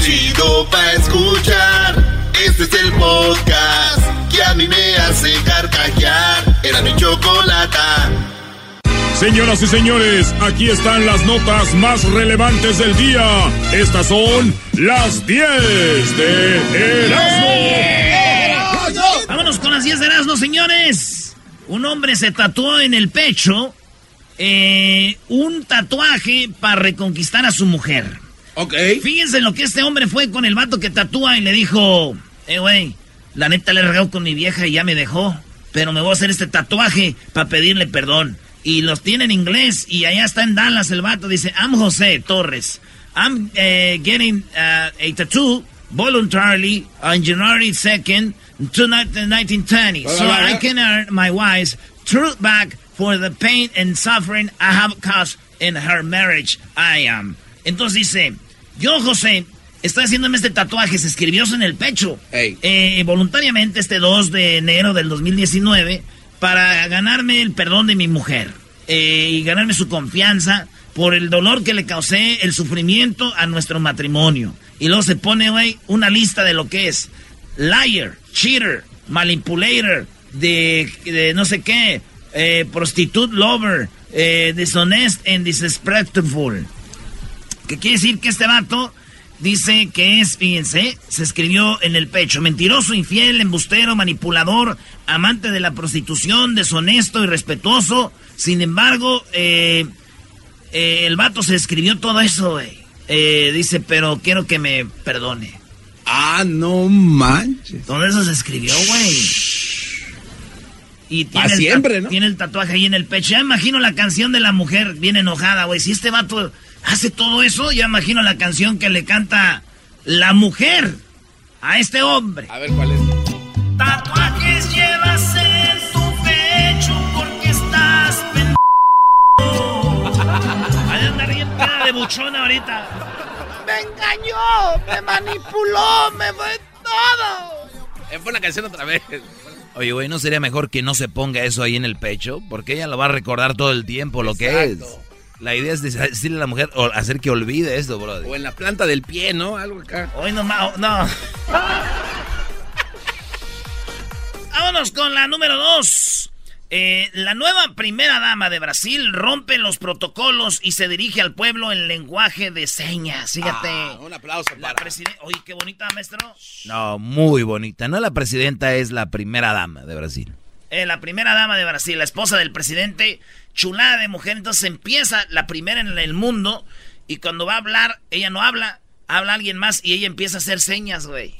Chido pa escuchar. Este es el podcast que a mí me hace carcajear. Era mi chocolata. Señoras y señores, aquí están las notas más relevantes del día. Estas son las 10 de Erasmo. Vámonos con las 10 de Erasmo, señores. Un hombre se tatuó en el pecho eh, un tatuaje para reconquistar a su mujer. Ok. Fíjense lo que este hombre fue con el vato que tatúa y le dijo, eh, güey, la neta le he regado con mi vieja y ya me dejó, pero me voy a hacer este tatuaje para pedirle perdón. Y los tiene en inglés y allá está en Dallas el vato, dice, I'm José Torres. I'm eh, getting uh, a tattoo voluntarily on January 2nd, 1920, so I can earn my wife's truth back for the pain and suffering I have caused in her marriage. I am. Entonces dice, yo José, estoy haciéndome este tatuaje, se escribió en el pecho. Eh, voluntariamente este 2 de enero del 2019 para ganarme el perdón de mi mujer eh, y ganarme su confianza por el dolor que le causé, el sufrimiento a nuestro matrimonio. Y luego se pone, güey, una lista de lo que es liar, cheater, manipulator, de, de no sé qué, eh, prostitute lover, eh, dishonest and disrespectful. Que quiere decir que este vato dice que es, fíjense, se escribió en el pecho, mentiroso, infiel, embustero, manipulador, amante de la prostitución, deshonesto, irrespetuoso. Sin embargo, eh, eh, el vato se escribió todo eso, güey. Eh, dice, pero quiero que me perdone. Ah, no manches. Todo eso se escribió, güey. Y tiene, el siempre, ta- ¿no? tiene el tatuaje ahí en el pecho. Ya imagino la canción de la mujer bien enojada, güey. Si este vato hace todo eso, ya imagino la canción que le canta la mujer a este hombre. A ver cuál es. Tatuajes llevas en tu pecho porque estás pendejo. Hay andar bien de buchona ahorita. Me engañó, me manipuló, me fue todo. Eh, pon la canción otra vez. Oye, güey, ¿no sería mejor que no se ponga eso ahí en el pecho? Porque ella lo va a recordar todo el tiempo lo que es. La idea es decirle a la mujer o hacer que olvide esto, brother. O en la planta del pie, ¿no? Algo acá. Hoy no, ma- no. Vámonos con la número dos. Eh, la nueva primera dama de Brasil rompe los protocolos y se dirige al pueblo en lenguaje de señas. Fíjate. Ah, un aplauso la para. presidenta. Oye, qué bonita, maestro. No, muy bonita. No la presidenta, es la primera dama de Brasil. Eh, la primera dama de Brasil, la esposa del presidente, chulada de mujer. Entonces empieza la primera en el mundo y cuando va a hablar, ella no habla, habla alguien más y ella empieza a hacer señas, güey.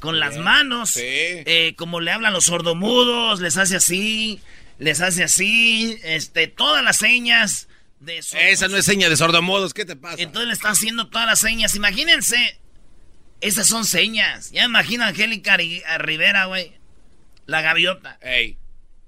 Con las manos, Sí. eh, como le hablan los sordomudos, les hace así, les hace así, este, todas las señas de sordos. Esa no es seña de sordomodos, ¿qué te pasa? Entonces le está haciendo todas las señas. Imagínense, esas son señas. Ya imagina a Angélica Rivera, güey. La gaviota Ey.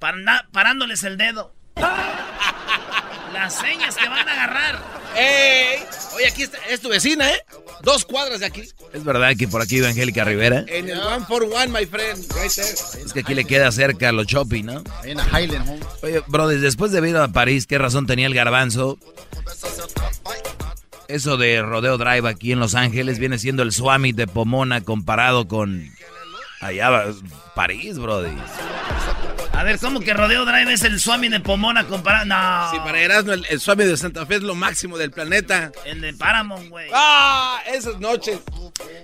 parna- parándoles el dedo. Las señas que van a agarrar. ¡Ey! Oye, aquí está, es tu vecina, ¿eh? Dos cuadras de aquí. ¿Es verdad que por aquí vive Angélica Rivera? En el one for one, my friend. Right there. Es que aquí le queda cerca a los shopping, ¿no? En Highland Home. Oye, brother, después de ido a París, ¿qué razón tenía el garbanzo? Eso de Rodeo Drive aquí en Los Ángeles viene siendo el Swami de Pomona comparado con allá va- París, brother. A ver, ¿cómo que Rodeo Drive es el Swami de Pomona comparado? No. Sí, para Erasmo, el, el Swami de Santa Fe es lo máximo del planeta. El de Paramount, güey. ¡Ah! Esas noches.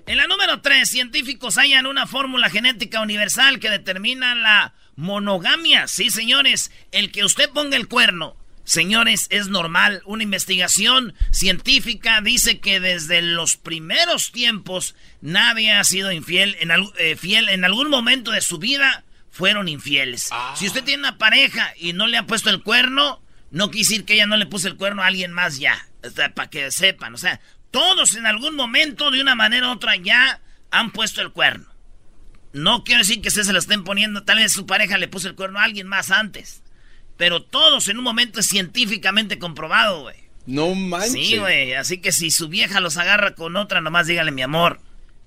En la número 3, científicos hallan una fórmula genética universal que determina la monogamia. Sí, señores, el que usted ponga el cuerno. Señores, es normal. Una investigación científica dice que desde los primeros tiempos nadie ha sido infiel. En, eh, fiel, en algún momento de su vida fueron infieles. Si usted tiene una pareja y no le ha puesto el cuerno, no quiere decir que ella no le puso el cuerno a alguien más ya. para que sepan. O sea, todos en algún momento, de una manera u otra, ya han puesto el cuerno. No quiero decir que se lo estén poniendo, tal vez su pareja le puso el cuerno a alguien más antes. Pero todos en un momento es científicamente comprobado, güey. No manches. Sí, güey. Así que si su vieja los agarra con otra, nomás dígale, mi amor,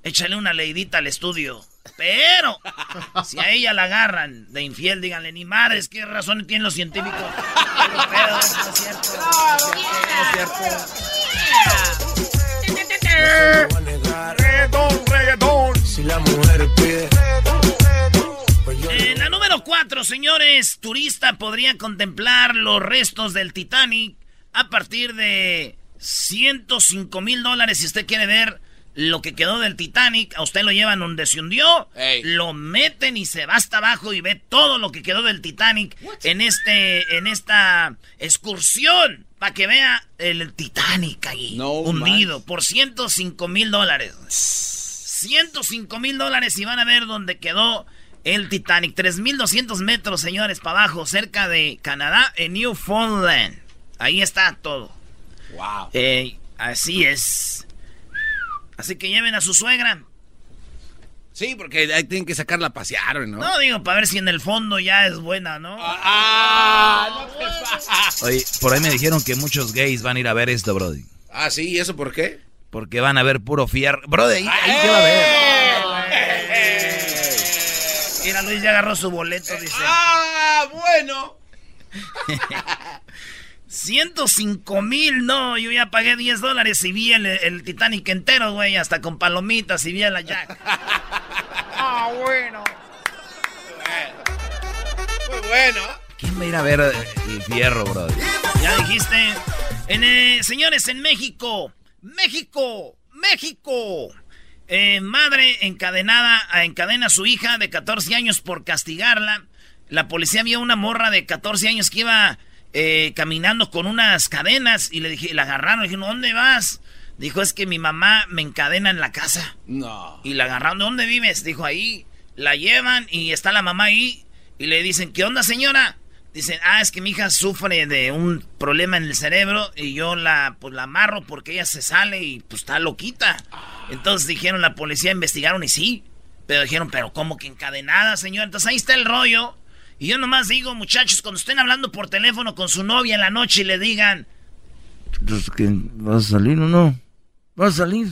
échale una leidita al estudio. Pero, si a ella la agarran de infiel, díganle, ni madres, ¿qué razón tienen los científicos? Pero, no es cierto. No es cierto. Reggaetón, reggaetón. Si la mujer pide. Número 4, señores, turista podría contemplar los restos del Titanic a partir de 105 mil dólares si usted quiere ver lo que quedó del Titanic, a usted lo llevan donde se hundió, lo meten y se va hasta abajo y ve todo lo que quedó del Titanic en este en esta excursión para que vea el Titanic ahí hundido por 105 mil dólares. 105 mil dólares y van a ver dónde quedó el Titanic. 3.200 metros, señores, para abajo, cerca de Canadá, en Newfoundland. Ahí está todo. Wow. Eh, así es. Así que lleven a su suegra. Sí, porque ahí tienen que sacarla a pasear, ¿no? No, digo, para ver si en el fondo ya es buena, ¿no? ¡Ah! ¡No te! Oye, por ahí me dijeron que muchos gays van a ir a ver esto, Brody. Ah, sí, ¿y eso por qué? Porque van a ver puro fierro. Brody, ahí, ahí qué va a ver. Luis ya agarró su boleto, dice. ¡Ah, bueno! 105 mil, no, yo ya pagué 10 dólares y vi el, el Titanic entero, güey, hasta con palomitas y vi a la Jack. ¡Ah, bueno! Muy bueno. ¿Quién va a ir a ver eh, el fierro, Brody? Ya dijiste. En, eh, señores, en México, México, México. Eh, madre encadenada, encadena a su hija de 14 años por castigarla. La policía vio una morra de 14 años que iba eh, caminando con unas cadenas y le dije, la agarraron. Le dijeron, ¿dónde vas? Dijo, es que mi mamá me encadena en la casa. No. Y la agarraron, ¿dónde vives? Dijo, ahí. La llevan y está la mamá ahí. Y le dicen, ¿qué onda, señora? Dicen, ah, es que mi hija sufre de un problema en el cerebro y yo la, pues, la amarro porque ella se sale y pues está loquita. Entonces dijeron, la policía investigaron y sí. Pero dijeron, pero ¿cómo que encadenada, señor? Entonces ahí está el rollo. Y yo nomás digo, muchachos, cuando estén hablando por teléfono con su novia en la noche y le digan... Pues que vas a salir o no. ¿Vas a salir?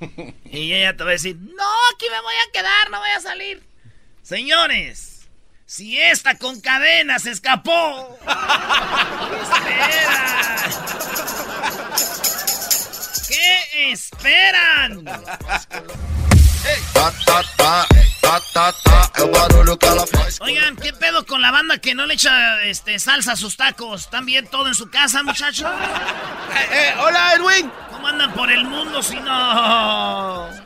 Y ella te va a decir, no, aquí me voy a quedar, no voy a salir. Señores, si esta con cadenas se escapó, ¿qué esperan? ¿Qué esperan? Oigan, ¿qué pedo con la banda que no le echa este, salsa a sus tacos? ¿Están bien todo en su casa, muchachos? Eh, hola, Edwin. ¿Cómo andan por el mundo si no?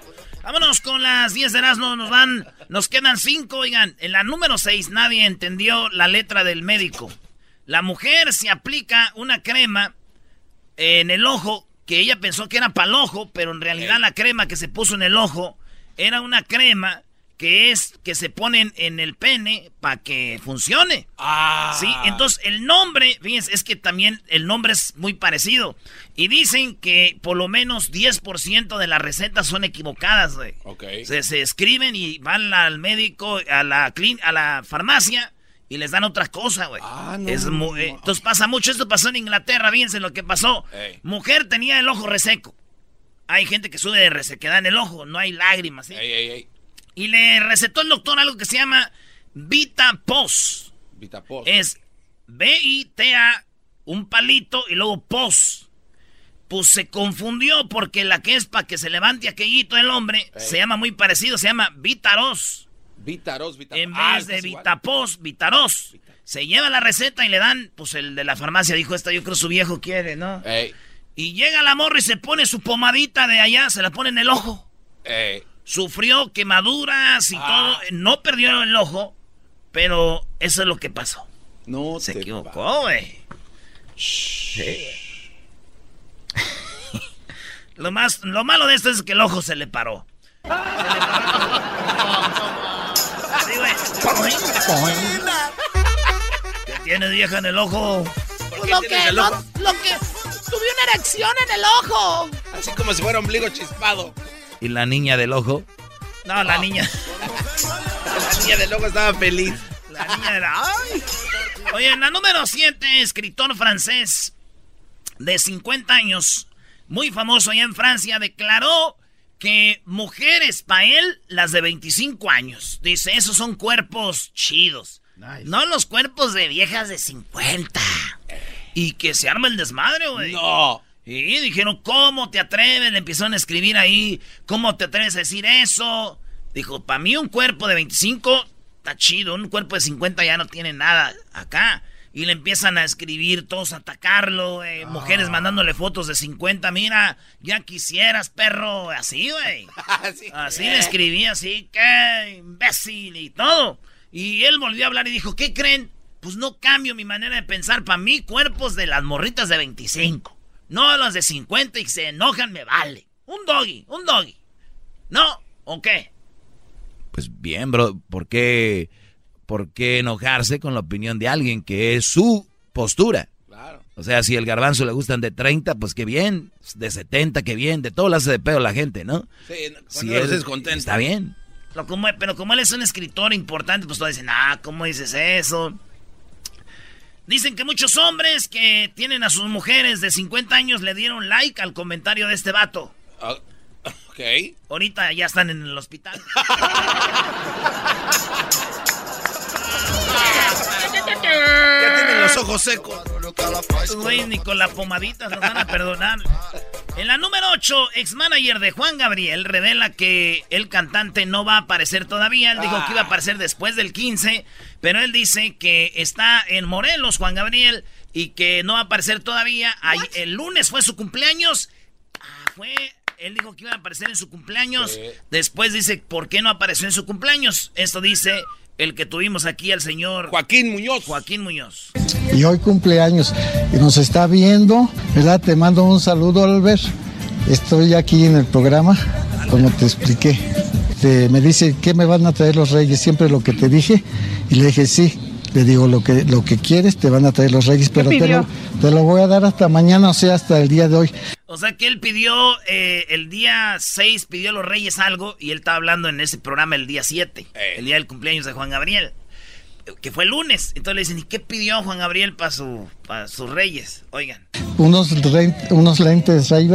Vámonos con las 10 de Erasmo, nos van, nos quedan 5, oigan. En la número 6 nadie entendió la letra del médico. La mujer se aplica una crema en el ojo que ella pensó que era para el ojo, pero en realidad la crema que se puso en el ojo era una crema que es que se ponen en el pene para que funcione. Ah. Sí, entonces el nombre, fíjense, es que también el nombre es muy parecido. Y dicen que por lo menos 10% de las recetas son equivocadas, güey. Ok. Se, se escriben y van al médico, a la, clin- a la farmacia y les dan otra cosa, güey. Ah, no. Es mu- eh, entonces pasa mucho. Esto pasó en Inglaterra, fíjense lo que pasó. Ey. Mujer tenía el ojo reseco. Hay gente que sube de resequedad en el ojo, no hay lágrimas, ¿sí? Ey, ey. Y le recetó el doctor algo que se llama Vita Pos. Vitapos. Es B-I-T-A, un palito y luego pos. Pues se confundió porque la que es para que se levante aquellito el hombre se llama muy parecido, se llama Vitaros. Vitaros, Vitaros. En Ah, vez de. Vitapos, Vitaros. Se lleva la receta y le dan, pues el de la farmacia dijo, esta yo creo su viejo quiere, ¿no? Ey, Y llega la morra y se pone su pomadita de allá, se la pone en el ojo. ey. Sufrió quemaduras y Ah. todo. No perdió el ojo, pero eso es lo que pasó. No Se te equivocó, güey. Sí. lo, más, lo malo de esto es que el ojo se le paró. Se le paró. Sí, güey. ¿Qué tiene vieja en el ojo? ¿Por Lo que, el no, ojo? lo que. Tuve una erección en el ojo. Así como si fuera ombligo chispado. ¿Y la niña del ojo? No, la niña. La niña del ojo estaba feliz. La niña de la. ¡Ay! Oye, en la número 7, escritor francés de 50 años, muy famoso allá en Francia, declaró que mujeres para él, las de 25 años. Dice, esos son cuerpos chidos. No los cuerpos de viejas de 50. Y que se arma el desmadre, güey. No. Y dijeron, ¿cómo te atreves? Le empezaron a escribir ahí, ¿cómo te atreves a decir eso? Dijo, para mí un cuerpo de 25 está chido, un cuerpo de 50 ya no tiene nada acá. Y le empiezan a escribir, todos a atacarlo, eh, mujeres mandándole fotos de 50, mira, ya quisieras, perro, así, güey. Así. Así le escribí, así, qué imbécil y todo. Y él volvió a hablar y dijo, ¿qué creen? Pues no cambio mi manera de pensar. Para mí, cuerpos de las morritas de 25. No las de 50 y se enojan, me vale. Un doggy, un doggy. ¿No? ¿O qué? Pues bien, bro, ¿por qué, ¿por qué enojarse con la opinión de alguien que es su postura? Claro. O sea, si el garbanzo le gustan de 30, pues qué bien. De 70, qué bien. De todo le hace de pedo la gente, ¿no? Sí, Si cuando él- estés contento. Está bien. Lo como- pero como él es un escritor importante, pues todos dicen, ah, ¿cómo dices eso? Dicen que muchos hombres que tienen a sus mujeres de 50 años le dieron like al comentario de este vato. Ah, ok. Ahorita ya están en el hospital. Ya tienen los ojos secos. Güey, ni con la pomadita nos van a perdonar. En la número 8, ex manager de Juan Gabriel revela que el cantante no va a aparecer todavía. Él dijo que iba a aparecer después del 15, pero él dice que está en Morelos, Juan Gabriel, y que no va a aparecer todavía. Ay- el lunes fue su cumpleaños. Ah, fue. Él dijo que iba a aparecer en su cumpleaños. Después dice, ¿por qué no apareció en su cumpleaños? Esto dice el que tuvimos aquí, al señor Joaquín Muñoz. Joaquín Muñoz. y hoy cumpleaños y nos está viendo, ¿verdad? Te mando un saludo, Albert. Estoy aquí en el programa, como te expliqué. Te- me dice, ¿qué me van a traer los reyes? Siempre lo que te dije. Y le dije, sí. Le digo, lo que, lo que quieres te van a traer los reyes, pero te lo, te lo voy a dar hasta mañana, o sea, hasta el día de hoy. O sea que él pidió, eh, el día 6 pidió a los Reyes algo y él estaba hablando en ese programa el día 7, Eh. el día del cumpleaños de Juan Gabriel, que fue el lunes. Entonces le dicen, ¿y qué pidió Juan Gabriel para su, para sus Reyes? Oigan. Unos, unos lentes ray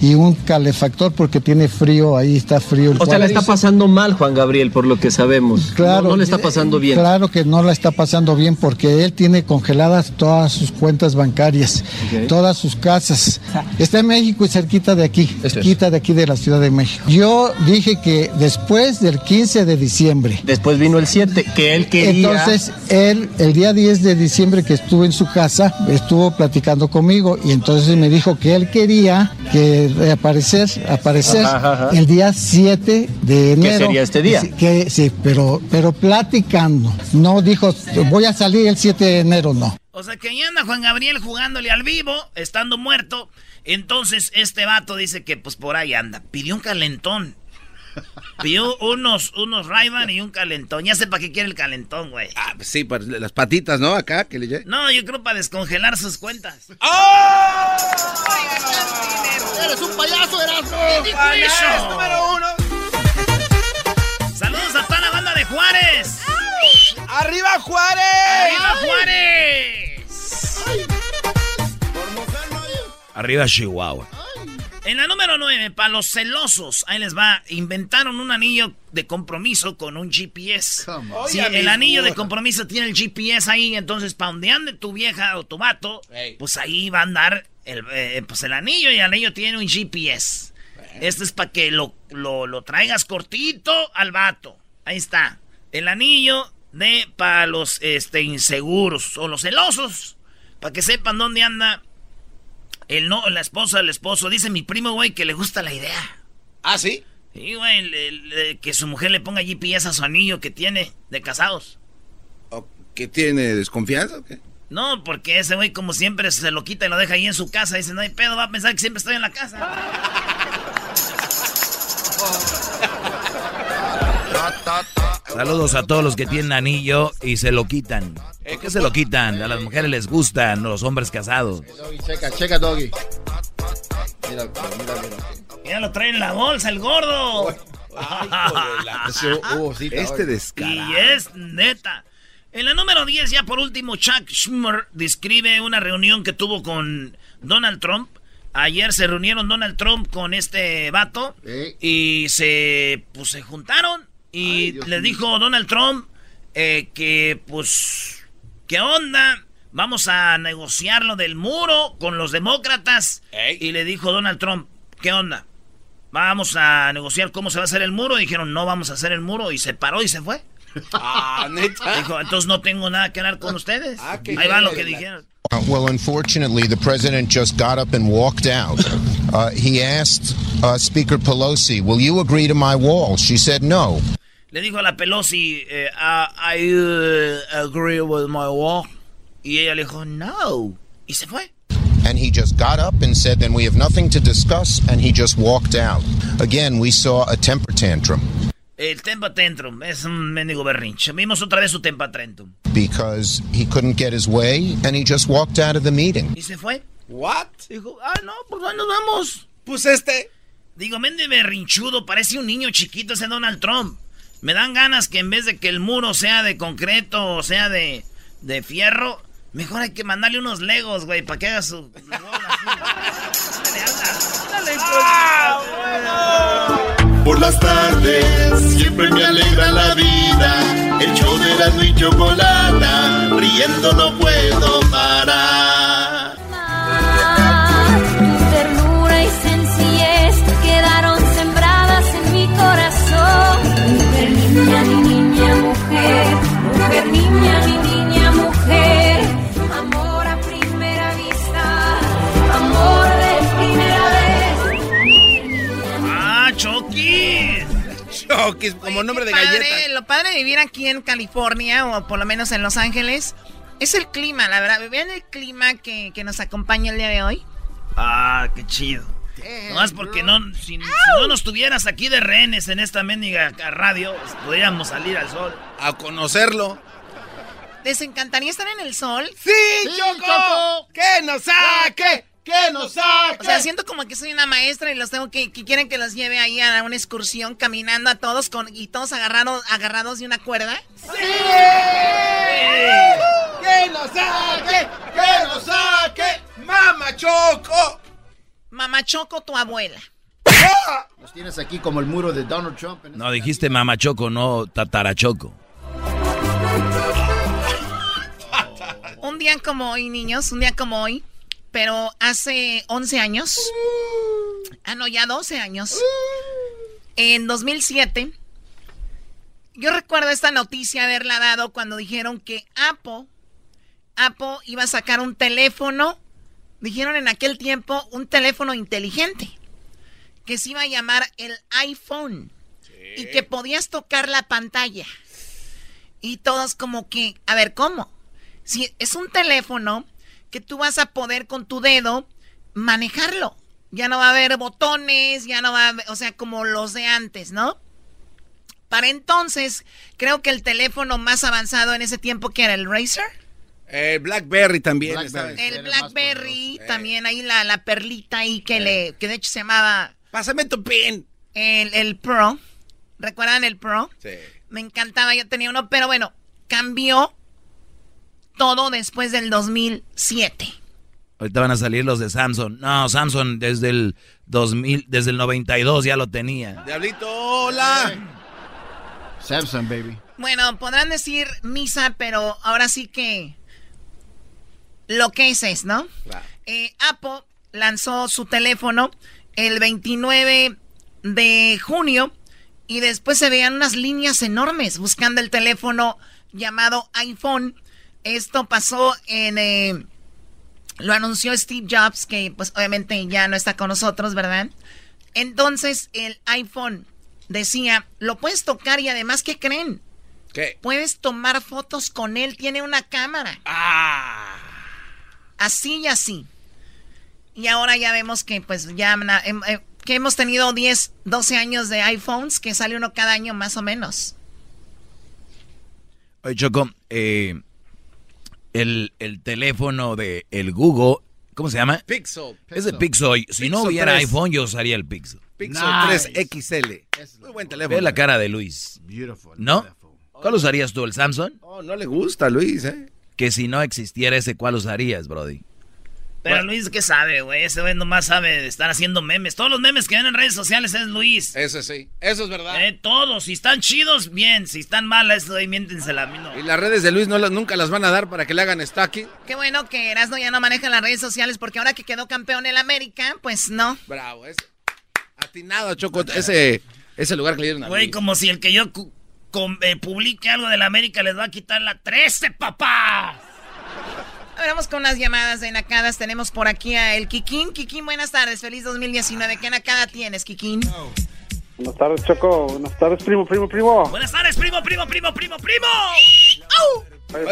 y un calefactor porque tiene frío, ahí está frío el O sea, la está pasando mal Juan Gabriel, por lo que sabemos. Claro, No, no le está pasando bien. Claro que no la está pasando bien porque él tiene congeladas todas sus cuentas bancarias, todas sus casas. Está en México y cerquita de aquí, cerquita de aquí de la Ciudad de México. Yo dije que después del 15 de diciembre. Después vino el 7, que él quería. Entonces, él, el día 10 de diciembre que estuve en su casa, estuvo platicando conmigo y entonces me dijo que él quería que reaparecer, aparecer Ajá, ajá, ajá. el día 7 de enero. sería este día? Sí, que, sí, pero, pero platicando. No dijo, voy a salir el 7 de enero, no. O sea que ahí anda Juan Gabriel jugándole al vivo, estando muerto. Entonces este vato dice que pues por ahí anda. Pidió un calentón. Pidió unos, unos ray y un calentón. Ya sé para qué quiere el calentón, güey. Ah, pues sí, para las patitas, ¿no? Acá, que le llegue. No, yo creo para descongelar sus cuentas. Eres un payaso, Erasmo. ¡Payaso! número uno! Saludos a toda la banda de Juárez. ¡Arriba Juárez! ¡Arriba Juárez! Arriba Chihuahua. En la número 9, para los celosos, ahí les va, inventaron un anillo de compromiso con un GPS. Sí, Oye, el anillo de compromiso tiene el GPS ahí, entonces para donde ande tu vieja o tu vato, Ey. pues ahí va a andar el, eh, pues el anillo y el anillo tiene un GPS. Esto es para que lo, lo, lo traigas cortito al vato. Ahí está. El anillo de para los este, inseguros o los celosos. Para que sepan dónde anda el no, la esposa, el esposo. Dice mi primo, güey, que le gusta la idea. ¿Ah, sí? Sí, güey, le- le- que su mujer le ponga GPS a su anillo que tiene de casados. ¿O ¿Que tiene desconfianza o qué? No, porque ese güey como siempre se lo quita y lo deja ahí en su casa. Dice, no hay pedo, va a pensar que siempre estoy en la casa. Saludos a todos los que tienen anillo y se lo quitan. ¿Por qué se lo quitan? A las mujeres les gustan los hombres casados. Doggy, checa, checa, Doggy. Mira, mira, mira. Ya lo trae en la bolsa, el gordo. Este descarado. Y es neta. En la número 10, ya por último, Chuck Schumer describe una reunión que tuvo con Donald Trump. Ayer se reunieron Donald Trump con este vato y se, pues, se juntaron y Ay, le dijo Donald Trump eh, que, pues, ¿qué onda? Vamos a negociar lo del muro con los demócratas. Ey. Y le dijo Donald Trump, ¿qué onda? Vamos a negociar cómo se va a hacer el muro. Y dijeron, no vamos a hacer el muro. Y se paró y se fue. Ah, neta. Dijo, entonces no tengo nada que hablar con ustedes. Ah, Ahí va lo que dijeron. Uh, well, unfortunately, the president just got up and walked out. Uh, he asked uh, Speaker Pelosi, Will you agree to my wall? She said no. Le dijo a la Pelosi, eh, "Ah, I uh, agree with my wall. Y ella le dijo, no. Y se fue. And he just got up and said, Then we have nothing to discuss. And he just walked out. Again, we saw a temper tantrum El Tempa Tantrum es un mendigo berrinche. Vimos otra vez su Tempa Tantrum. because he couldn't get his way and he just walked out of the meeting. Y se fue. ¿What? Dijo, ah, no, pues ahí nos vamos. Pues este. Digo, mende berrinchudo, parece un niño chiquito ese Donald Trump. Me dan ganas que en vez de que el muro sea de concreto o sea de, de fierro, mejor hay que mandarle unos legos, güey, para que haga su... Ándale, ándale. Por las tardes siempre me alegra la vida. El show de la y chocolata, riendo no puedo parar. Chokis, como nombre de padre, galleta. Lo padre de vivir aquí en California, o por lo menos en Los Ángeles, es el clima, la verdad. Vean el clima que, que nos acompaña el día de hoy. Ah, qué chido. Nomás porque no, si, si no nos tuvieras aquí de rehenes en esta mendiga radio, pues, podríamos salir al sol. A conocerlo. ¿Les encantaría estar en el sol? ¡Sí, Choco! ¡Que nos saque! ¡Que nos saque! O sea, siento como que soy una maestra y los tengo que, que quieren que los lleve ahí a una excursión caminando a todos con y todos agarrados, agarrados de una cuerda. ¡Que nos saque! ¡Que nos saque! ¡Mama Choco! Mamá Choco, tu abuela. Los tienes aquí como el muro de Donald Trump. en No, dijiste mamachoco, no tatarachoco. Un día como hoy, niños, un día como hoy, pero hace 11 años. Ah, no, ya 12 años. En 2007, yo recuerdo esta noticia haberla dado cuando dijeron que Apple, Apple iba a sacar un teléfono, dijeron en aquel tiempo un teléfono inteligente, que se iba a llamar el iPhone y que podías tocar la pantalla. Y todos como que, a ver, ¿cómo? Si es un teléfono que tú vas a poder con tu dedo manejarlo. Ya no va a haber botones, ya no va a haber, o sea, como los de antes, ¿no? Para entonces, creo que el teléfono más avanzado en ese tiempo que era el Razer. El Blackberry también. El Blackberry, también ahí la, la perlita ahí que le, que de hecho se llamaba Pásame tu pin. el, el Pro. ¿Recuerdan el Pro? Sí. Me encantaba, yo tenía uno, pero bueno, cambió todo después del 2007. Ahorita van a salir los de Samsung. No, Samsung desde el 2000, desde el 92 ya lo tenía. Diablito, hola. Samsung, baby. Bueno, podrán decir misa, pero ahora sí que lo que es es, ¿no? Claro. Eh, Apple lanzó su teléfono el 29 de junio Y después se veían unas líneas enormes buscando el teléfono llamado iPhone. Esto pasó en... Eh, lo anunció Steve Jobs, que pues obviamente ya no está con nosotros, ¿verdad? Entonces el iPhone decía, lo puedes tocar y además, ¿qué creen? ¿Qué? Puedes tomar fotos con él, tiene una cámara. Ah. Así y así. Y ahora ya vemos que pues ya em, eh, que hemos tenido 10, 12 años de iPhones, que sale uno cada año más o menos. Oye, Choco, eh, el, teléfono de el Google, ¿cómo se llama? Pixel. Es de Pixel. Si no hubiera iPhone, yo usaría el Pixel. Pixel 3 XL. Muy buen teléfono. Ve la cara de Luis. ¿No? ¿Cuál usarías tú, el Samsung? Oh, no le gusta, Luis, ¿eh? Que si no existiera ese, ¿cuál usarías, Brody? Pero Luis, ¿qué sabe, güey? Ese güey nomás sabe de estar haciendo memes. Todos los memes que ven en redes sociales es Luis. Eso sí, eso es verdad. Eh, todos. Si están chidos, bien. Si están malas, ahí miéntensela a mí no. Y las redes de Luis no nunca las van a dar para que le hagan stacking. Qué bueno que Erasmo ya no maneja las redes sociales porque ahora que quedó campeón en América, pues no. Bravo, es atinado, Choco. Ese, ese lugar que le dieron a Güey, como si el que yo eh, publique algo de la América les va a quitar la 13, papá. Vamos con unas llamadas de nacadas. Tenemos por aquí a el Kikín. Kikín, buenas tardes. Feliz 2019. ¿Qué nacada tienes, Kikín? Buenas tardes, Choco. Buenas tardes, primo, primo, primo. Buenas tardes, primo, primo, primo, primo, primo.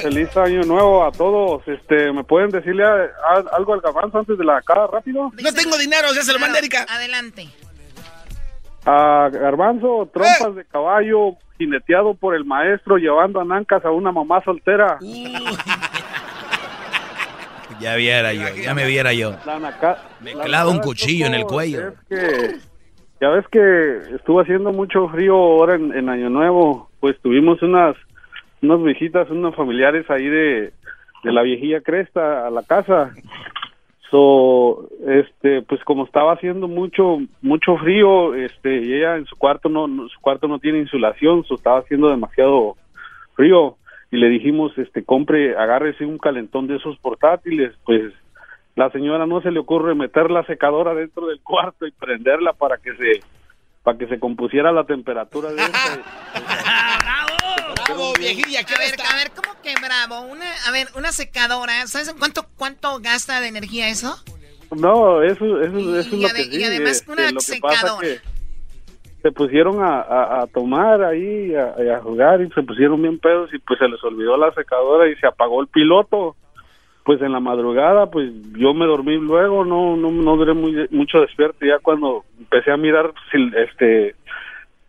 feliz año nuevo a todos. Este, ¿me pueden decirle algo al Garbanzo antes de la nacada rápido? No tengo dinero, ya se lo mandé, Erika. Adelante. A Garbanzo, trompas de caballo jineteado por el maestro llevando a Nancas a una mamá soltera. Ya viera yo, ya me viera yo. me clava un cuchillo en el cuello. ya ves que estuvo haciendo mucho frío ahora en, Año Nuevo. Pues tuvimos unas, unas visitas, unos familiares ahí de, de la viejilla Cresta a la casa. So, este, pues como estaba haciendo mucho, mucho frío, este, y ella en su cuarto no, su cuarto no tiene insulación, so estaba haciendo demasiado frío y le dijimos, este, compre, agárrese un calentón de esos portátiles, pues la señora no se le ocurre meter la secadora dentro del cuarto y prenderla para que se para que se compusiera la temperatura de este. ¡Bravo! ¡Bravo, viejilla! A ver, a ver, ¿cómo que bravo? Una, a ver, una secadora, ¿sabes cuánto cuánto gasta de energía eso? No, eso, eso, es lo que Y además una secadora se pusieron a, tomar ahí, a, jugar y se pusieron bien pedos y pues se les olvidó la secadora y se apagó el piloto. Pues en la madrugada, pues yo me dormí luego, no no, no duré muy, mucho despierto. Ya cuando empecé a mirar este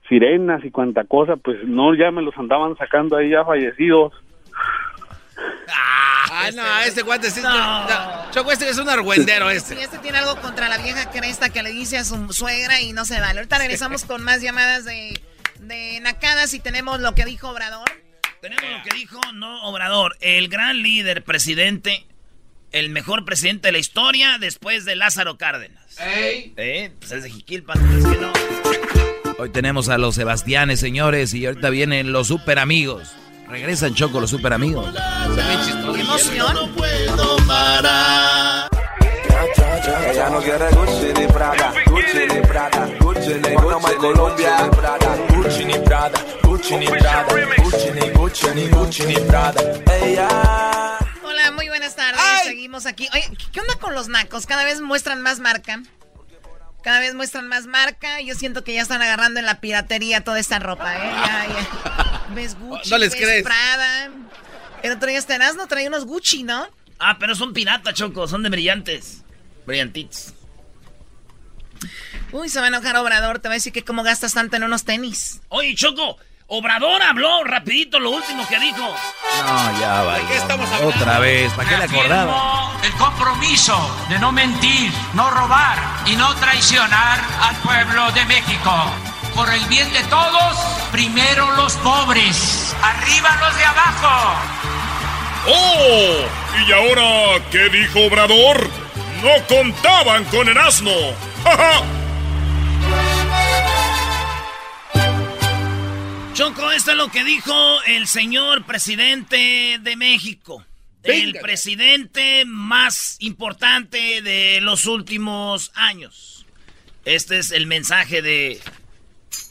sirenas y cuanta cosa, pues no, ya me los andaban sacando ahí ya fallecidos. Ah, no, este guante sí. Choco, este es un argüendero este. Sí, este tiene algo contra la vieja cresta que le dice a su suegra y no se vale. Ahorita regresamos con más llamadas de, de nacadas y tenemos lo que dijo Obrador. Tenemos lo que dijo, no, Obrador, el gran líder, presidente, el mejor presidente de la historia después de Lázaro Cárdenas. Ey. Eh, pues es de Jiquilpan, es que no. Hoy tenemos a los Sebastianes, señores, y ahorita vienen los super amigos. Regresan Choco los super amigos. ¡Qué emoción! No puedo parar. Ella no quiere Gucci ni Prada, Gucci ni Prada, Gucci ni Gucci Colombia, Prada, Gucci ni Prada, Gucci ni Prada, Gucci ni Gucci ni Gucci ni Prada. Ella. Hola, muy buenas tardes. Seguimos aquí. Oye, ¿qué onda con los nacos? Cada vez muestran más marca. Cada vez muestran más marca. Yo siento que ya están agarrando en la piratería toda esta ropa, ¿eh? Ya, ya. ¿Ves Gucci? No les ves crees. Prada. El otro día este no trae unos Gucci, ¿no? Ah, pero son pirata, Choco. Son de brillantes. Brillantitos. Uy, se va a enojar Obrador. Te va a decir que cómo gastas tanto en unos tenis. Oye, Choco. Obrador habló rapidito lo último que dijo. No, ya va. ¿De qué estamos hablando? Otra vez, ¿para qué le acordaba? El compromiso de no mentir, no robar y no traicionar al pueblo de México. Por el bien de todos, primero los pobres, arriba los de abajo. ¡Oh! ¿Y ahora qué dijo Obrador? No contaban con el asno. ¡Ja, Choco, esto es lo que dijo el señor presidente de México. El presidente más importante de los últimos años. Este es el mensaje de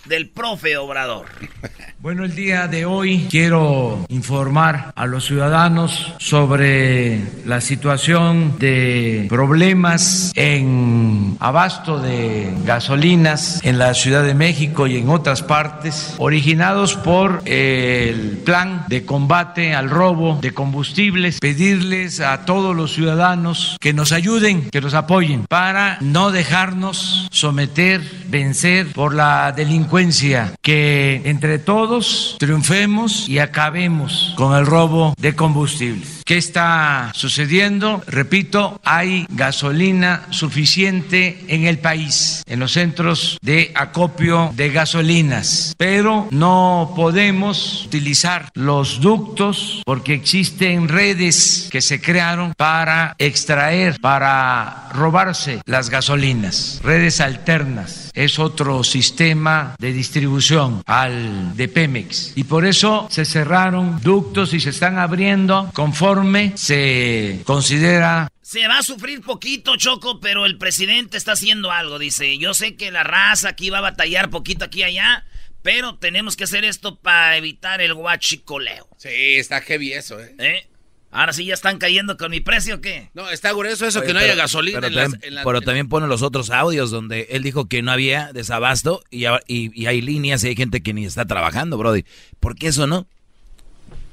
del profe Obrador. Bueno, el día de hoy quiero informar a los ciudadanos sobre la situación de problemas en abasto de gasolinas en la Ciudad de México y en otras partes, originados por el plan de combate al robo de combustibles. Pedirles a todos los ciudadanos que nos ayuden, que nos apoyen para no dejarnos someter, vencer por la delincuencia, que entre todos triunfemos y acabemos con el robo de combustibles. ¿Qué está sucediendo? Repito, hay gasolina suficiente en el país, en los centros de acopio de gasolinas, pero no podemos utilizar los ductos porque existen redes que se crearon para extraer, para robarse las gasolinas, redes alternas. Es otro sistema de distribución al de Pemex y por eso se cerraron ductos y se están abriendo conforme se considera Se va a sufrir poquito, Choco, pero el presidente está haciendo algo. Dice, yo sé que la raza aquí va a batallar poquito aquí y allá, pero tenemos que hacer esto para evitar el guachicoleo. Sí, está heavy eso, ¿eh? ¿Eh? Ahora sí ya están cayendo con mi precio, ¿o qué? No, está grueso eso Oye, que no pero- haya gasolina Pero, en las- también, en las- pero en- también pone los otros audios donde él dijo que no había desabasto y- y hay líneas y hay gente que ni está trabajando, Brody. ¿Por qué eso no?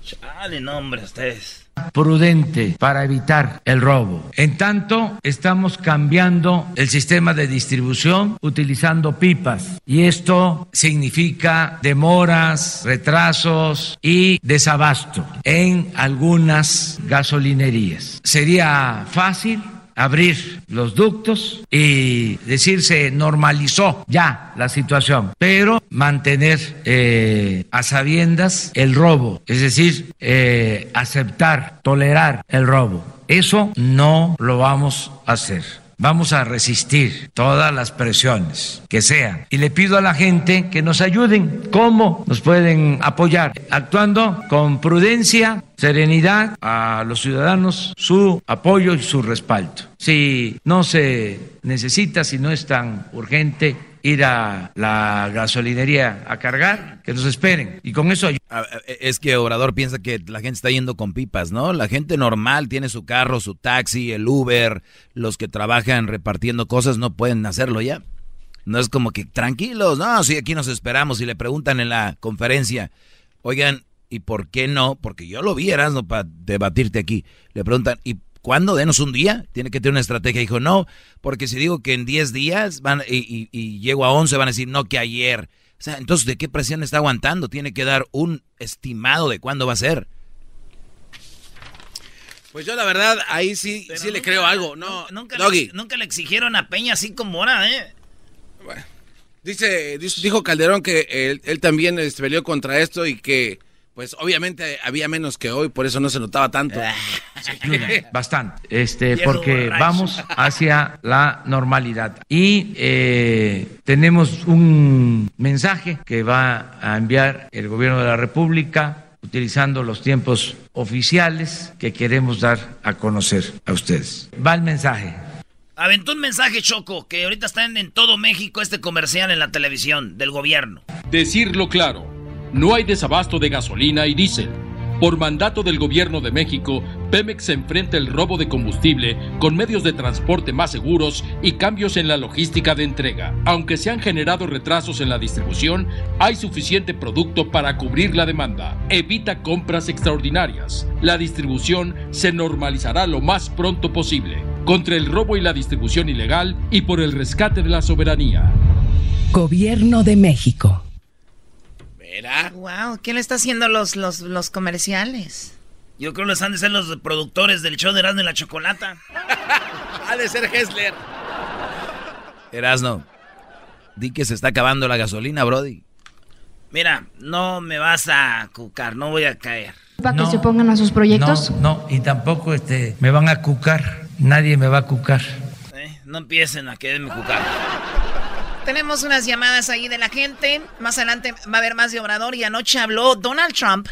Chale, no, hombre, ustedes. Prudente para evitar el robo. En tanto, estamos cambiando el sistema de distribución utilizando pipas y esto significa demoras, retrasos y desabasto en algunas gasolinerías. Sería fácil abrir los ductos y decir se normalizó ya la situación, pero mantener eh, a sabiendas el robo, es decir, eh, aceptar, tolerar el robo. Eso no lo vamos a hacer. Vamos a resistir todas las presiones que sean. Y le pido a la gente que nos ayuden. ¿Cómo nos pueden apoyar? Actuando con prudencia, serenidad, a los ciudadanos su apoyo y su respaldo. Si no se necesita, si no es tan urgente ir a la gasolinería a cargar, que nos esperen. Y con eso Es que Obrador piensa que la gente está yendo con pipas, ¿no? La gente normal tiene su carro, su taxi, el Uber, los que trabajan repartiendo cosas no pueden hacerlo ya. No es como que tranquilos, no, sí, aquí nos esperamos y le preguntan en la conferencia, oigan, ¿y por qué no? Porque yo lo vi, no para debatirte aquí. Le preguntan, ¿y cuándo? Denos un día. Tiene que tener una estrategia. Dijo, no, porque si digo que en 10 días van y, y- y llego a 11, van a decir, no, que ayer. O sea, entonces, ¿de qué presión está aguantando? Tiene que dar un estimado de cuándo va a ser. Pues yo la verdad, ahí sí, sí le creo algo. No, Nunca, le, nunca le exigieron a Peña así como ahora, ¿eh? Dice, dice- dijo Calderón que él, él también este, peleó contra esto y que, pues obviamente había menos que hoy, por eso no se notaba tanto. Bastante, este, porque vamos hacia la normalidad. Y eh, tenemos un mensaje que va a enviar el gobierno de la República utilizando los tiempos oficiales que queremos dar a conocer a ustedes. Va el mensaje. Aventó un mensaje, Choco, que ahorita está en, en todo México este comercial en la televisión del gobierno. Decirlo claro, no hay desabasto de gasolina y diésel. Por mandato del gobierno de México, Pemex se enfrenta el robo de combustible con medios de transporte más seguros y cambios en la logística de entrega. Aunque se han generado retrasos en la distribución, hay suficiente producto para cubrir la demanda. Evita compras extraordinarias. La distribución se normalizará lo más pronto posible. Contra el robo y la distribución ilegal y por el rescate de la soberanía. Gobierno de México. Wow, ¿quién le está haciendo los, los, los comerciales? Yo creo que los han de ser los productores del show de Erasmo y la Chocolata. ha de ser Hessler. Erasno, di que se está acabando la gasolina, Brody. Mira, no me vas a cucar, no voy a caer. para que se opongan a sus proyectos? No, no, y tampoco este, me van a cucar. Nadie me va a cucar. ¿eh? No empiecen a quererme cucar. Tenemos unas llamadas ahí de la gente. Más adelante va a haber más de Obrador. Y anoche habló Donald Trump.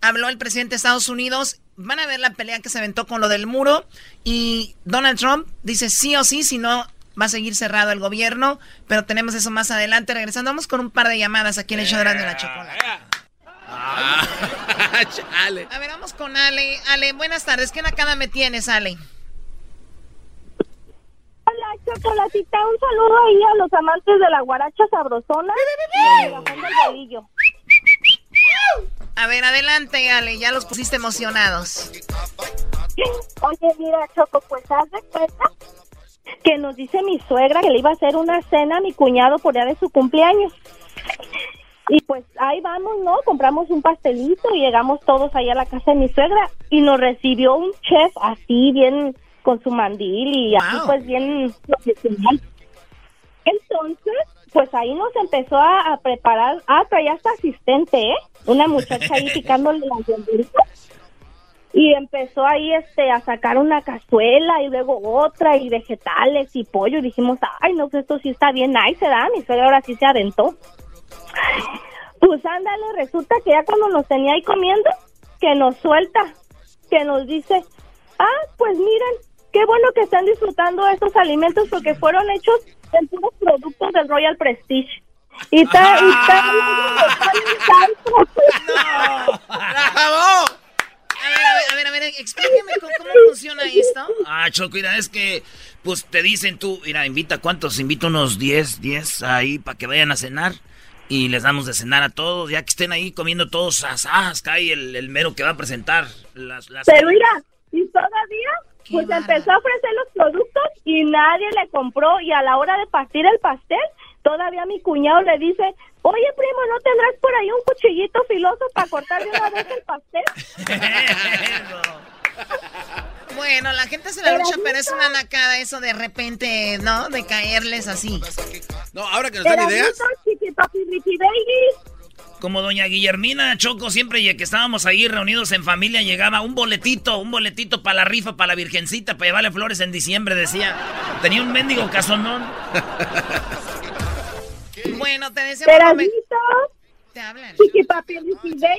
Habló el presidente de Estados Unidos. Van a ver la pelea que se aventó con lo del muro. Y Donald Trump dice sí o sí, si no va a seguir cerrado el gobierno, pero tenemos eso más adelante. Regresando, vamos con un par de llamadas aquí en el show de la chocolate. A ver, vamos con Ale. Ale, buenas tardes. ¿Qué nakada me tienes, Ale? Chocolatita. Un saludo ahí a los amantes de la guaracha sabrosona y el del bolillo. A ver, adelante, Ale. Ya los pusiste emocionados. Oye, mira, Choco, pues haz de cuenta que nos dice mi suegra que le iba a hacer una cena a mi cuñado por día de su cumpleaños. Y pues ahí vamos, ¿no? Compramos un pastelito y llegamos todos ahí a la casa de mi suegra y nos recibió un chef así bien con su mandil y así pues bien profesional. Entonces, pues ahí nos empezó a, a preparar, ah, traía hasta asistente, ¿eh? Una muchacha ahí picándole las verduritas y empezó ahí este a sacar una cazuela y luego otra y vegetales y pollo y dijimos, ay no, pues esto sí está bien ahí se da, mi suegra ahora sí se aventó. Pues ándale, resulta que ya cuando nos tenía ahí comiendo, que nos suelta, que nos dice, ah, pues miren, qué bueno que están disfrutando estos alimentos porque fueron hechos en puros productos del Royal Prestige. Y está, y está, ¡Bravo! A ver, a ver, a ver, explíqueme cómo, cómo, funciona esto. Ah, Choco, mira, es que, pues te dicen tú, mira, invita, ¿cuántos? Invito unos 10, 10 ahí para que vayan a cenar. Y les damos de cenar a todos, ya que estén ahí comiendo todos asas, cae el, el mero que va a presentar las... las Pero mira, y todavía, pues empezó a ofrecer los productos y nadie le compró. Y a la hora de partir el pastel, todavía mi cuñado le dice, oye primo, ¿no tendrás por ahí un cuchillito filoso para cortar de una vez el pastel? Bueno, la gente se la lucha, pero es una nacada eso de repente, ¿no? De caerles así. No, ahora que nos dan ideas. Como doña Guillermina Choco, siempre que estábamos ahí reunidos en familia, llegaba un boletito, un boletito para la rifa, para la virgencita, para llevarle flores en diciembre, decía. Tenía un mendigo casonón. bueno, te deseamos... Te hablan. Chiqui papi, baby.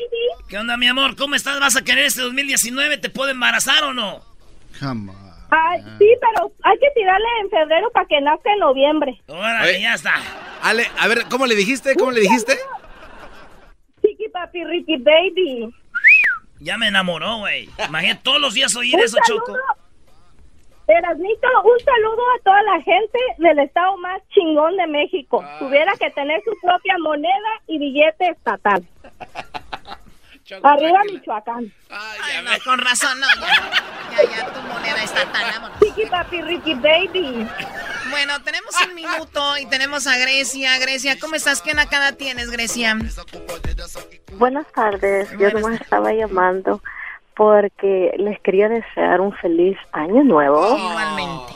¿Qué onda, mi amor? ¿Cómo estás? ¿Vas a querer este 2019? ¿Te puedo embarazar o no? Come Ay, sí, pero hay que tirarle en febrero para que nazca en noviembre. Órale, ya está. Ale, a ver, ¿cómo le dijiste? ¿Cómo le dijiste? Papi, Ricky baby. Ya me enamoró, güey. Imagínate todos los días oír eso, Choco. Erasnito, un saludo a toda la gente del estado más chingón de México. Tuviera que tener su propia moneda y billete estatal. Arriba Michoacán. Ay, no, con razón, no. Ya, ya, tu moneda estatal, vámonos. Chiqui papi, Ricky baby. Bueno, tenemos un minuto y tenemos a Grecia. Grecia, ¿cómo estás? ¿Qué nakada tienes, Grecia? Buenas tardes. Yo nomás estaba llamando porque les quería desear un feliz año nuevo. Igualmente.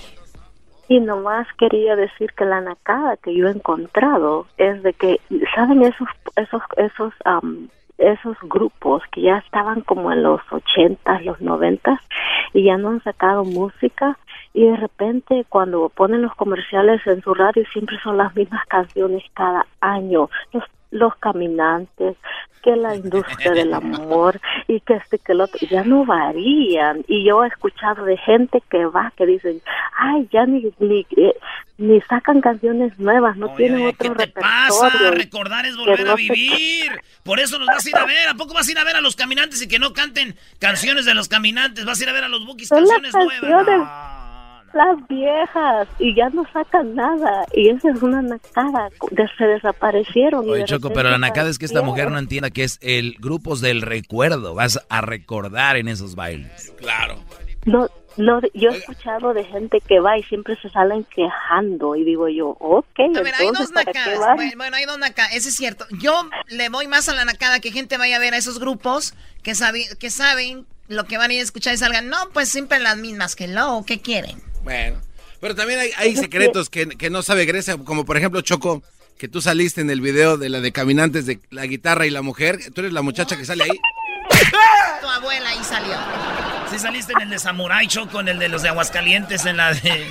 Y nomás quería decir que la nacada que yo he encontrado es de que, ¿saben esos esos esos esos grupos que ya estaban como en los ochentas, los noventas y ya no han sacado música y de repente cuando ponen los comerciales en su radio siempre son las mismas canciones cada año. Los los caminantes, que la industria del amor y que este que el otro ya no varían. Y yo he escuchado de gente que va que dicen ay ya ni ni, eh, ni sacan canciones nuevas no tienen otro ¿qué te pasa? recordar es volver a vivir. Por eso nos vas a ir a ver. A poco vas a ir a ver a los caminantes y que no canten canciones de los caminantes vas a ir a ver a los bookies canciones nuevas las viejas y ya no sacan nada y esa es una nacada se desaparecieron Oye, Choco pero la nacada es que esta mujer no entienda que es el grupos del recuerdo vas a recordar en esos bailes claro no no, yo he escuchado de gente que va y siempre se salen quejando y digo yo, ok, a ver, hay dos nacadas. Bueno, hay dos nacadas, eso es cierto. Yo le voy más a la nacada que gente vaya a ver a esos grupos que, que saben lo que van a ir a escuchar y salgan. No, pues siempre las mismas que lo, ¿qué quieren? Bueno, pero también hay, secretos que, no sabe Grecia, como por ejemplo, Choco, que tú saliste en el video de la de Caminantes de la guitarra y la mujer. Tú eres la muchacha que sale ahí. Tu abuela ahí salió. Sí saliste en el de Samurai Choco, en el de los de Aguascalientes, en la de...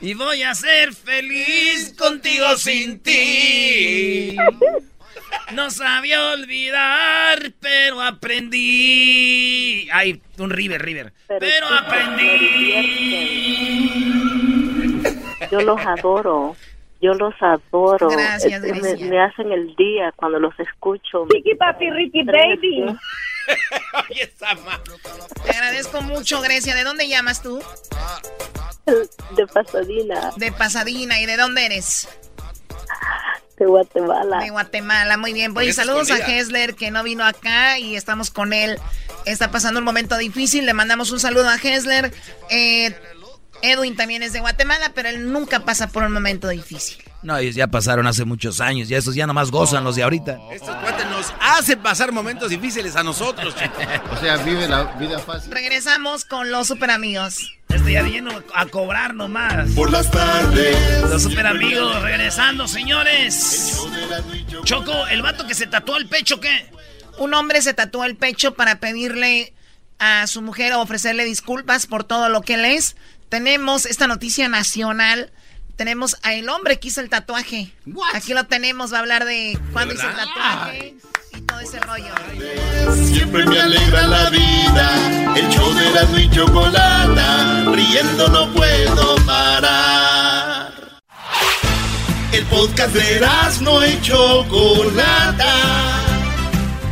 Y voy a ser feliz contigo sin ti. No sabía olvidar, pero aprendí. Ay, un River, River. Pero, aprendí. yo los adoro. Yo los adoro. Gracias, Es- me, Grecia. me hacen el día cuando los escucho. Ricky papi, Ricky baby. Te agradezco mucho, Grecia. ¿De dónde llamas tú? De Pasadena, De Pasadena. ¿Y de dónde eres? De Guatemala. De Guatemala, muy bien. Pues saludos a. Hesler que no vino acá y estamos con él. Está pasando un momento difícil. Le mandamos un saludo a Hesler. Eh, Edwin también es de Guatemala, pero él nunca pasa por un momento difícil. No, ellos ya pasaron hace muchos años. Ya esos ya nomás gozan los de ahorita. Estos cuates nos hacen pasar momentos difíciles a nosotros, chico. O sea, vive la vida fácil. Regresamos con los super amigos. Estoy ya lleno a cobrar nomás. Por las tardes. Los super amigos regresando, señores. Choco, el vato que se tatuó el pecho, ¿qué? Un hombre se tatuó el pecho para pedirle a su mujer o ofrecerle disculpas por todo lo que él es. Tenemos esta noticia nacional. Tenemos a el hombre que hizo el tatuaje. Aquí lo tenemos, va a hablar de cuándo hizo el tatuaje y todo ese rollo. Siempre me alegra la vida. El show de la y chocolata. Riendo no puedo parar. El podcast de no y chocolata.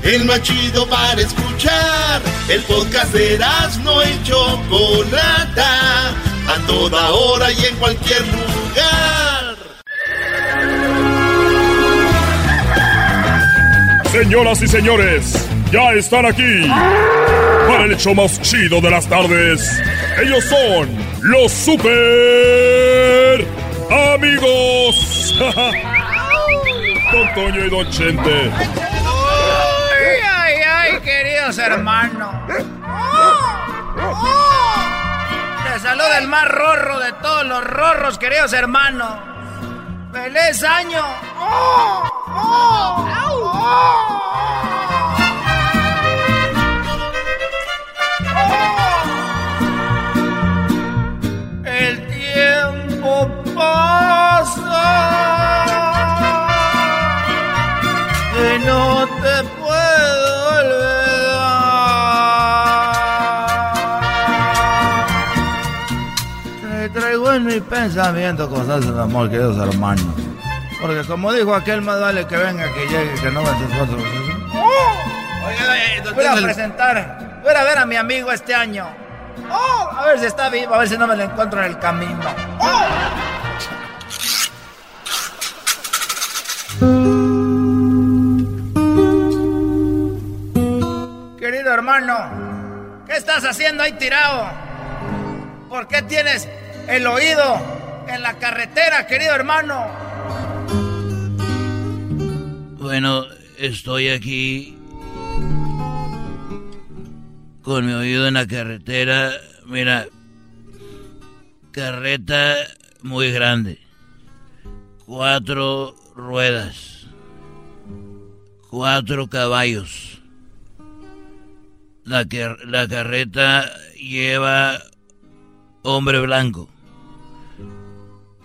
El más chido para escuchar. El podcast de no y chocolata. A toda hora y en cualquier lugar. Señoras y señores, ya están aquí para el hecho más chido de las tardes. Ellos son los super amigos. Don Toño y Don Chente. Ay, ay, ay, queridos hermanos. Saluda el más rorro de todos los rorros, queridos hermanos. ¡Feliz año! El mi pensamiento cosas del amor, queridos hermanos. Porque como dijo aquel, más vale que venga que llegue, que no va a otros. Voy a presentar, voy a ver a mi amigo este año. Oh, a ver si está vivo, a ver si no me lo encuentro en el camino. Oh. Querido hermano, ¿qué estás haciendo ahí tirado? ¿Por qué tienes el oído en la carretera, querido hermano? Bueno, estoy aquí con mi oído en la carretera. Mira, carreta muy grande. Cuatro ruedas. Cuatro caballos. La, car- la carreta lleva hombre blanco.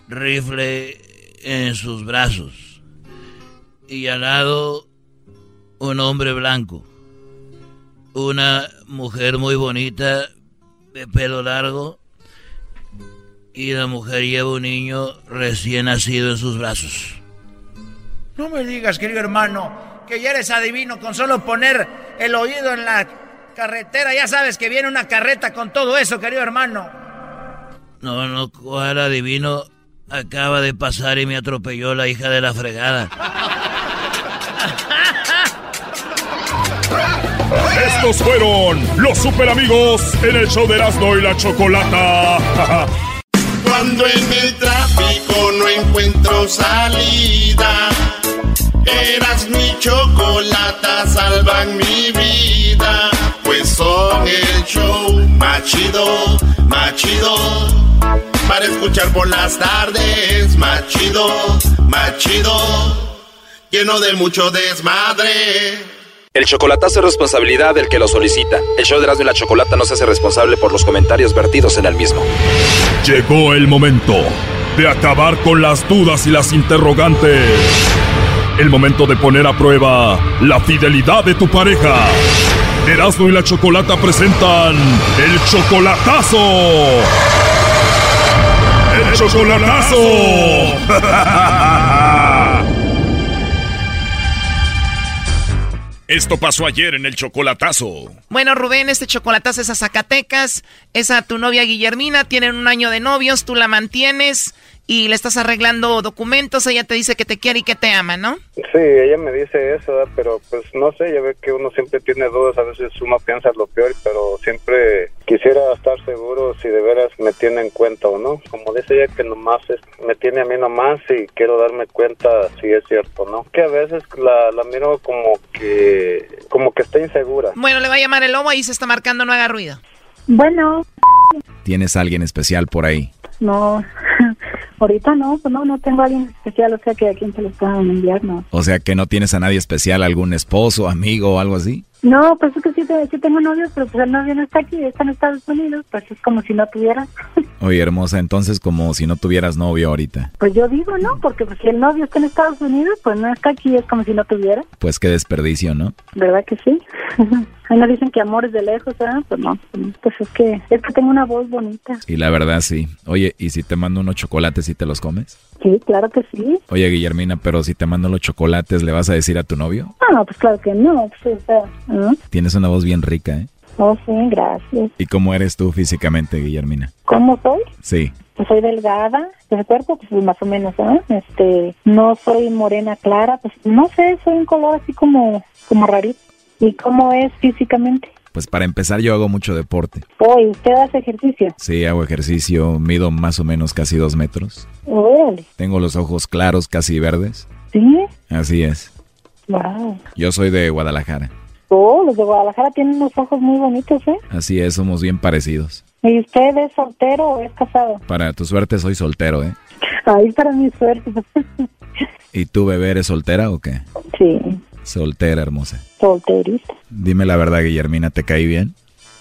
Rifle en sus brazos. Y al lado un hombre blanco. Una mujer muy bonita de pelo largo. Y la mujer lleva un niño recién nacido en sus brazos. No me digas, querido hermano, que ya eres adivino con solo poner el oído en la carretera. Ya sabes que viene una carreta con todo eso, querido hermano. No, no, cuál adivino. Acaba de pasar y me atropelló la hija de la fregada. Estos fueron los super amigos en el show de Erasmo y la Chocolata. Cuando en el tráfico no encuentro salida, eras mi chocolata, salvan mi vida. Pues son el show más chido, más chido. Para escuchar por las tardes, más chido, más chido. Lleno de mucho desmadre. El chocolatazo es responsabilidad del que lo solicita. El show de Erasmo y la Chocolata no se hace responsable por los comentarios vertidos en el mismo. Llegó el momento de acabar con las dudas y las interrogantes. El momento de poner a prueba la fidelidad de tu pareja. Erasmo y la Chocolata presentan el chocolatazo. Chocolatazo. Esto pasó ayer en el chocolatazo. Bueno, Rubén, este chocolatazo es a Zacatecas, es a tu novia Guillermina, tienen un año de novios, tú la mantienes y le estás arreglando documentos, ella te dice que te quiere y que te ama, ¿no? Sí, ella me dice eso, ¿verdad? pero pues no sé, ya ve que uno siempre tiene dudas, a veces uno piensa lo peor, pero siempre quisiera estar seguro si de veras me tiene en cuenta o no. Como dice ella que nomás es, me tiene a mí nomás y quiero darme cuenta si es cierto, ¿no? Que a veces la, la miro como que como que está insegura. Bueno, le va a llamar el lobo, ahí se está marcando, no haga ruido. Bueno, ¿Tienes a alguien especial por ahí? no, ahorita no, pues no, no tengo a alguien especial, o sea que a quien se lo puedan enviar, no. O sea que no tienes a nadie especial, algún esposo, amigo o algo así. No, pues es que sí, sí tengo novios, pero pues el novio no está aquí, está en Estados Unidos, pues es como si no tuviera. Oye, hermosa, entonces como si no tuvieras novio ahorita. Pues yo digo, ¿no? Porque pues, si el novio está en Estados Unidos, pues no está aquí, es como si no tuviera. Pues qué desperdicio, ¿no? ¿Verdad que sí? Ahí nos dicen que amores de lejos, ¿verdad? Pues no, pues es que, es que tengo una voz bonita. Y la verdad sí. Oye, ¿y si te mando unos chocolates y te los comes? Sí, claro que sí. Oye, Guillermina, pero si te mando los chocolates, ¿le vas a decir a tu novio? Ah, pues claro que no, pues o sea, ¿ah? Tienes una voz bien rica, ¿eh? Oh, sí, gracias. ¿Y cómo eres tú físicamente, Guillermina? ¿Cómo soy? Sí. Pues soy delgada, de cuerpo, pues más o menos, ¿eh? Este, no soy morena clara, pues no sé, soy un color así como, como rarito. ¿Y cómo es físicamente? Pues para empezar yo hago mucho deporte. Oh, ¿y usted hace ejercicio? Sí, hago ejercicio, mido más o menos casi dos metros. Órale, Tengo los ojos claros, casi verdes. ¿sí? Así es. Wow. Yo soy de Guadalajara. Oh, los de Guadalajara tienen unos ojos muy bonitos, ¿eh? Así es, somos bien parecidos. ¿Y usted es soltero o es casado? Para tu suerte soy soltero, ¿eh? Ahí para mi suerte. ¿Y tú, bebé, eres soltera o qué? sí, Soltera, hermosa. Solterista. Dime la verdad, Guillermina, ¿te caí bien?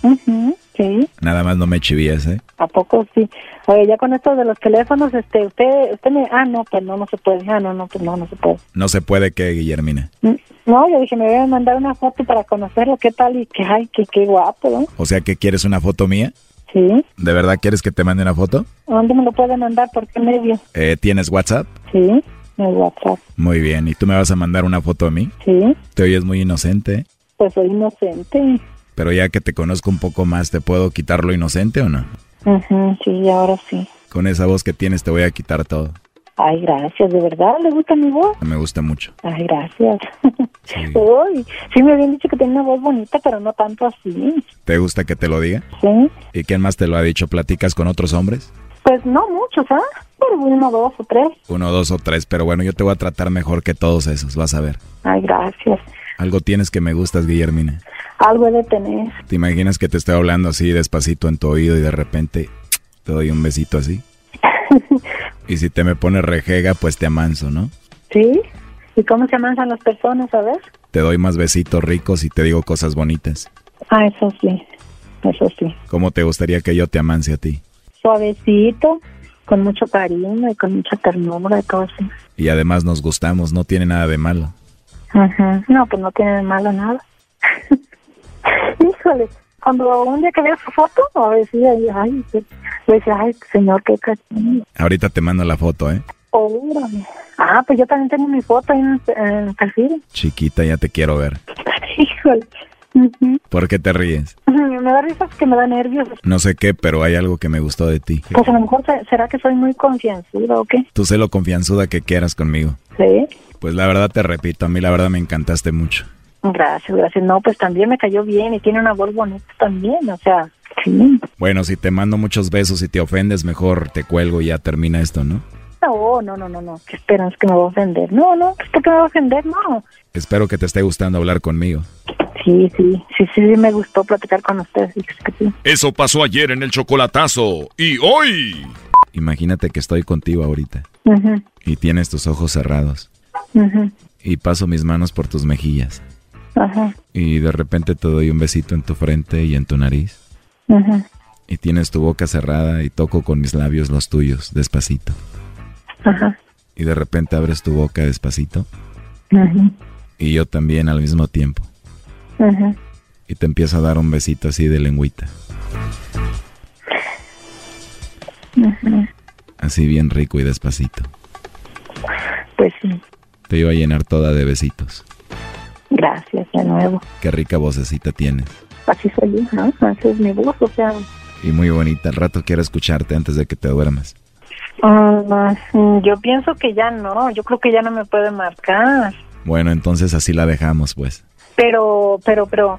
Ujú, sí, Nada más no me chivías, ¿eh? ¿a poco sí? Oye, ya con esto de los teléfonos, este, usted, usted me... Ah, no, pues no, no se puede. Ah, no, no, pues no, no se puede. No se puede que, Guillermina. Mm, No, yo dije, me voy a mandar una foto para conocerlo, qué tal y que, ay, que qué guapo, ¿no? O sea, ¿que quieres una foto mía? Sí. ¿De verdad quieres que te mande una foto? ¿Dónde me lo puede mandar? ¿Por qué medio? Eh, ¿Tienes WhatsApp? Sí, en el WhatsApp. Muy bien. ¿Y tú me vas a mandar una foto a mí? Sí, Te oyes muy inocente, pues soy inocente. pero ya que te conozco un poco más, ¿te puedo quitar lo inocente o no? Ujú, sí, ahora sí. Con esa voz que tienes te voy a quitar todo. Ay, gracias, ¿de verdad? ¿Le gusta mi voz? Me gusta mucho. Ay, gracias. Uy, sí me habían dicho que tenía una voz bonita, pero no tanto así. ¿Te gusta que te lo diga? Sí. ¿Y quién más te lo ha dicho? ¿Platicas con otros hombres? Pues no muchos, ¿ah? Pero uno, dos o tres. Uno, dos o tres, pero bueno, yo te voy a tratar mejor que todos esos, vas a ver. Ay, gracias. Algo tienes que me gustas, Guillermina. Algo he de tener. ¿Te imaginas que te estoy hablando así despacito en tu oído y de repente te doy un besito así? y si te me pones rejega, pues te amanso, ¿no? ¿Sí? ¿Y cómo se amansan las personas, a ver? Te doy más besitos ricos y te digo cosas bonitas. Ah, eso sí. Eso sí. ¿Cómo te gustaría que yo te amance a ti? Suavecito, con mucho cariño y con mucha ternura y todo así. Y además nos gustamos, no tiene nada de malo. Ujú. No, pues no tiene de malo nada. Híjole, cuando un día que vea su foto, a ver si ay, decía, ay, señor, qué cachorro. Ahorita te mando la foto, ¿eh? Órale. Ah, pues yo también tengo mi foto ahí en, en el perfil. Chiquita, ya te quiero ver. Híjole. ¿Por qué te ríes? Me da risa porque me da nervios. No sé qué, pero hay algo que me gustó de ti. Pues a lo mejor se- será que soy muy confianzuda o qué. Tú sé lo confianzuda que quieras conmigo. Sí. Pues la verdad te repito, a mí la verdad me encantaste mucho. Gracias, gracias. No, pues también me cayó bien y tiene una voz bonita también, o sea, sí. Bueno, si te mando muchos besos y te ofendes, mejor te cuelgo y ya termina esto, ¿no? No, no, no, no, no. ¿Qué esperan? Es que me va a ofender. No, no, pues ¿por qué me va a ofender? No. Espero que te esté gustando hablar conmigo. Sí, sí, sí, sí, me gustó platicar con ustedes. sí, es que sí. Eso pasó ayer en el chocolatazo. Y hoy. Imagínate que estoy contigo ahorita Ujú, y tienes tus ojos cerrados ujú, y paso mis manos por tus mejillas Ajá, y de repente te doy un besito en tu frente y en tu nariz y tienes tu boca cerrada y toco con mis labios los tuyos despacito ajá, y de repente abres tu boca despacito y yo también al mismo tiempo y te empiezo a dar un besito así de lengüita. Así bien rico y despacito. Pues sí, Te iba a llenar toda de besitos. gracias de nuevo. Qué rica vocecita tienes. Así soy yo, ¿no? Así es mi voz, o sea, Y muy bonita. Al rato quiero escucharte antes de que te duermas. mm, yo pienso que ya no, yo creo que ya no me puede marcar. Bueno, entonces así la dejamos, pues. Pero, pero, pero,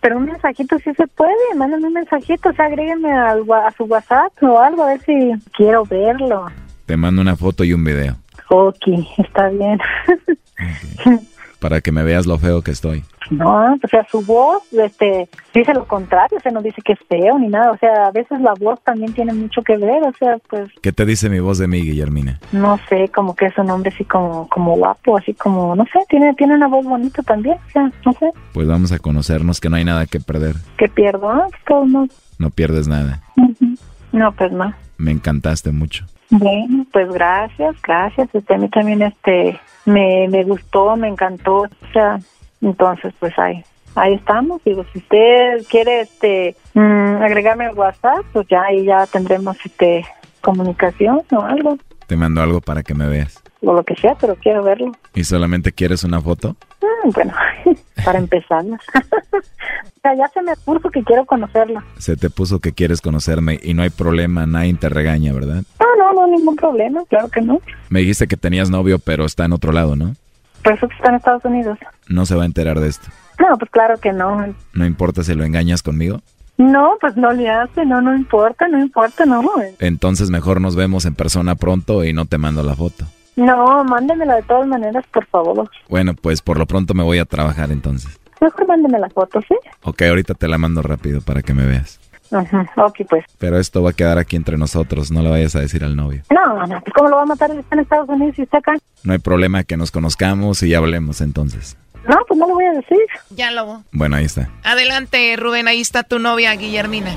pero un mensajito sí se puede, mándame un mensajito, o sea, agréguenme al wa- a su WhatsApp o algo, a ver si quiero verlo. Te mando una foto y un video. Ok, está bien. Para que me veas lo feo que estoy. No, o sea, su voz este, dice lo contrario, o sea, no dice que es feo ni nada, o sea, a veces la voz también tiene mucho que ver, o sea, pues, ¿Qué te dice mi voz de mí, Guillermina? no sé, como que es un hombre así como, como guapo, así como, no sé, tiene, tiene una voz bonita también, o sea, no sé, Pues vamos a conocernos, que no hay nada que perder. que pierdo, ¿no? Pues, no, No pierdes nada. ujú. no, pues no. Me encantaste mucho. Bueno, pues gracias, gracias. Este, a mí también este me, me gustó, me encantó. O sea, entonces pues ahí ahí estamos. Digo, si usted quiere este mm, agregarme al WhatsApp, pues ya ahí ya tendremos este comunicación o algo Te mando algo para que me veas. o lo que sea, pero quiero verlo. ¿Y solamente quieres una foto? Mm, bueno, para empezar. o sea, ya se me puso que quiero conocerlo. Se te puso que quieres conocerme y no hay problema, nadie te regaña, ¿verdad? No, no, no, ningún problema, claro que no. Me dijiste que tenías novio, pero está en otro lado, ¿no? Por eso que está en Estados Unidos. No se va a enterar de esto. No, pues claro que no. No importa si lo engañas conmigo. No, pues no le hace, no, no importa, no importa, no. Entonces mejor nos vemos en persona pronto y no te mando la foto. No, mándemela de todas maneras, por favor. Bueno, pues por lo pronto me voy a trabajar entonces. Mejor mándeme la foto, ¿sí? Ok, ahorita te la mando rápido para que me veas. Ajá, ok, pues. Pero esto va a quedar aquí entre nosotros, no le vayas a decir al novio. No, no, pues ¿cómo lo va a matar? Está en Estados Unidos y está acá. No hay problema que nos conozcamos y hablemos entonces. No, pues no lo voy a decir. Ya, Lobo. Bueno, ahí está. Adelante, Rubén, ahí está tu novia, Guillermina.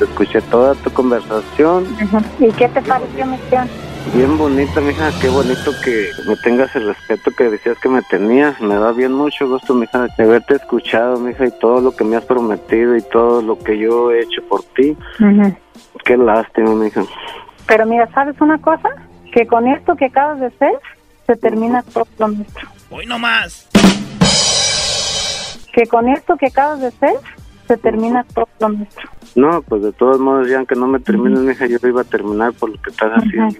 Escuché toda tu conversación. ¿Y qué te pareció, mi? Bien bonita, mija. Qué bonito que me tengas el respeto que decías que me tenías. Me da bien mucho gusto, mija, de haberte escuchado, mija, y todo lo que me has prometido y todo lo que yo he hecho por ti. Qué lástima, mija. Pero mira, ¿sabes una cosa? Que con esto que acabas de hacer, se termina todo lo nuestro. Hoy no más. Que con esto que acabas de hacer, se termina todo lo nuestro. No, pues de todos modos, ya aunque no me termines, mija, yo iba a terminar por lo que estás haciendo.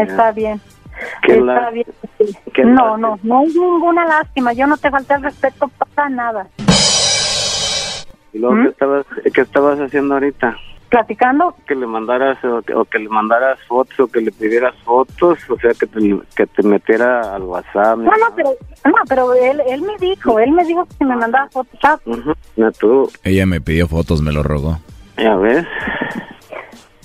Está bien. Está bien. No, no, no hay ninguna lástima. Yo no te falté el respeto para nada. ¿Y luego qué, estabas, qué estabas haciendo ahorita? Platicando, Que le mandaras o que, o que le mandaras fotos o que le pidieras fotos, o sea, que te, que te metiera al WhatsApp. no, no, pero, no, pero él, él me dijo, él me dijo que me mandaba fotos. Tú, Ella me pidió fotos, me lo rogó. ya ves.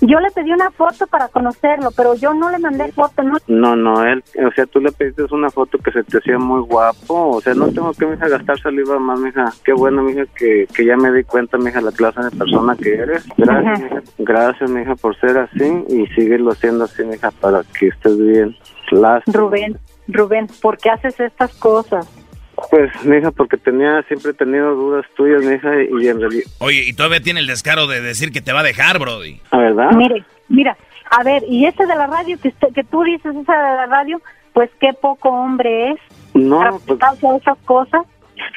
Yo le pedí una foto para conocerlo, pero yo no le mandé foto, no. No, no, él, o sea, tú le pediste una foto que se te hacía muy guapo, o sea, no tengo que, mija, gastar saliva más, mija. Qué bueno, mija, que, que ya me di cuenta, mija, la clase de persona que eres. Gracias, mija, gracias, mija, por ser así y síguelo siendo así, mija, para que estés bien. Lástima. Rubén, Rubén, ¿por qué haces estas cosas? Pues, mija, porque tenía, siempre he tenido dudas tuyas, mija, y en realidad, Oye, y todavía tiene el descaro de decir que te va a dejar, Brody. ¿la verdad? Mire, mira, a ver, y ese de la radio que, usted- que tú dices, esa de la radio, pues qué poco hombre es. No, pues, a esas cosas.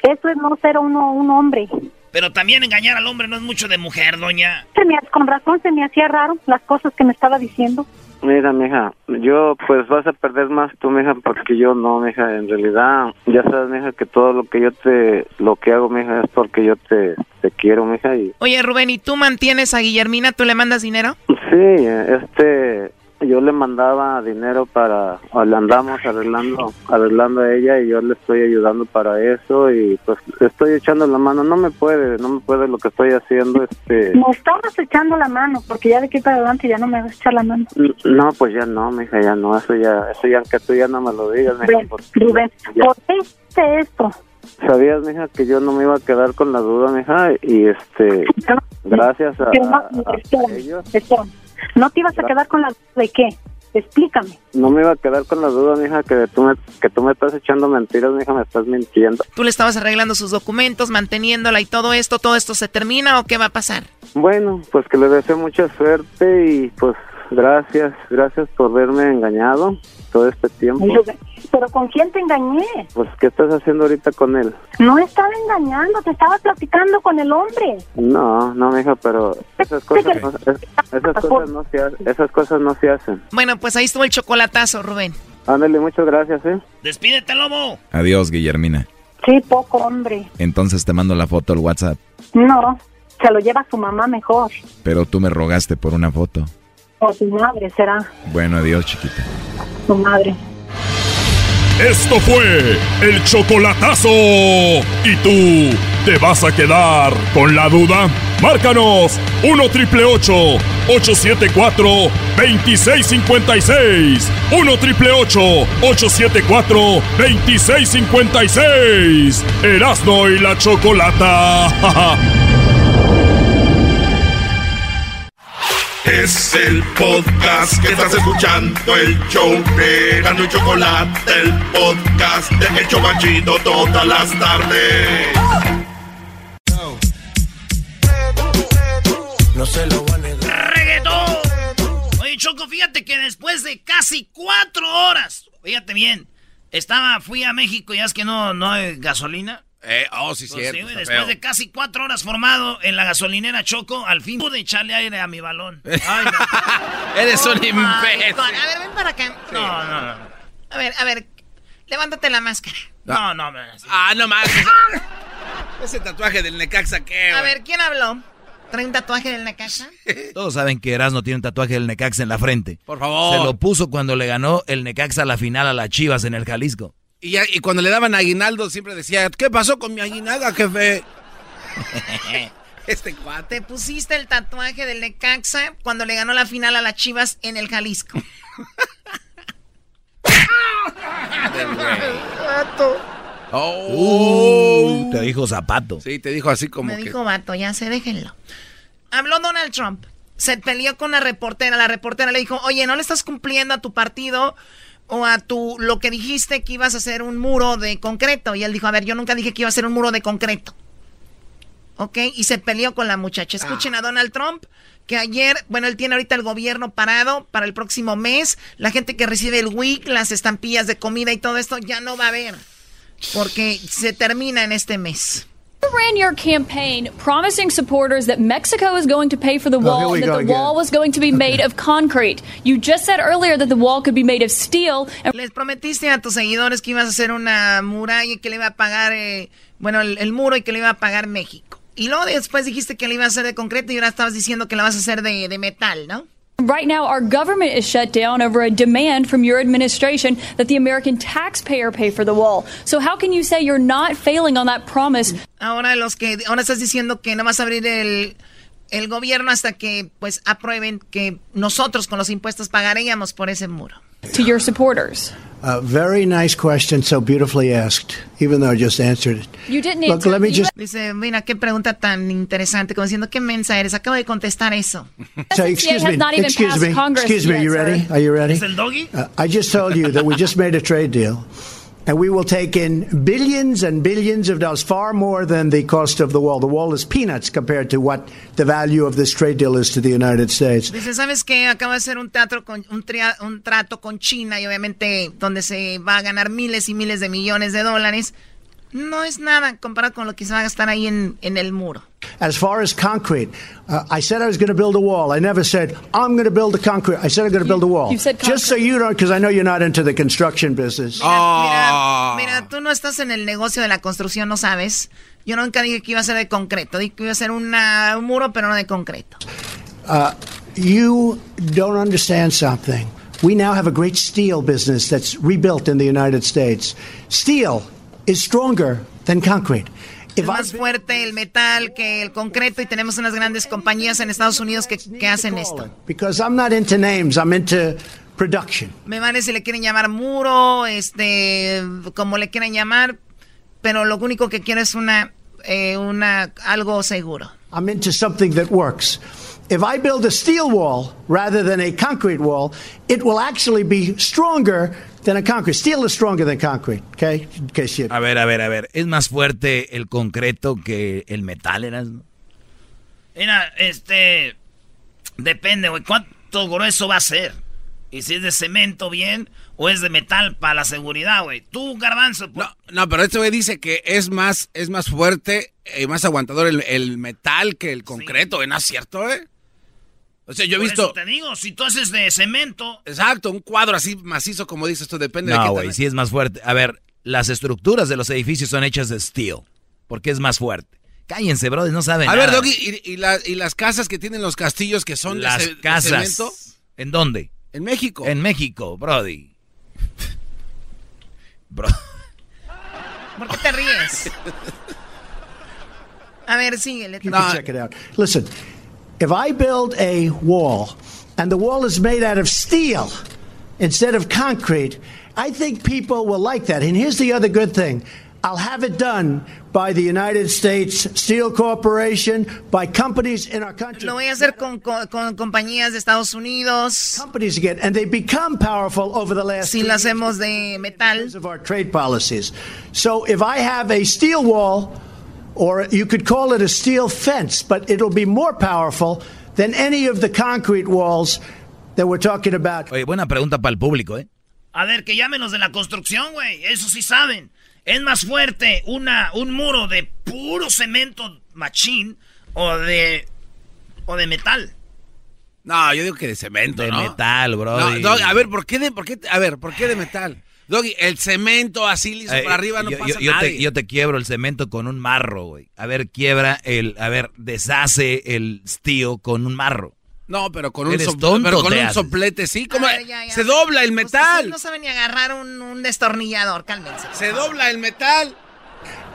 Eso es no ser uno un hombre. Pero también engañar al hombre no es mucho de mujer, doña. Se me, con razón se me hacía raro las cosas que me estaba diciendo. Mira, mija, yo pues vas a perder más tú, mija, porque yo no, mija, en realidad, ya sabes, mija, que todo lo que yo te, lo que hago, mija, es porque yo te, te quiero, mija, y Oye, Rubén, ¿y tú mantienes a Guillermina? ¿Tú le mandas dinero? sí, este, yo le mandaba dinero para, le andamos arreglando, arreglando a ella y yo le estoy ayudando para eso y pues estoy echando la mano, no me puede, no me puede lo que estoy haciendo, este... Me estabas echando la mano, porque ya de aquí para adelante ya no me vas a echar la mano. No, pues ya no, mija, ya no, eso ya, eso ya que tú ya no me lo digas, mija, Rubén, porque Rubén, ya- ¿por qué hiciste esto? Sabías, mija, que yo no me iba a quedar con la duda, mija, y este, gracias a, ellos. ¿No te ibas a quedar con la de qué? Explícame. no me iba a quedar con la duda, mija, que tú me, que tú me estás echando mentiras, mija, me estás mintiendo. ¿Tú le estabas arreglando sus documentos, manteniéndola y todo esto? ¿Todo esto se termina o qué va a pasar? Bueno, pues que le deseo mucha suerte y pues gracias, gracias por verme engañado todo este tiempo. ¿Pero con quién te engañé? Pues, ¿qué estás haciendo ahorita con él? No estaba engañando, te estaba platicando con el hombre. No, no, mija, pero esas cosas no, es- esas cosas no se hacen. Esas cosas no se hacen. Bueno, pues ahí estuvo el chocolatazo, Rubén. Ándale, muchas gracias, ¿eh? Despídete, lobo. Adiós, Guillermina. Sí, poco hombre. Entonces te mando la foto al WhatsApp. No, se lo lleva su mamá mejor. Pero tú me rogaste por una foto. O su madre será, Bueno, adiós, chiquita. su madre. Esto fue el chocolatazo. ¿Y tú te vas a quedar con la duda? Márcanos 1 triple 874 2656. 1 triple 874 2656. Erasno y la chocolata. Es el podcast que estás escuchando, el show de Gano y Chocolate, el podcast de El Chobachito todas las tardes. No se lo van a ¡Reggaetón! Oye, Choco, fíjate que después de casi cuatro horas, fíjate bien, estaba, fui a México y ya es que no, no hay gasolina. Eh, oh, sí, Pues cierto. sí, güey, después feo. de casi cuatro horas formado en la gasolinera Choco, al fin pude echarle aire a mi balón. Ay, no. Eres un imbécil. A ver, ven para acá. No, no, no. A ver, a ver, levántate la máscara. No, no, no. Ah, no más. Ese tatuaje del Necaxa, ¿qué, A ver, ¿quién habló? ¿Trae un tatuaje del Necaxa? Todos saben que Erasmo tiene un tatuaje del Necaxa en la frente. Por favor. Se lo puso cuando le ganó el Necaxa la final a las Chivas en el Jalisco. Y, ya- y cuando le daban aguinaldo siempre decía, ¿qué pasó con mi aguinaga, jefe? este cuate. Te pusiste el tatuaje del Necaxa cuando le ganó la final a las Chivas en el Jalisco. Oh. te dijo zapato. Sí, te dijo así como Me que... dijo vato, ya sé, déjenlo. Habló Donald Trump. Se peleó con la reportera. La reportera le dijo, oye, ¿no le estás cumpliendo a tu partido o a tu lo que dijiste que ibas a hacer un muro de concreto? Y él dijo, a ver, yo nunca dije que iba a hacer un muro de concreto. ¿Ok? Y se peleó con la muchacha. Escuchen a Donald Trump, que ayer, bueno, él tiene ahorita el gobierno parado para el próximo mes. La gente que recibe el WIC, las estampillas de comida y todo esto, ya no va a haber. Porque se termina en este mes. You ran your campaign promising supporters that Mexico is going to pay for the Oh, wall we and that the again. wall was going to be made of concrete. You just said earlier that the wall could be made of steel. And Les prometiste a tus seguidores que ibas a hacer una muralla y que le iba a pagar, eh, bueno, el, el muro y que le iba a pagar México. Y luego después dijiste que le iba a hacer de concreto y ahora estabas diciendo que la vas a hacer de, de metal, ¿no? Right now, our government is shut down over a demand from your administration that the American taxpayer pay for the wall. So how can you say you're not failing on that promise? Ahora los que, ahora estás diciendo que no vas a abrir el, el gobierno hasta que pues aprueben que nosotros con los impuestos pagaríamos por ese muro. To your supporters. A very nice question, so beautifully asked, even though I just answered it. You didn't Look, let me just Dice, mira, qué pregunta tan interesante, como diciendo, qué mensa eres, acabo de contestar eso. say, excuse me, excuse me, Congress excuse me. yet, you ready? sir. Are you ready? ¿Es el doggy? Uh, I just told you that we just made a trade deal, and we will take in billions and billions of dollars, far more than the cost of the wall. The wall is peanuts compared to what the value of this trade deal is to the United States. Dice, ¿sabes qué? Acabo de hacer un teatro con un, tria- un trato con China y obviamente donde se va a ganar miles y miles de millones de dólares. No es nada comparado con lo que se va a gastar ahí en, en el muro. As far as concrete, uh, I said I was going to build a wall. I never said I'm going to build a concrete. I said I'm going to build a wall. you said Just so you don't, because I know you're not into the construction business. Mira, mira, tú no estás en el negocio de la construcción, no sabes. Yo nunca dije que iba a ser de concreto. Dije que iba a ser una- un muro, pero no de concreto. Uh, you don't understand something. We now have a great steel business that's rebuilt in the United States. Steel is stronger than concrete. Es más fuerte el metal que el concreto y tenemos unas grandes compañías en Estados Unidos que, que hacen esto. Because I'm not into names, I'm into production. Me vale si le quieren llamar muro, este, como le quieran llamar, pero lo único que quiero es una, eh, una, algo seguro. I'm into something that works. If I build a steel wall rather than a concrete wall, it will actually be stronger than a concrete. Steel is stronger than concrete, okay? In case you... A ver, a ver, a ver. ¿Es más fuerte el concreto que el metal, Erasmo? Mira, este. Depende, güey. ¿Cuánto grueso va a ser? Y si es de cemento, bien. O es de metal para la seguridad, güey. Tú, garbanzo. No, no, pero este güey dice que es más, es más fuerte y más aguantador el, el metal que el concreto, güey. ¿No es cierto, eh? O sea, yo he Por visto. eso te digo, si tú haces de cemento. Exacto, un cuadro así macizo, como dices, esto depende de No, qué güey, sí es más fuerte. A ver, las estructuras de los edificios son hechas de steel. Porque es más fuerte. Cállense, brothers, no saben A nada. ver, Doggy, y, y la- y las casas que tienen los castillos que son de Las de casas. cemento? ¿En dónde? En México. En México, brody. Bro. ¿Por qué te ríes? A ver, síguele. You can check it out. Listen, if I build a wall and the wall is made out of steel instead of concrete, I think people will like that. And here's the other good thing. I'll have it done by the United States Steel Corporation, by companies in our country. Lo voy a hacer con, con- con compañías de Estados Unidos. Companies again, and they become powerful over the last. Si lo hacemos de metal. Of our trade policies. So if I have a steel wall, or you could call it a steel fence, but it'll be more powerful than any of the concrete walls that we're talking about. Oye, buena pregunta para el público, ¿eh? A ver, que llamen los de la construcción, güey. Eso sí saben. Es más fuerte una, un muro de puro cemento machín o de, o de metal. No, yo digo que de cemento, De ¿no? metal, brody. No, Doggy, a ver, ¿por qué de, por qué, a ver, ¿por qué de metal? Doggy, el cemento así liso Eh, para arriba no yo, pasa yo- yo nada. te, yo te quiebro el cemento con un marro, güey. A ver, quiebra el... A ver, deshace el steel con un marro. No, pero con un, Eres sop- tonto, pero con un soplete, sí, como A ver, ya, ya. se dobla el Ustedes metal. no saben ni agarrar un, un destornillador, cálmense. Se dobla el metal.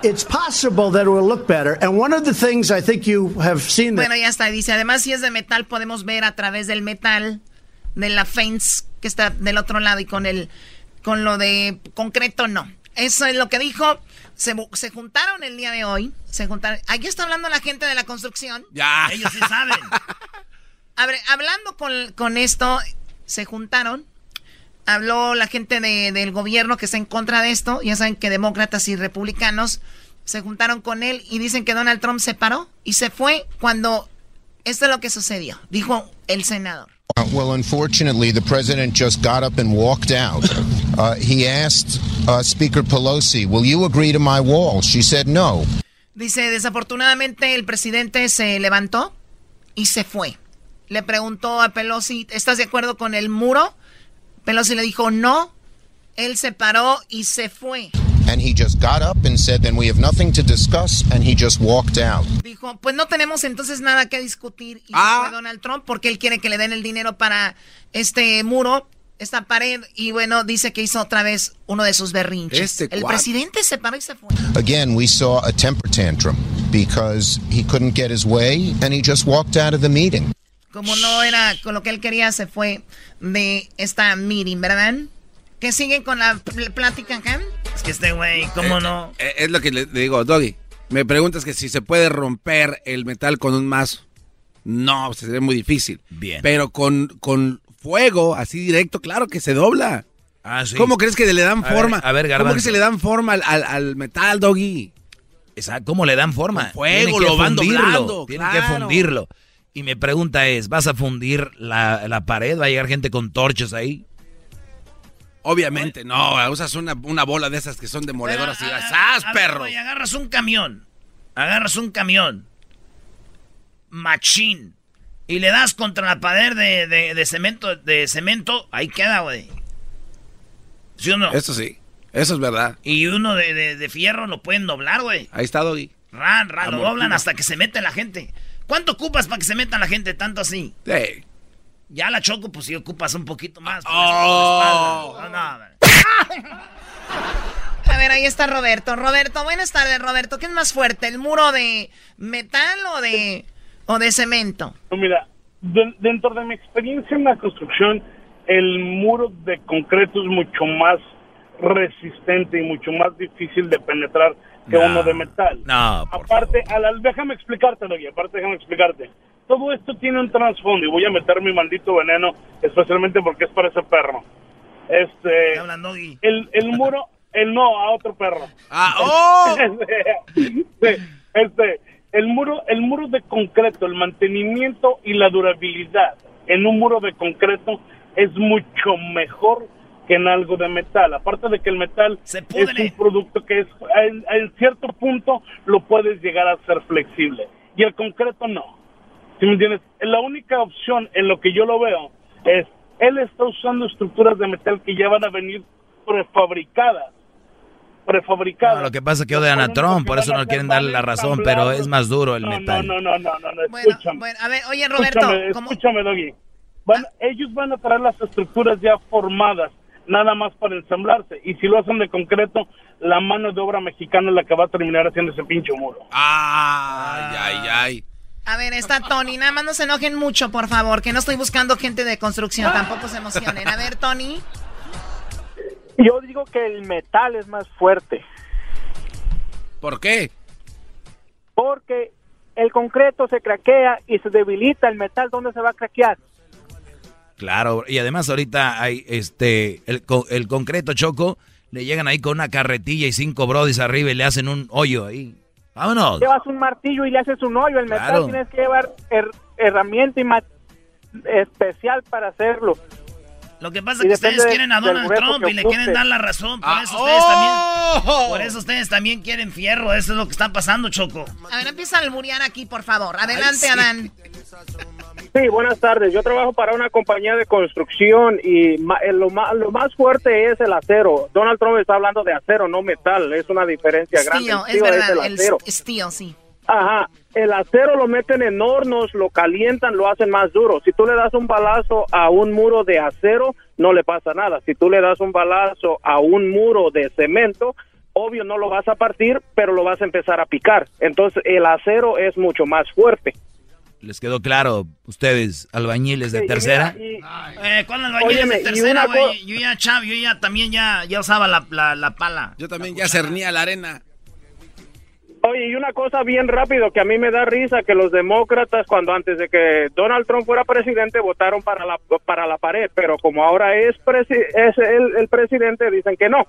It's possible that it will look better. And one of the things I think you have seen Bueno, ya está. Dice, además, si es de metal, podemos ver a través del metal de la fence que está del otro lado y con el con lo de concreto, no. Eso es lo que dijo. Se, bu- se juntaron el día de hoy. Se juntaron. Aquí está hablando la gente de la construcción. Ya. Ellos sí saben. A ver, hablando con, con esto, se juntaron. Habló la gente de- del gobierno que está en contra de esto. Ya saben que demócratas y republicanos se juntaron con él y dicen que Donald Trump se paró y se fue cuando esto es lo que sucedió, dijo el senador. Uh, well, unfortunately, the president just got up and walked out. Uh, he asked uh, Speaker Pelosi, Will you agree to my wall? She said no. Dice, desafortunadamente el presidente se levantó y se fue. Le preguntó a Pelosi, ¿estás de acuerdo con el muro? Pelosi le dijo no. Él se paró y se fue. And he just got up and said, Then we have nothing to discuss. And he just walked out. Dijo, pues no tenemos entonces nada que discutir. Y fue Donald Trump porque él quiere que le den el dinero para este muro, esta pared. Y bueno, dice que hizo otra vez uno de sus berrinches. Este el presidente se paró y se fue. Again, we saw a temper tantrum because he couldn't get his way and he just walked out of the meeting. Como no era con lo que él quería, se fue de esta meeting, ¿verdad? ¿Que siguen con la pl- plática acá? Es que este güey, ¿cómo Eh, no? eh, es lo que le digo, Doggy. Me preguntas que si se puede romper el metal con un mazo. No, sería muy difícil. Bien. Pero con, con fuego, así directo, claro que se dobla. Ah, sí. ¿Cómo crees que le dan A ver, forma? a ver, ¿Cómo Garbanzo. que se le dan forma al, al- al metal, Doggy? Esa- ¿Cómo le dan forma? Con fuego, que lo van fundirlo, doblando, Tienen que claro. fundirlo. Y mi pregunta es, ¿vas a fundir la, la pared? ¿Va a llegar gente con torches ahí? Obviamente, no, usas una, una bola de esas que son demoledoras y Pero, a- ¡zas, perro! güey, agarras un camión. Agarras un camión. Machín. Y le das contra la pared de, de- de cemento, de cemento, ahí queda, güey. ¿Sí o no? Eso sí, eso es verdad. Y uno de, de- de fierro lo pueden doblar, güey. Ahí está, Doggy. Ran, ran, lo doblan hasta que se mete la gente. ¿Cuánto ocupas para que se meta la gente tanto así? Sí. Ya la choco, pues si ocupas un poquito más. por Oh. la espalda. No, no, A ver, ahí está Roberto. Roberto, buenas tardes, Roberto. ¿Qué es más fuerte, el muro de metal o de, o de cemento? No, mira, de- dentro de mi experiencia en la construcción, el muro de concreto es mucho más resistente y mucho más difícil de penetrar que No, uno de metal. No, aparte, a la- déjame explicártelo, y aparte déjame explicarte. Todo esto tiene un trasfondo y voy a meter mi maldito veneno, especialmente porque es para ese perro. Este, el, el muro, el no, a otro perro. Ah, ¡oh! este, este, el muro, el muro de concreto, el mantenimiento y la durabilidad en un muro de concreto es mucho mejor que en algo de metal. Aparte de que el metal es un producto que es en, en cierto punto lo puedes llegar a ser flexible y el concreto no. ¿Sí me entiendes? La única opción en lo que yo lo veo es él está usando estructuras de metal que ya van a venir prefabricadas. Prefabricadas. No, lo que pasa es que odian a Trump, por eso no quieren darle la razón, pero es más duro el no, metal. No, no, no, no, no, Bueno, escúchame. bueno, a ver, oye, Roberto, Escúchame, ¿cómo- escúchame, Doggy. Van- Ellos van a traer las estructuras ya formadas, nada más para ensamblarse. Y si lo hacen de concreto, la mano de obra mexicana es la que va a terminar haciendo ese pinche muro. Ay, ay, ay. A ver, está Tony. Nada más no se enojen mucho, por favor, que no estoy buscando gente de construcción. Tampoco se emocionen. A ver, Tony. Yo digo que el metal es más fuerte. ¿Por qué? Porque el concreto se craquea y se debilita el metal. ¿Dónde se va a craquear? Claro, y además ahorita hay este el, co- el concreto choco, le llegan ahí con una carretilla y cinco brodis arriba y le hacen un hoyo ahí. Vámonos. Llevas un martillo y le haces un hoyo. El metal Claro. tienes que llevar her- herramienta y especial para hacerlo. Lo que pasa Y es que ustedes quieren a Donald Trump y le quieren dar la razón. Por Ah, eso ustedes ¡oh! también. Por eso ustedes también quieren fierro. Eso es lo que está pasando, Choco. A ver, empieza a alburear aquí, por favor. Adelante, sí. Adán. Sí, buenas tardes. Yo trabajo para una compañía de construcción y ma- eh, lo, ma- lo más fuerte es el acero. Donald Trump está hablando de acero, no metal. Es una diferencia grande. El es verdad. el El acero. steel, sí. Ajá, el acero lo meten en hornos, lo calientan, lo hacen más duro. Si tú le das un balazo a un muro de acero, no le pasa nada. Si tú le das un balazo a un muro de cemento, obvio no lo vas a partir, pero lo vas a empezar a picar. Entonces el acero es mucho más fuerte. ¿Les quedó claro ustedes, albañiles de Sí, y tercera? mira, Eh, ¿Cuál albañil Óyeme, de y tercera, güey? Yo ya, chav, yo ya también ya, ya usaba la, la, la pala. Yo también ya cernía la arena. Oye, y una cosa bien rápido que a mí me da risa, que los demócratas cuando antes de que Donald Trump fuera presidente votaron para la, para la pared, pero como ahora es, presi- es el, el presidente, dicen que no.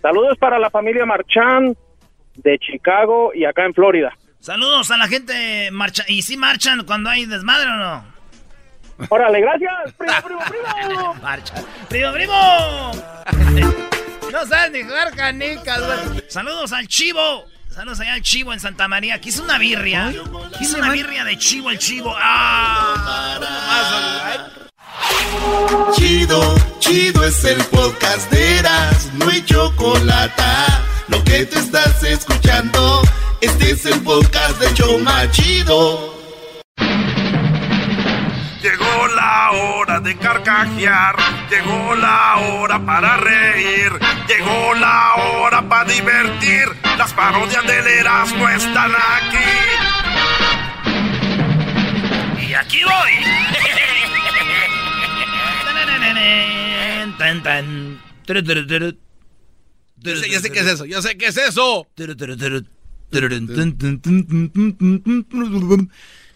Saludos para la familia Marchand de Chicago y acá en Florida. Saludos a la gente marcha. ¿Y si marchan cuando hay desmadre o no? Órale, gracias, primo, primo, primo. Marcha. ¡Primo, primo! no sabes ni jugar canicas, güey. Saludos al chivo. Saludos allá al chivo en Santa María. Aquí es una birria. Aquí es una birria de chivo el chivo. ¡Ah! Chido, chido es el podcast de Eras, no hay chocolate. Lo que te estás escuchando, este es el podcast de Choma Chido. Llegó la hora de carcajear, llegó la hora para reír, llegó la hora para divertir. Las parodias del Erasmo están aquí. Y aquí voy. Tan, tan. Yo sé, yo sé qué es eso, yo sé qué es eso.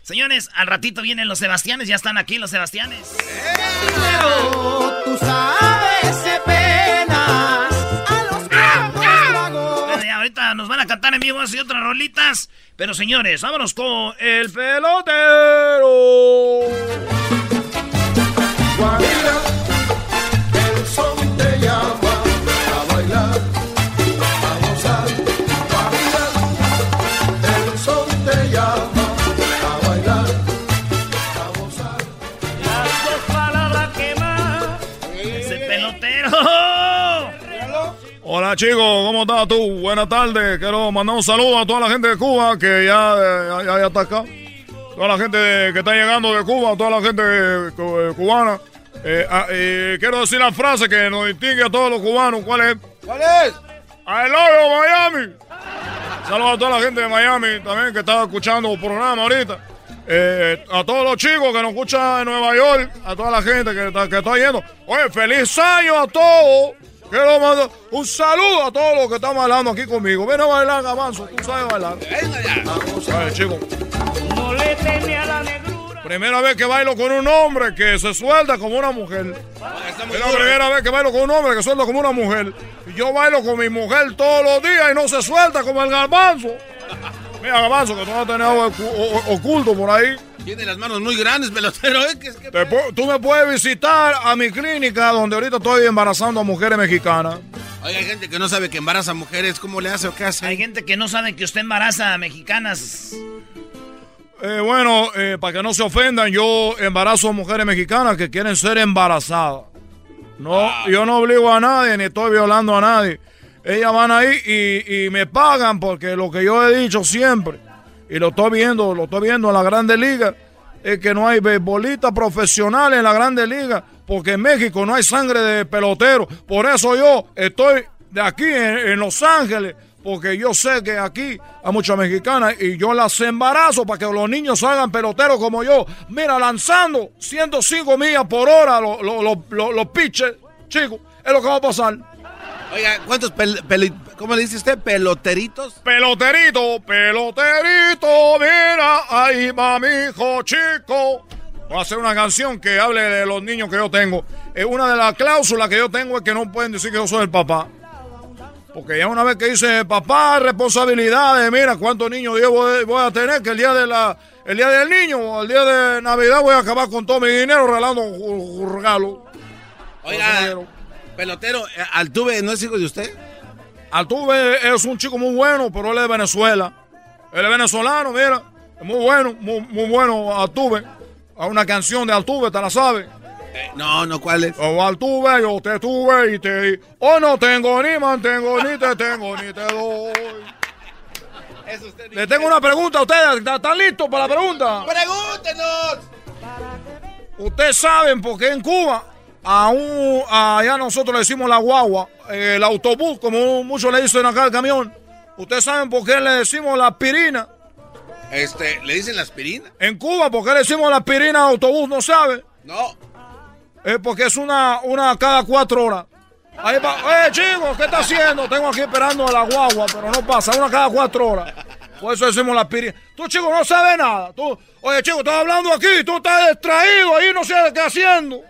Señores, al ratito vienen los Sebastianes, ya están aquí los Sebastianes. Pero tú sabes penas a los ahorita nos van a cantar en vivo y otras rolitas. Pero señores, vámonos con el pelotero. Hola chicos, ¿cómo estás tú? Buenas tardes. Quiero mandar un saludo a toda la gente de Cuba que ya, eh, ya, ya está acá. Toda la gente que está llegando de Cuba, toda la gente eh, eh, cubana. Eh, ah, eh, quiero decir la frase que nos distingue a todos los cubanos. ¿Cuál es? ¿Cuál es? You, Miami. Saludos a toda la gente de Miami también que está escuchando el programa ahorita. Eh, a todos los chicos que nos escuchan en Nueva York, a toda la gente que está, que está yendo. Oye, feliz año a todos. Quiero mandar un saludo a todos los que están bailando aquí conmigo. Ven a bailar, Gamanzo, tú sabes bailar. Oye, chicos. No le teme a la negrura. Primera vez que bailo con un hombre que se suelta como una mujer. Es la primera vez que bailo con un hombre que suelta como una mujer. Y yo bailo con mi mujer todos los días y no se suelta como el garbanzo. Mira, Gabazo, que tú no tienes algo oculto por ahí. Tiene las manos muy grandes, pelotero. ¿eh? ¿Qué es que- Te pu- tú me puedes visitar a mi clínica donde ahorita estoy embarazando a mujeres mexicanas. Oye, hay gente que no sabe que embaraza mujeres. ¿Cómo le hace o qué hace? Hay gente que no sabe que usted embaraza a mexicanas. Eh, bueno, eh, para que no se ofendan, yo embarazo a mujeres mexicanas que quieren ser embarazadas. No, yo no obligo a nadie ni estoy violando a nadie. Ellas van ahí y, y me pagan porque lo que yo he dicho siempre, y lo estoy viendo, lo estoy viendo en la Grande Liga, es que no hay beisbolistas profesionales en la Grande Liga, porque en México no hay sangre de pelotero. Por eso yo estoy de aquí en, Los Ángeles, porque yo sé que aquí hay muchas mexicanas y yo las embarazo para que los niños hagan peloteros como yo. Mira, lanzando 105 millas por hora los los- los- los- los pitches, chicos, es lo que va a pasar. Oiga, ¿cuántos pel- ¿cómo le dice usted? ¿Peloteritos? Peloterito, peloterito, mira, ahí va mi hijo chico. Voy a hacer una canción que hable de los niños que yo tengo. Eh, una de las cláusulas que yo tengo es que no pueden decir que yo soy el papá. Porque ya una vez que dice papá, responsabilidades, mira cuántos niños yo voy, voy a tener, que el día de la, el día del niño o el día de Navidad voy a acabar con todo mi dinero regalando un- un regalo. Oiga, pelotero, eh, ¿Altuve no es hijo de usted? Altuve es un chico muy bueno, pero él es de Venezuela. Él es venezolano, mira. Es muy bueno, muy, muy bueno Altuve. Hay una canción de Altuve, ¿te la sabes? no, no, ¿cuál es? Oh, Altuve, yo te tuve y te di. Oh, no tengo ni mantengo, ni te tengo, ni te doy. Le tengo una pregunta a ustedes. ¿Están están listos para la pregunta? ¡Pregúntenos! Ustedes saben por qué en Cuba, a un, allá nosotros le decimos la guagua, eh, el autobús, como muchos le dicen acá al camión. Ustedes saben por qué le decimos la aspirina. Este, ¿le dicen la aspirina? En Cuba, ¿por qué le decimos la aspirina al autobús? ¿No sabe? No. Es porque es una, una cada cuatro horas. Ahí va, eh, chicos, ¿qué está haciendo? Tengo aquí esperando a la guagua, pero no pasa, una cada cuatro horas. Por eso decimos la aspirina. Tú, chico, no sabes nada. Tú, oye, chico, estás hablando aquí, tú estás distraído ahí, no sé qué haciendo.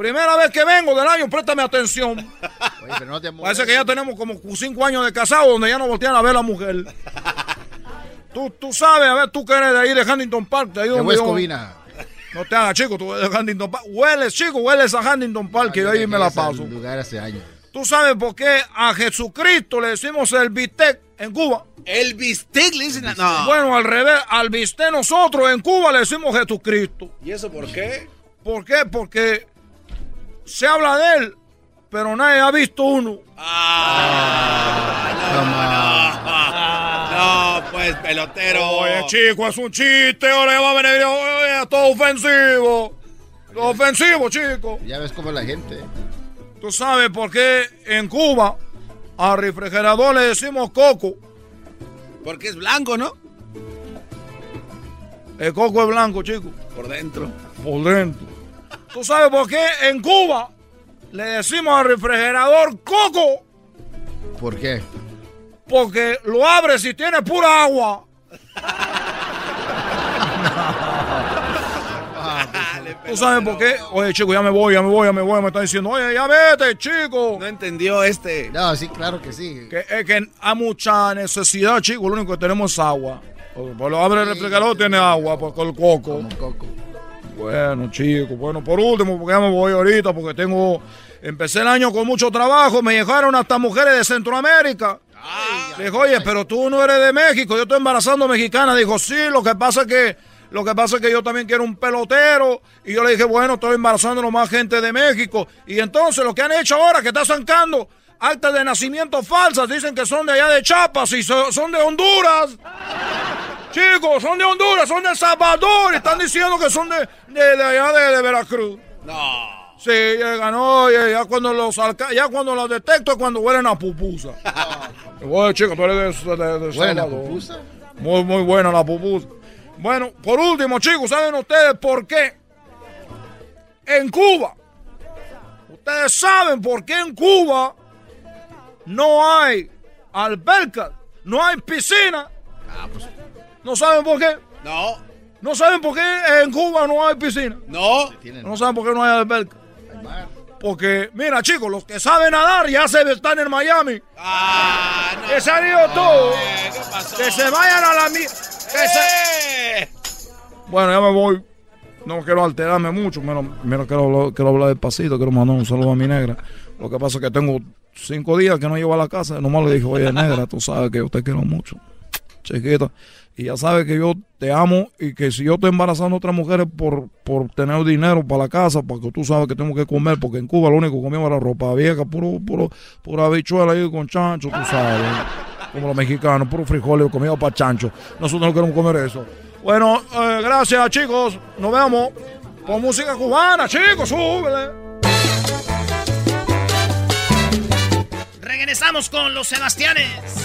Primera vez que vengo del año, préstame atención. Oye, pero no te Parece que ya tenemos como cinco años de casado donde ya no voltean a ver a la mujer. tú, tú sabes, a ver, tú que eres de ahí de Huntington Park, de ahí De donde yo-. No te hagas, chico, tú eres de Huntington Park. Hueles, chico, hueles a Huntington Park, que yo ahí me la paso. lugar hace años. ¿Tú sabes por qué a Jesucristo le decimos el bistec en Cuba? ¿El bistec le dicen? No. Bueno, al revés, al bistec nosotros en Cuba le decimos Jesucristo. ¿Y eso por qué? ¿Por qué? Porque se habla de él, pero nadie ha visto uno. No, pues, pelotero. Oye, chico, es un chiste, ahora va a venir, oye, todo ofensivo. Todo ofensivo, chico. Ya ves cómo es la gente. ¿Tú sabes por qué en Cuba al refrigerador le decimos coco? Porque es blanco, ¿no? El coco es blanco, chico. Por dentro. Por dentro. ¿Tú sabes por qué en Cuba le decimos al refrigerador coco? ¿Por qué? Porque lo abres y tiene pura agua. ¿Tú sabes por qué? Oye, chico, ya me voy, ya me voy, ya me voy. Me está diciendo, oye, ya vete, chico. No entendió este. No, sí, claro que sí. Que, es que hay mucha necesidad, chico. Lo único que tenemos es agua. Pues lo abre el refrigerador, tiene agua, porque el coco. Bueno, chico, bueno, por último, porque ya me voy ahorita, porque tengo. Empecé el año con mucho trabajo, me llegaron hasta mujeres de Centroamérica. Le dijo, oye, pero tú no eres de México, yo estoy embarazando mexicana. Dijo, sí, lo que pasa es que. Lo que pasa es que yo también quiero un pelotero. Y yo le dije, bueno, estoy embarazando más gente de México. Y entonces lo que han hecho ahora, que está sacando actas de nacimiento falsas, dicen que son de allá de Chiapas y so- son de Honduras. Chicos, son de Honduras, son de El Salvador. Están diciendo que son de, de, de allá de, de Veracruz. No. Sí, ya ganó, ya, ya cuando los ya cuando los detecto es cuando huelen a pupusa. Oye, chico, tú eres de, de, de ¿Huelen a Salvador. pupusa? Muy, muy buena la pupusa. Bueno, por último, chicos, ¿saben ustedes por qué? En Cuba. Ustedes saben por qué en Cuba no hay albercas, no hay piscina. ¿No saben por qué? No. ¿No saben por qué en Cuba no hay piscina? No. No saben por qué no hay alberca. Porque, mira, chicos, los que saben nadar ya se están en Miami. Ah, Que se han ido todos. ¿Qué Que se vayan a la mierda. ¡Eh! Bueno, ya me voy. No quiero alterarme mucho, menos, menos quiero, hablar- quiero hablar despacito, quiero mandar un saludo a mi negra. Lo que pasa es que tengo cinco días que no llevo a la casa, nomás le dije, oye negra, tú sabes que yo te quiero mucho, chiquita. Y ya sabes que yo te amo y que si yo estoy embarazando a otras mujeres por, por tener dinero para la casa, porque tú sabes que tengo que comer, porque en Cuba lo único que comíamos era ropa vieja, puro, puro, pura habichuela ahí con chancho, tú sabes. Como los mexicanos, puro frijoles comido para chancho. Nosotros no queremos comer eso. Bueno, eh, gracias chicos. Nos vemos. Con música cubana, chicos, súbele. Regresamos con los Sebastianes.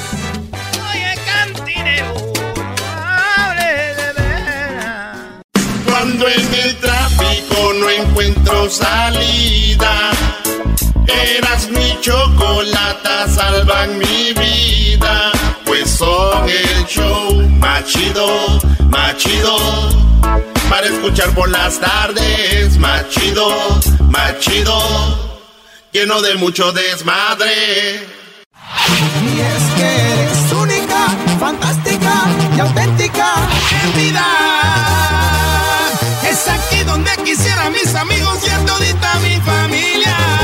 Cuando en el tráfico no encuentro salida, eras mi chocolata, salvan mi vida. Pues son el show más chido, más chido. Para escuchar por las tardes, más chido, más chido. Lleno de mucho desmadre. Y es que eres única, fantástica y auténtica. En vida donde quisiera mis amigos y a todita mi familia.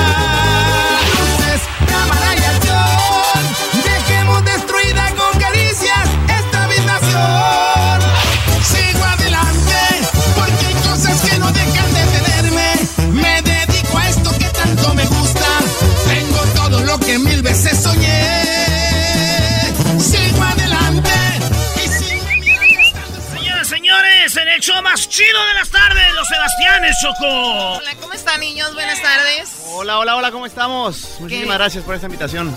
El show más chido de las tardes, los Sebastianes, Choco. Hola, ¿cómo están, niños? Buenas tardes. Hola, hola, hola, ¿cómo estamos? Muchísimas gracias por esta invitación.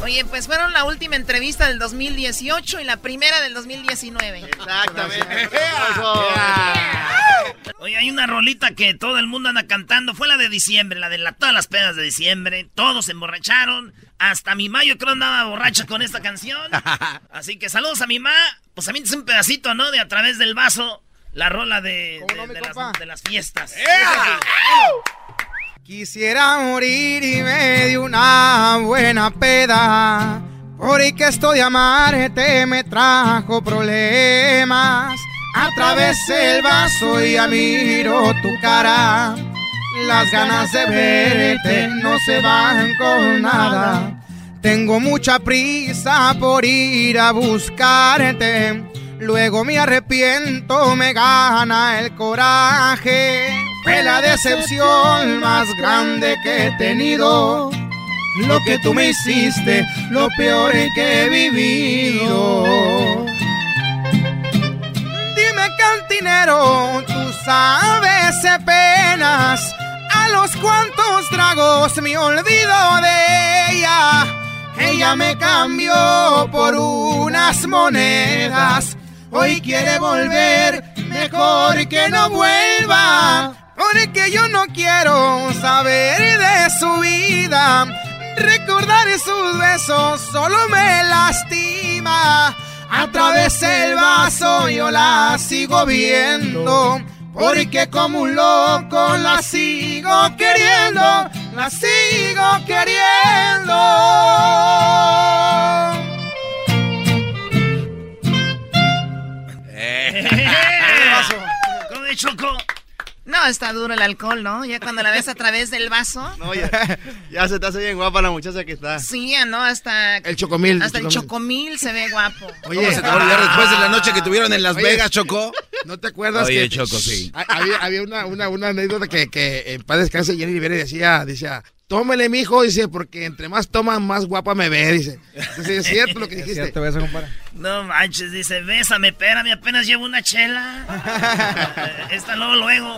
Oye, pues fueron la última entrevista del 2018 y la primera del 2019. Exactamente. Oye, hay una rolita que todo el mundo anda cantando. Fue la de diciembre, la de la, todas las pedas de diciembre. Todos se emborracharon. Hasta mi ma, yo creo, andaba borracha con esta canción. Así que saludos a mi ma. Pues a mí es un pedacito, ¿no? De a través del vaso. La rola de, de- de las, de las fiestas. Quisiera morir y me dio una buena peda. Porque esto de amarte me trajo problemas. Atravesé el vaso y ya miro tu cara. Las ganas de verte no se van con nada. Tengo mucha prisa por ir a buscarte. Luego me arrepiento, me gana el coraje. Fue la decepción más grande que he tenido. Lo que tú me hiciste, lo peor que he vivido. Dime cantinero, tú sabes apenas a los cuantos tragos me olvido de ella. Ella me cambió por unas monedas. Hoy quiere volver, mejor que no vuelva. Porque yo no quiero saber de su vida. Recordar sus besos solo me lastima. A través del vaso yo la sigo viendo. Porque como un loco la sigo queriendo. La sigo queriendo. ¿Cómo de Choco? No, está duro el alcohol, ¿no? Ya cuando la ves a través del vaso. No, ya, ya se te hace bien guapa la muchacha que está. Sí, ya no, hasta. El chocomil, Hasta el chocomil. chocomil se ve guapo. ¿Cómo se te va a olvidar después de la noche que tuvieron en Las Oye, Vegas, Choco? ¿No te acuerdas Oye, que Choco, sí. Ha- Había, había una, una, una anécdota que, que en paz descanse Jenny Rivera decía, decía, tómele mijo, dice, porque entre más toma, más guapa me ve, dice. Entonces es cierto lo que dijiste. cierto eso, compadre. No manches, dice, bésame, espérame, apenas llevo una chela. Esta luego, luego.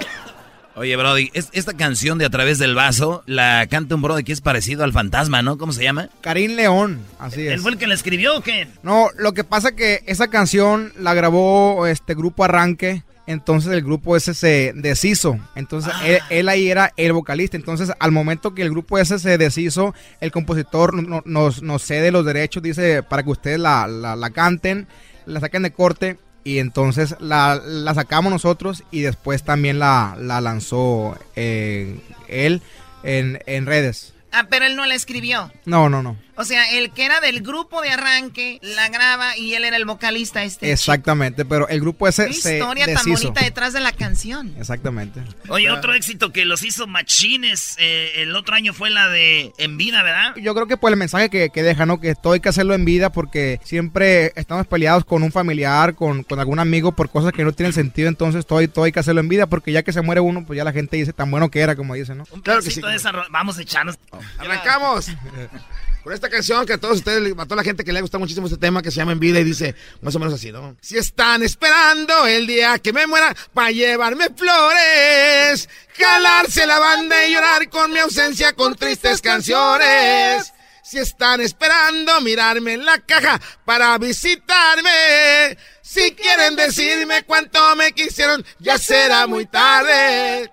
Oye, Brody, es- esta canción de A través del vaso la canta un Brody que es parecido al fantasma, ¿no? ¿Cómo se llama? Karim León, así es. ¿Él fue el que la escribió o qué? No, lo que pasa que esa canción la grabó este grupo Arranque, entonces el grupo ese se deshizo, entonces él, él ahí era el vocalista, entonces al momento que el grupo ese se deshizo, el compositor no- no- nos, nos cede los derechos, dice, para que ustedes la, la- la canten, la saquen de corte, y entonces la, la sacamos nosotros y después también la, la lanzó eh, él en, en redes. Ah, pero él no la escribió. No, no, no. O sea, el que era del grupo de arranque la graba y él era el vocalista este. Exactamente, pero el grupo ese Qué se historia tan bonita detrás de la canción. Exactamente. Oye, otro éxito que los hizo machines eh, el otro año fue la de En Vida, ¿verdad? Yo creo que pues el mensaje que, que deja, ¿no? Que todo hay que hacerlo en vida porque siempre estamos peleados con un familiar, con, con algún amigo por cosas que no tienen sentido, entonces todo, hay- todo hay que hacerlo en vida porque ya que se muere uno, pues ya la gente dice tan bueno que era, como dicen, ¿no? Claro que sí. De esa ro- Vamos a echarnos. Arrancamos con esta canción que a todos ustedes, a toda la gente que le gusta muchísimo este tema que se llama En Vida y dice más o menos así, ¿no? Si están esperando el día que me muera para llevarme flores, jalarse la banda y llorar con mi ausencia con tristes canciones. Si están esperando mirarme en la caja para visitarme, si quieren decirme cuánto me quisieron, ya será muy tarde.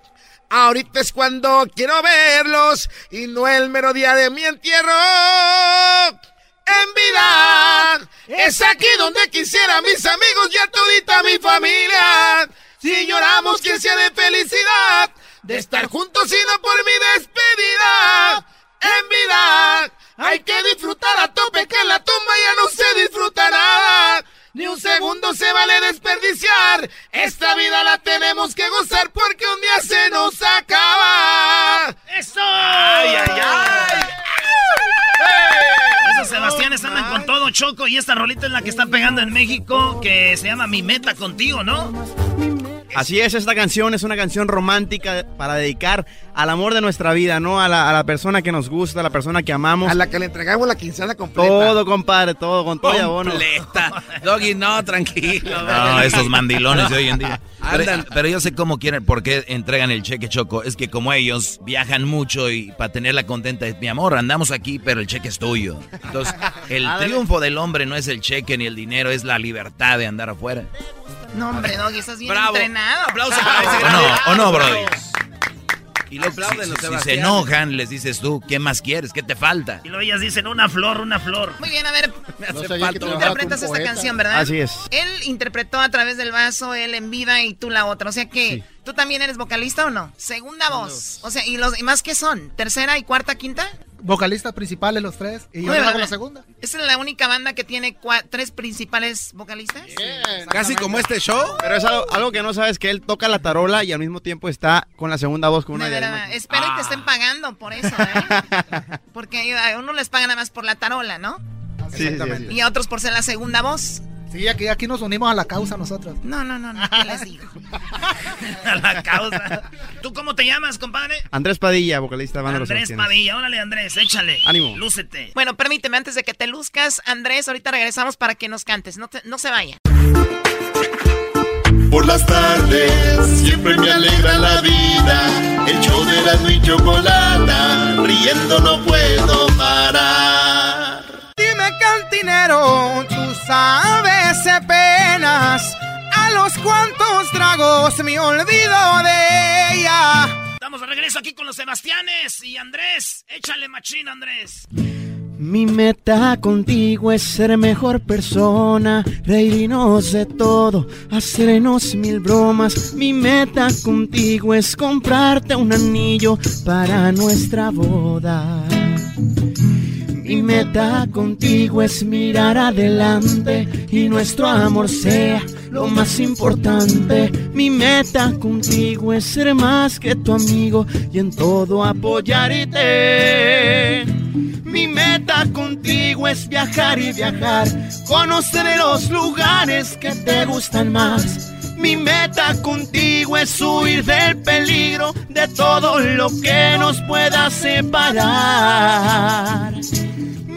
Ahorita es cuando quiero verlos y no el mero día de mi entierro. En vida es aquí donde quisiera mis amigos y a todita mi familia. Si lloramos que sea de felicidad de estar juntos y no por mi despedida. En vida hay que disfrutar a tope que en la tumba ya no se disfrutará. Ni un segundo se vale desperdiciar. Esta vida la tenemos que gozar porque Choco. Y esta rolita es la que está pegando en México, que se llama Mi Meta Contigo, ¿no? Así es, esta canción es una canción romántica para dedicar al amor de nuestra vida, ¿no? A la, a la persona que nos gusta, a la persona que amamos. A la que le entregamos la quincena completa. Todo, compadre, todo, con todo y abono. Completa. Doggy, no, tranquilo. No, esos mandilones de hoy en día. Pero, pero yo sé cómo quieren, por qué entregan el cheque choco. Es que como ellos viajan mucho y para tenerla contenta es mi amor, andamos aquí, pero el cheque es tuyo. Entonces, el triunfo del hombre no es el cheque ni el dinero, es la libertad de andar afuera. No, hombre, Doggy, estás bien Bravo. entrenado. Aplauso para ese ¿O no? ¿O no, Brody? Y lo aplauden Si, los si se enojan, les dices tú, ¿qué más quieres? ¿Qué te falta? Y luego ellas dicen una flor, una flor. Muy bien, a ver, hace tú interpretas esta poeta. canción, ¿verdad? Así es. Él interpretó a través del vaso, él en vida y tú la otra. O sea que, ¿tú también eres vocalista o no? Segunda voz. O sea, ¿y los demás qué son? ¿Tercera y cuarta, quinta? Vocalistas principales los tres y yo hago la segunda. ¿Esa es la única banda que tiene tres principales vocalistas? Casi como este show. Pero es algo, algo que no sabes, que él toca la tarola y al mismo tiempo está con la segunda voz con una De verdad, espero y te estén pagando por eso, ¿eh? Porque a uno les pagan nada más por la tarola, ¿no? Sí, sí, sí. Y a otros por ser la segunda voz. Sí, aquí, aquí nos unimos a la causa nosotros. No, no, no, no, ¿qué les digo? A la causa. ¿Tú cómo te llamas, compadre? Andrés Padilla, vocalista de banda Andrés. Padilla. Órale, Andrés, échale. Ánimo. Lúcete. Bueno, permíteme, antes de que te luzcas, Andrés, ahorita regresamos para que nos cantes. No, te- no se vaya. Por las tardes siempre me alegra la vida. El show de la y chocolata, riendo no puedo parar. Dime cantinero, sabes penas a los cuantos tragos me olvido de ella. Estamos de regreso aquí con los Sebastianes y Andrés. Échale machín, Andrés. Mi meta contigo es ser mejor persona, reírnos de todo, hacernos mil bromas. Mi meta contigo es comprarte un anillo para nuestra boda. Mi meta contigo es mirar adelante y nuestro amor sea lo más importante. Mi meta contigo es ser más que tu amigo y en todo apoyarte. Mi meta contigo es viajar y viajar, conocer los lugares que te gustan más. Mi meta contigo es huir del peligro de todo lo que nos pueda separar.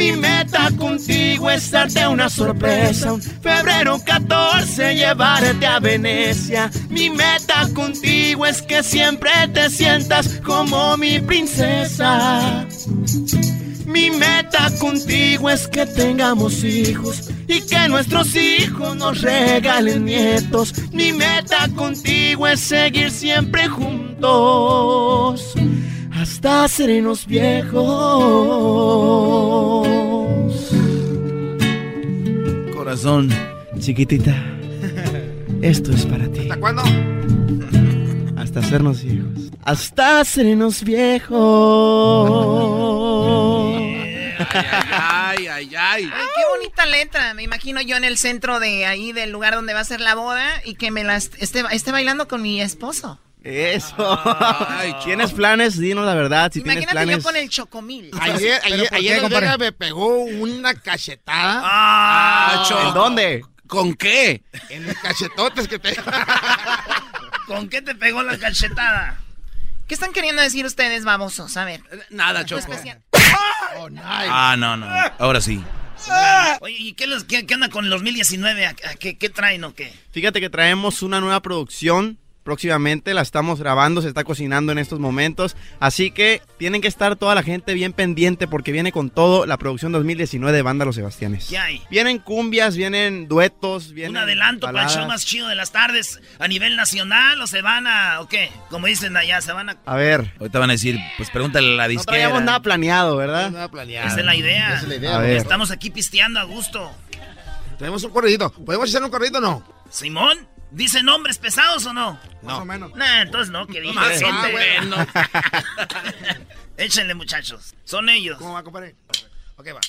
Mi meta contigo es darte una sorpresa. Un febrero 14 llevarte a Venecia. Mi meta contigo es que siempre te sientas como mi princesa. Mi meta contigo es que tengamos hijos y que nuestros hijos nos regalen nietos. Mi meta contigo es seguir siempre juntos hasta sernos viejos. Corazón, chiquitita, esto es para ti. ¿Hasta cuándo? Hasta hacernos viejos. Hasta sernos viejos. Ay, ay, ay. qué bonita letra. Me imagino yo en el centro de ahí del lugar donde va a ser la boda y que me la esté, esté bailando con mi esposo. Eso. ¿Tienes planes? Dinos la verdad. Si Imagínate tienes planes. yo con el chocomil. Ayer, ayer, ayer el Vega me pegó una cachetada. Ah, ¿En dónde? ¿Con qué? En los cachetotes que te... ¿Con qué te pegó la cachetada? ¿Qué están queriendo decir ustedes, babosos? A ver. Nada, Choco. Oh, nice. Ah, no, no. Ahora sí. Oye, ¿y qué, los- qué, qué onda con el 2019? ¿A- a ¿Qué, qué traen o qué? Fíjate que traemos una nueva producción próximamente, la estamos grabando, se está cocinando en estos momentos, así que tienen que estar toda la gente bien pendiente porque viene con todo la producción 2019 de Banda Los Sebastianes. ¿Qué hay? Vienen cumbias, vienen duetos, vienen ¿Un adelanto para el show baladas. más chido de las tardes a nivel nacional o se van a, o qué? Como dicen allá, se van a... A ver. Ahorita van a decir, pues pregúntale a la No disquera. traíamos nada planeado, ¿verdad? Nada planeado. Esa es la idea. Esa es la idea. A ver. Estamos aquí pisteando a gusto. Tenemos un corridito. ¿Podemos hacer un corridito o no? Simón, ¿dice nombres pesados o no? Más o menos. Nah, entonces no, que diga Más gente. ah. Échenle, muchachos. Son ellos. ¿Cómo va, compadre? Ok, va.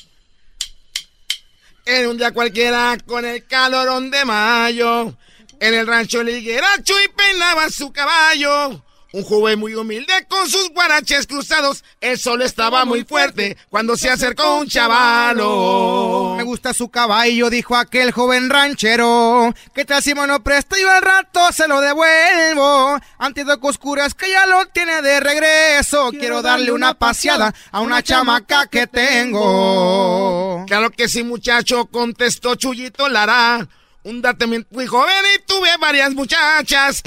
En un día cualquiera con el calorón de mayo, en el rancho el higueracho y peinaba su caballo. Un joven muy humilde con sus guaraches cruzados, el sol estaba muy fuerte cuando se acercó un chavalo. Me gusta su caballo, dijo aquel joven ranchero. ¿Qué tal si me lo presta y al rato se lo devuelvo? Antes de que oscuras que ya lo tiene de regreso. Quiero darle una paseada a una chamaca que tengo. Claro que sí, muchacho, contestó Chuyito Lara. Un date muy joven y tuve varias muchachas.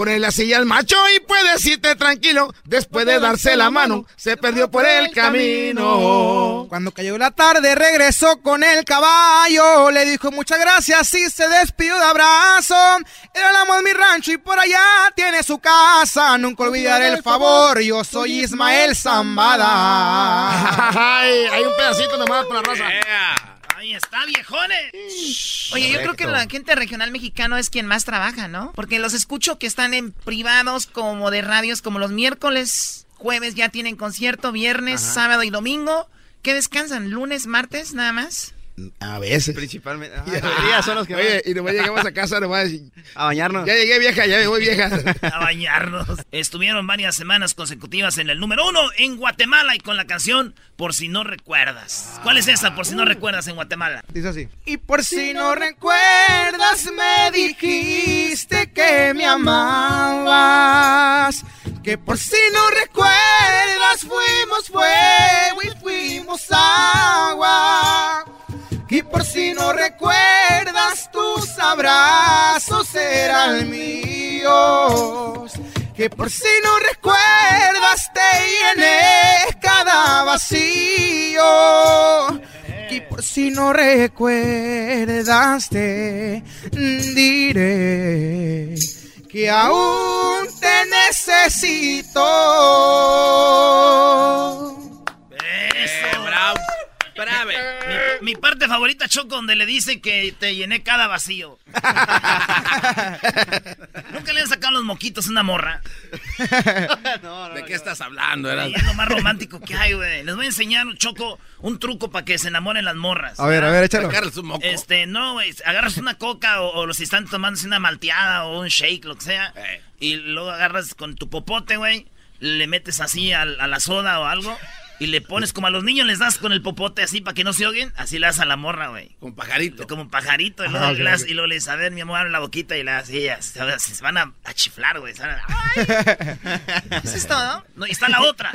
Ponle la silla al macho y puedes irte tranquilo. Después de darse la mano, se perdió por el camino. Cuando cayó la tarde regresó con el caballo, le dijo muchas gracias y se despidió de abrazo. Era el amo de mi rancho y por allá tiene su casa. Nunca olvidaré el favor, yo soy Ismael Zambada. Ay, hay un pedacito nomás para la raza. Ahí está, viejones. Oye, yo creo que la gente regional mexicano es quien más trabaja, ¿no? Porque los escucho que están en privados como de radios, como los miércoles, jueves ya tienen concierto, viernes, Ajá. sábado y domingo. ¿Qué descansan? ¿Lunes, martes, nada más? A veces. Principalmente. Ah, son los que Oye, van. y nomás llegamos a casa nomás. y- A bañarnos. Ya llegué vieja, ya me voy vieja. A bañarnos. Estuvieron varias semanas consecutivas en el número uno en Guatemala y con la canción Por si no recuerdas. ¿Cuál es esa? Por si no recuerdas en Guatemala. Dice así. Y por si no recuerdas, me dijiste que me amabas. Que por si no recuerdas, fuimos fuego y fuimos agua. Y por si no recuerdas, tus abrazos eran míos. Que por si no recuerdas, te llené cada vacío. Y por si no recuerdas, te diré que aún te necesito. Mi, mi parte favorita, Choco, donde le dice que te llené cada vacío. Nunca le han sacado los moquitos a una morra. ¿De qué estás hablando? Era? Y es lo más romántico que hay, güey. Les voy a enseñar, Choco, un truco para que se enamoren las morras. A ver, a ver, échalo. Su moco. Este, no, güey. Agarras una coca o, o si están tomándose una malteada o un shake, lo que sea. Eh. Y luego agarras con tu popote, güey. Le metes así a, la soda o algo. Y le pones como a los niños les das con el popote así para que no se oguen. Así le das a la morra, güey. Con pajarito. Como un pajarito. Y luego, Ah, ok, le das- ok. y luego le dices, a ver, mi amor, abre la boquita. Y le das, y ellas se, se van a, a chiflar, güey. se van a- ¿Eso es todo? no, y está la otra.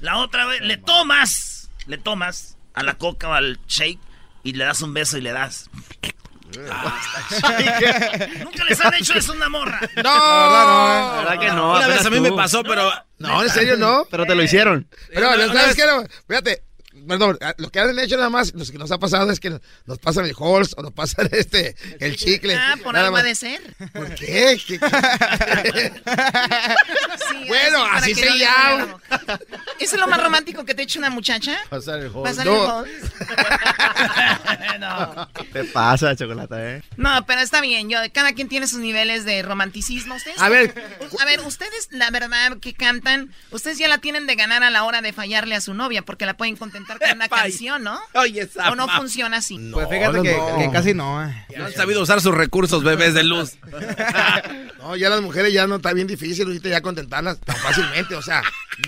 La otra, güey, le tomas, le tomas a la coca o al shake y le das un beso y le das. Ah, Nunca les han hecho eso a una morra. No, La verdad que no. Una vez a mí me pasó, pero... No, en serio no. Pero te lo hicieron. Pero, una ¿sabes qué? No, Fíjate, perdón, lo que han hecho nada más, lo que nos ha pasado es que nos pasan el Halls o nos pasan este, el chicle. Ah, por nada algo ha más. de ser. ¿Por qué? ¿Qué- Sí, Bueno, así se no llama. ¿Eso es lo más romántico que te echa una muchacha? Pasar el Halls. Pasar No, el Halls. no. ¿Qué pasa, chocolate, eh? No, pero está bien. Yo, cada quien tiene sus niveles de romanticismo. Ustedes, A ver. a ver, ustedes, la verdad que cantan, ustedes ya la tienen de ganar a la hora de fallarle a su novia, porque la pueden contentar con una canción, ¿no? Oye, esa O no ma- funciona así. Pues fíjate no, que, no. que casi no. eh. No han sabido usar sus recursos, bebés de luz. No, ya las mujeres ya no está bien difícil ahorita ya contentarlas tan fácilmente. O sea,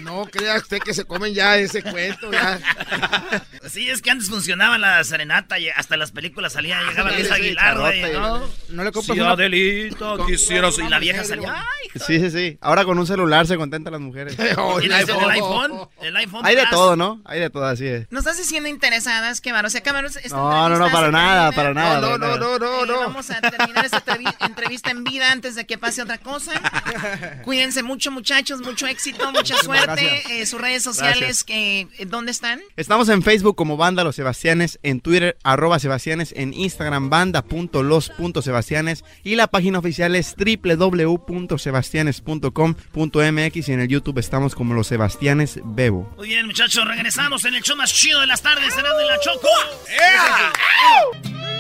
no crea usted que se comen ya ese cuento. Ya. Sí, es que antes funcionaba la serenata y hasta las películas salía, llegaba Sí, Luis Aguilar, güey. ¿no? No le compras Sí, una- Adelita, quisiera... Y la vieja salía... ¡Ay! Sí, sí, sí. Ahora con un celular se contentan las mujeres. Oh, ¿Y el la- el iPhone. iPhone? El iPhone Hay de todo, ¿no? Hay de todo, así es. ¿No estás diciendo interesadas, qué O sea, que esta No, no, no, para nada, para nada. No, no, no, no, Eh, no. Vamos a terminar esta entrevi- entrevista en vida antes de que pase otra cosa. Cuídense mucho, muchachos, mucho éxito, mucha suerte. Eh, sus redes sociales, que, eh, ¿dónde están? Estamos en Facebook como Banda Los Sebastianes, en Twitter arroba Sebastianes, en Instagram banda.los.sebastianes y la página oficial es www.sebastianes.com.mx y en el YouTube estamos como Los Sebastianes Bebo. Muy bien, muchachos, regresamos en el show más chido de las tardes, será de la Choco.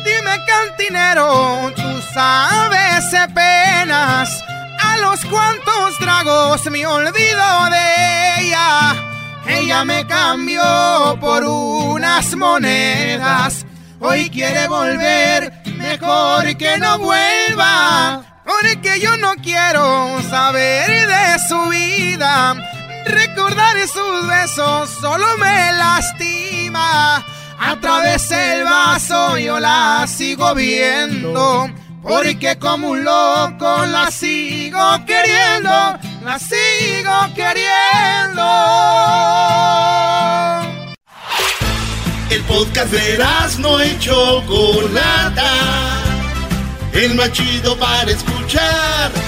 Dime cantinero, tú sabes de penas a los cuantos tragos me olvido de ella. Ella me cambió por unas monedas. Hoy quiere volver, mejor que no vuelva. Porque yo no quiero saber de su vida. Recordar sus besos solo me lastima. A través del vaso yo la sigo viendo. Porque como un loco la sigo queriendo. La sigo queriendo. El podcast de no y Chocolata. El más chido para escuchar.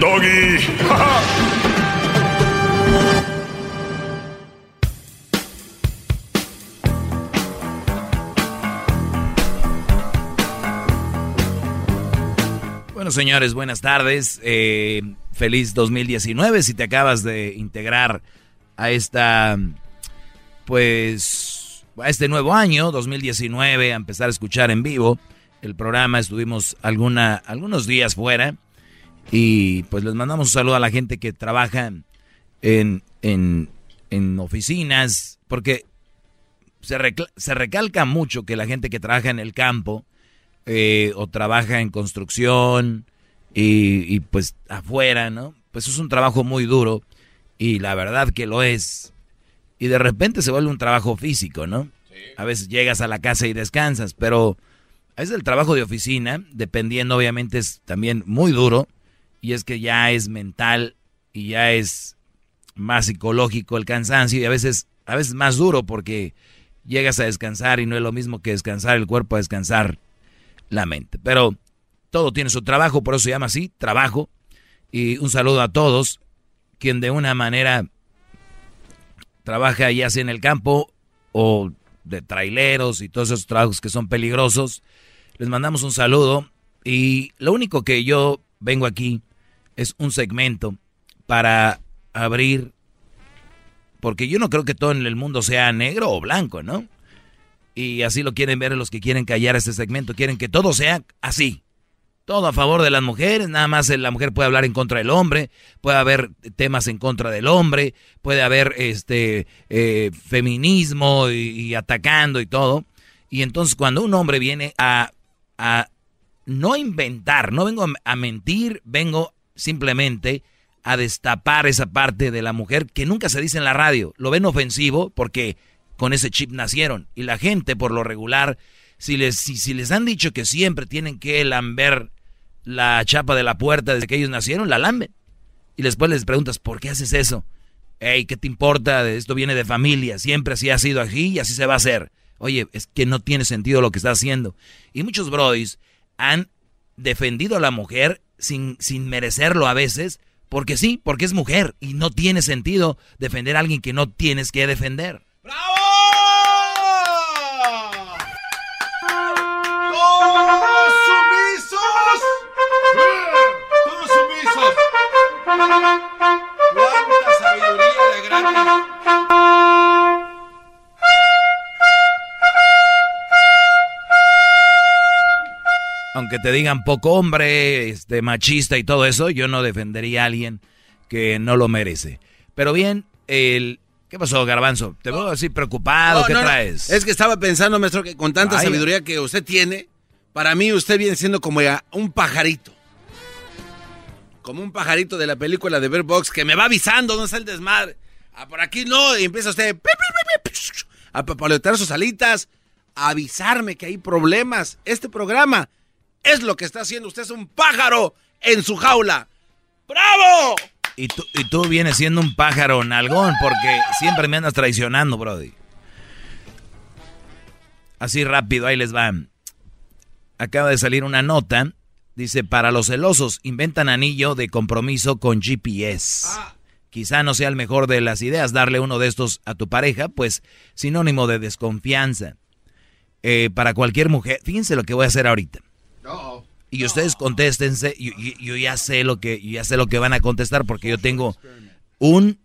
Doggy. Bueno, señores, buenas tardes. Eh, feliz 2019 si te acabas de integrar a esta, pues, a este nuevo año, 2019, a empezar a escuchar en vivo el programa. Estuvimos alguna, algunos días fuera y pues les mandamos un saludo a la gente que trabaja en, en, en oficinas, porque se, se recalca mucho que la gente que trabaja en el campo, eh, o trabaja en construcción y, pues afuera, ¿no? Pues es un trabajo muy duro y la verdad que lo es. Y de repente se vuelve un trabajo físico, ¿no? A veces llegas a la casa y descansas, pero veces el trabajo de oficina, dependiendo obviamente, es también muy duro y es que ya es mental y ya es más psicológico el cansancio y a veces, a veces más duro porque llegas a descansar y no es lo mismo que descansar el cuerpo a descansar la mente. Pero todo tiene su trabajo, por eso se llama así, trabajo. Y un saludo a todos, quien de una manera trabaja ya sea en el campo o de traileros y todos esos trabajos que son peligrosos. Les mandamos un saludo y lo único que yo vengo aquí es un segmento para abrir, porque yo no creo que todo en el mundo sea negro o blanco, ¿no? Y así lo quieren ver los que quieren callar este segmento. Quieren que todo sea así. Todo a favor de las mujeres. Nada más la mujer puede hablar en contra del hombre. Puede haber temas en contra del hombre. Puede haber este eh, feminismo y, y, atacando y todo. Y entonces cuando un hombre viene a, a no inventar, no vengo a, mentir, vengo simplemente a destapar esa parte de la mujer que nunca se dice en la radio. Lo ven ofensivo porque con ese chip nacieron. Y la gente, por lo regular, si les, si, les han dicho que siempre tienen que lamber la chapa de la puerta desde que ellos nacieron, la lamben. Y después les preguntas, ¿por qué haces eso? Hey, ¿qué te importa? Esto viene de familia, siempre así ha sido aquí y así se va a hacer. Oye, es que no tiene sentido lo que está haciendo. Y muchos brodis han defendido a la mujer sin, sin merecerlo a veces, porque sí, porque es mujer y no tiene sentido defender a alguien que no tienes que defender. ¡Todos sumisos! ¡Todos sumisos! ¡Cuánta sabiduría de! Aunque te digan poco hombre, este machista y todo eso, yo no defendería a alguien que no lo merece. Pero bien, el ¿Qué pasó, Garbanzo? Te veo así preocupado, No, ¿qué no, traes? Es que estaba pensando, maestro, que con tanta Ay. sabiduría que usted tiene, para mí usted viene siendo como un pajarito. Como un pajarito de la película de Bear Box que me va avisando dónde está el desmadre. Ah, por aquí no, y empieza usted a papalotear sus alitas, a avisarme que hay problemas. Este programa es lo que está haciendo. Usted es un pájaro en su jaula. ¡Bravo! Y tú, y tú vienes siendo un pájaro nalgón porque siempre me andas traicionando, Brody. Así rápido, ahí les va. Acaba de salir una nota. Dice, para los celosos, inventan anillo de compromiso con GPS. Quizá no sea el mejor de las ideas darle uno de estos a tu pareja, pues sinónimo de desconfianza. Eh, para cualquier mujer, fíjense lo que voy a hacer ahorita. Y ustedes contéstense, yo, yo- yo ya sé lo que yo ya sé lo que van a contestar porque yo tengo un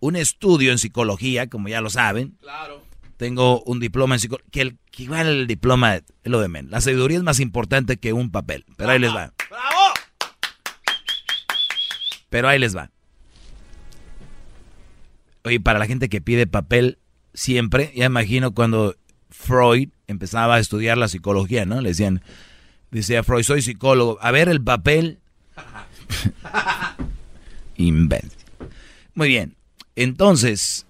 un estudio en psicología, como ya lo saben. Claro. Tengo un diploma en psicología, que, el, que igual el diploma es lo de menos. La sabiduría es más importante que un papel, pero ahí les va. ¡Bravo! Pero ahí les va. Oye, para la gente que pide papel siempre, ya imagino cuando Freud empezaba a estudiar la psicología, ¿no? Le decían, decía Freud, soy psicólogo, a ver el papel. Imbécil. Muy bien, entonces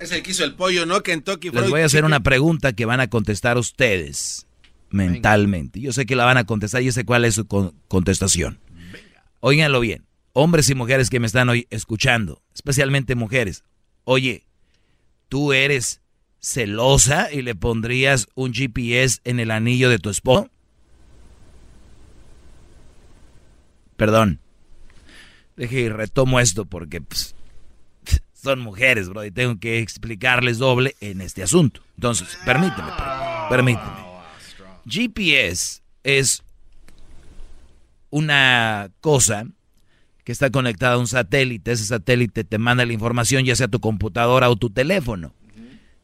Es el que hizo el pollo, ¿no? Kentucky les Fried voy a hacer una pregunta que van a contestar ustedes mentalmente. Yo sé que la van a contestar, yo sé cuál es su con- contestación. Óiganlo bien, hombres y mujeres que me están hoy escuchando, especialmente mujeres. Oye, ¿tú eres celosa y le pondrías un GPS en el anillo de tu esposo? Perdón. Deje y retomo esto porque pues, son mujeres, bro, y tengo que explicarles doble en este asunto. Entonces, permíteme, per- permíteme. GPS es una cosa que está conectada a un satélite. Ese satélite te manda la información ya sea tu computadora o tu teléfono.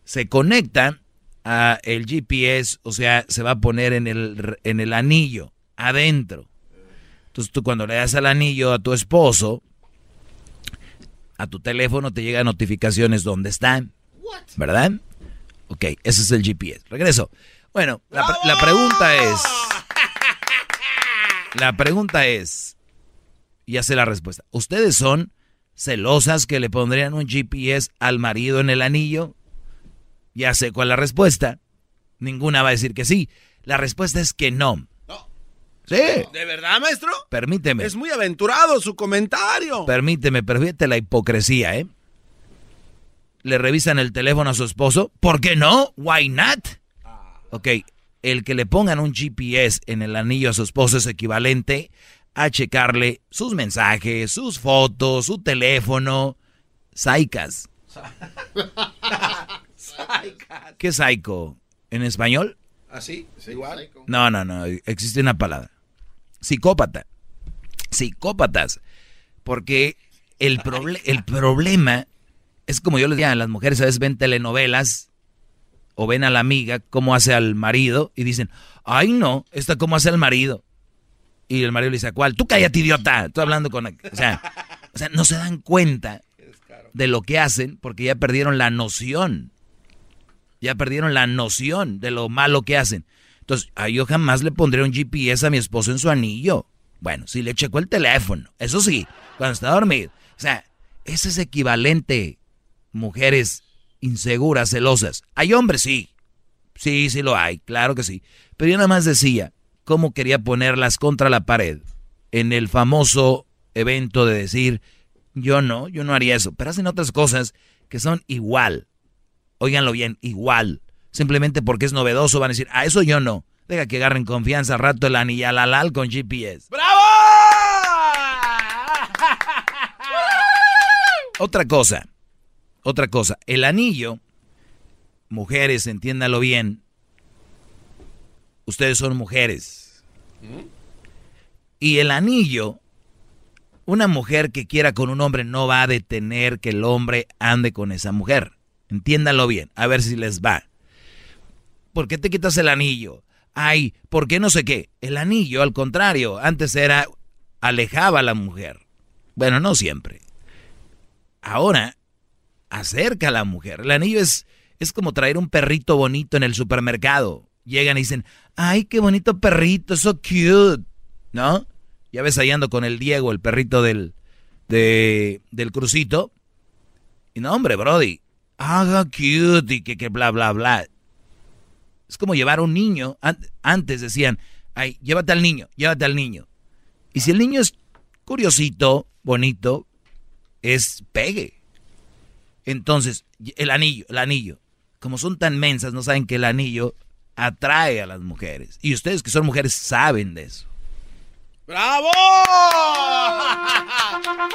Se conecta a el GPS, o sea, se va a poner en el, en el anillo, adentro. Entonces tú cuando le das al anillo a tu esposo, a tu teléfono te llegan notificaciones dónde están. ¿Verdad? Ok, ese es el GPS. Regreso. Bueno, la, pre- la pregunta es... La pregunta es... Ya sé la respuesta. ¿Ustedes son celosas que le pondrían un GPS al marido en el anillo? Ya sé cuál es la respuesta. Ninguna va a decir que sí. La respuesta es que no. Sí. ¿De verdad, maestro? Permíteme. Es muy aventurado su comentario. Permíteme, permíteme la hipocresía, ¿eh? Le revisan el teléfono a su esposo. ¿Por qué no? Why not? Ok, el que le pongan un GPS en el anillo a su esposo es equivalente a checarle sus mensajes, sus fotos, su teléfono. Saicas. ¿Qué es psycho? ¿En español? ¿Así? Igual. No, no, no. Existe una palabra. Psicópata. Psicópatas. Porque el, proble- el problema es como yo les decía, las mujeres a veces ven telenovelas o ven a la amiga cómo hace al marido y dicen, ay no, esta cómo hace al marido. Y el marido le dice, ¿cuál? Tú cállate, idiota. Estoy hablando con... O sea, o sea, no se dan cuenta de lo que hacen porque ya perdieron la noción. Ya perdieron la noción de lo malo que hacen. Entonces, a yo jamás le pondré un GPS a mi esposo en su anillo. Bueno, si le checó el teléfono, eso sí, cuando está dormido. O sea, ese es equivalente, mujeres inseguras, celosas. Hay hombres, sí. Sí, sí lo hay, claro que sí. Pero yo nada más decía cómo quería ponerlas contra la pared en el famoso evento de decir, yo no, yo no haría eso. Pero hacen otras cosas que son igual. Óiganlo bien, igual. Simplemente porque es novedoso van a decir, a eso yo no. Deja que agarren confianza al rato el anillalalal con GPS. ¡Bravo! Otra cosa, otra cosa, el anillo, mujeres, entiéndalo bien, ustedes son mujeres. Y el anillo, una mujer que quiera con un hombre no va a detener que el hombre ande con esa mujer. Entiéndalo bien, a ver si les va. ¿Por qué te quitas el anillo? Ay, ¿por qué no sé qué? El anillo, al contrario, antes era alejaba a la mujer. Bueno, no siempre. Ahora acerca a la mujer. El anillo es, es como traer un perrito bonito en el supermercado. Llegan y dicen, ay, qué bonito perrito, so cute. ¿No? Ya ves ahí ando con el Diego, el perrito del, de, del crucito. Y no, hombre, Brody, haga cute y que, que bla, bla, bla. Es como llevar a un niño. Antes decían, ay, llévate al niño, llévate al niño. Y si el niño es curiosito, bonito, es pegue. Entonces, el anillo, el anillo. Como son tan mensas, no saben que el anillo atrae a las mujeres. Y ustedes que son mujeres saben de eso. ¡Bravo!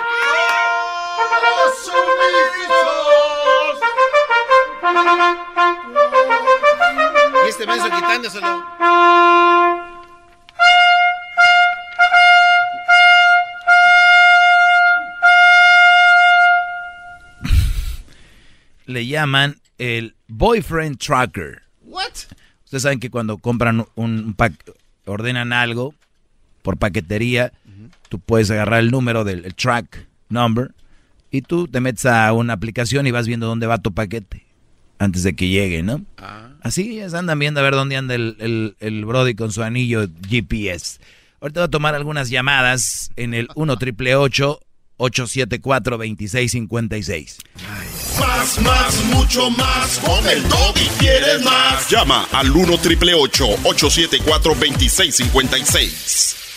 Y este beso quitándoselo. Le llaman el boyfriend tracker. What? Ustedes saben que cuando compran un pack, ordenan algo por paquetería, tú puedes agarrar el número del track number y tú te metes a una aplicación y vas viendo dónde va tu paquete antes de que llegue, ¿no? Así ya andan viendo a ver dónde anda el, el, el Brody con su anillo GPS. Ahorita voy a tomar algunas llamadas en el 1 triple 874 2656. Más, más, mucho más. Con el y quieres más. Llama al 1 triple 874 2656.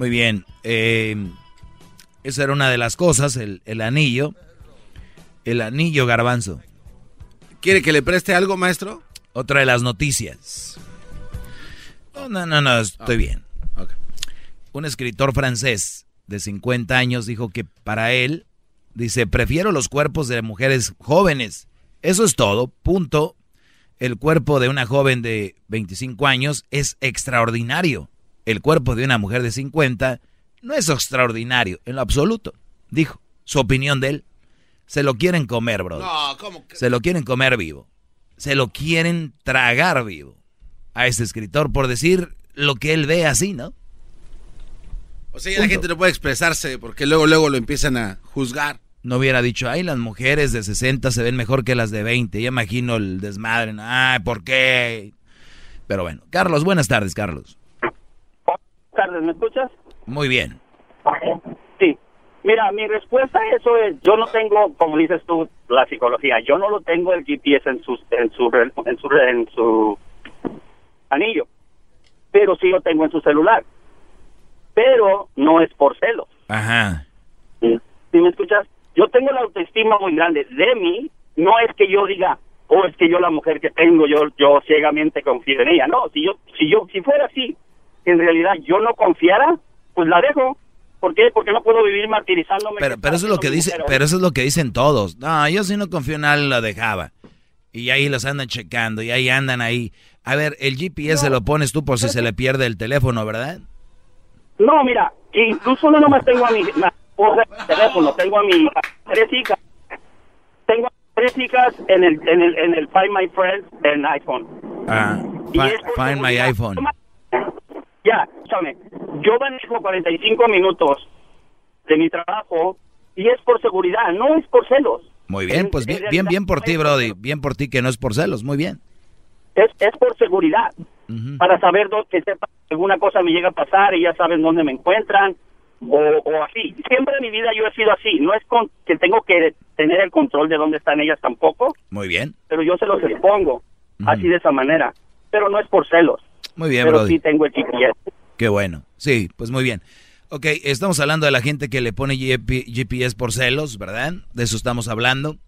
Muy bien. Eh, esa era una de las cosas, el, el anillo. El anillo garbanzo. ¿Quiere que le preste algo, maestro? Otra de las noticias. No, no, no, no estoy bien. Un escritor francés de 50 años dijo que para él, dice, prefiero los cuerpos de mujeres jóvenes. Eso es todo, punto. El cuerpo de una joven de 25 años es extraordinario. El cuerpo de una mujer de 50 no es extraordinario en lo absoluto. Dijo, su opinión de él. Se lo quieren comer, bro. No, ¿cómo que? Se lo quieren comer vivo. Se lo quieren tragar vivo. A ese escritor por decir lo que él ve así, ¿no? O sea, ya la gente no puede expresarse porque luego, luego lo empiezan a juzgar. No hubiera dicho, ay, las mujeres de 60 se ven mejor que las de 20. Ya imagino el desmadre. Ay, ¿por qué? Pero bueno, Carlos, buenas tardes, Carlos. Tardes, ¿me escuchas? Muy bien. Sí. Mira, mi respuesta a eso es, yo no tengo, como dices tú, la psicología, yo no lo tengo el GPS en su, en su, en su, en su anillo, pero sí lo tengo en su celular. Pero no es por celos. Ajá. ¿Sí me escuchas? Yo tengo la autoestima muy grande de mí, no es que yo diga, oh, es que yo la mujer que tengo, yo yo ciegamente confío en ella. No, si yo si yo si fuera así, en realidad yo no confiara, pues la dejo. ¿Por qué? Porque no puedo vivir martirizándome. Pero, pero eso es lo que dice, pero eso es lo que dicen todos. No, yo si no confío en alguien la dejaba. Y ahí los andan checando y ahí andan ahí. A ver, el GPS se lo pones tú por si se le pierde el teléfono, ¿verdad? No, mira, incluso no nomás tengo a mi esposa el teléfono, tengo a mi tres hijas. Tengo a tres hijas en el en el en el Find My Friends en iPhone. Ah, fi- find my iPhone. Ya, escúchame, yo manejo 45 minutos de mi trabajo y es por seguridad, no es por celos. Muy bien, pues bien, bien, bien por ti, Brody. Bien por ti que no es por celos, muy bien. Es, es por seguridad, para saber dónde, que sepa que alguna cosa me llega a pasar y ya saben dónde me encuentran o, o así. Siempre en mi vida yo he sido así, no es con, que tengo que tener el control de dónde están ellas tampoco, Muy bien. pero yo se los expongo así de esa manera, pero no es por celos. Muy bien, pero Brody. sí tengo el GPS. Qué bueno. Sí, pues muy bien. Ok, estamos hablando de la gente que le pone GPS por celos, ¿verdad? De eso estamos hablando.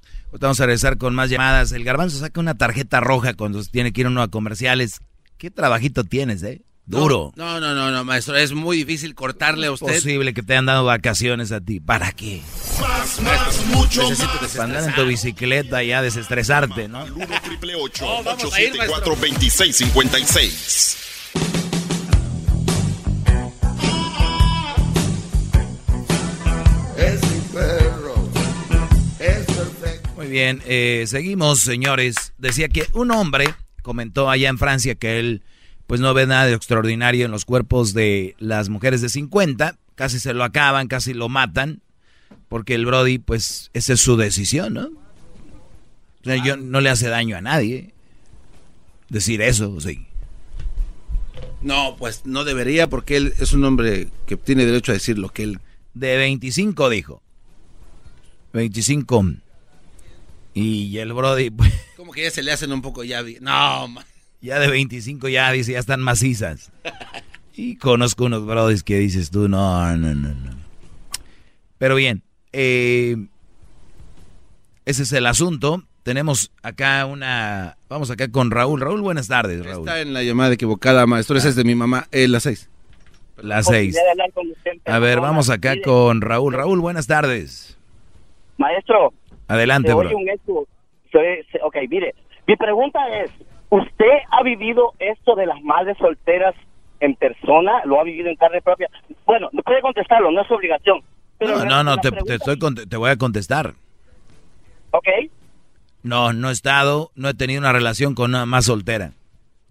Vamos a regresar con más llamadas. El garbanzo saca una tarjeta roja cuando tiene que ir uno a comerciales. ¿Qué trabajito tienes, eh? Duro. No, no, no, no, maestro. Es muy difícil cortarle a usted. Es posible que te hayan dado vacaciones a ti. ¿Para qué? Más, más, mucho Necesito más. Para andar en tu bicicleta y a desestresarte, ¿no? 1 triple 874 2656 Es mi perro. Es perfecto. Muy bien, eh, seguimos, señores. Decía que un hombre comentó allá en Francia que él pues no ve nada de extraordinario en los cuerpos de las mujeres de 50. Casi se lo acaban, casi lo matan. Porque el Brody, pues, esa es su decisión, ¿no? O sea, yo, no le hace daño a nadie decir eso, sí. No, pues no debería porque él es un hombre que tiene derecho a decir lo que él... De 25 dijo. 25. Y el Brody, pues, Como que ya se le hacen un poco ya... No, ma- ya de 25 ya dice, ya están macizas. Y conozco unos Brodys que dices tú, no, no, no, no. Pero bien, eh, ese es el asunto. Tenemos acá una... Vamos acá con Raúl. Raúl, buenas tardes, Raúl. Está en la llamada equivocada, maestro. Esa es de mi mamá. Eh, las seis. Las seis. A ver, vamos acá con Raúl. Raúl, buenas tardes. Maestro, Adelante, bro. un ok, mire, mi pregunta es, ¿usted ha vivido esto de las madres solteras en persona? ¿Lo ha vivido en carne propia? Bueno, no puede contestarlo, no es obligación. Pero No, no, te, te estoy cont- te voy a contestar. Ok, No, no he estado, no he tenido una relación con una más soltera.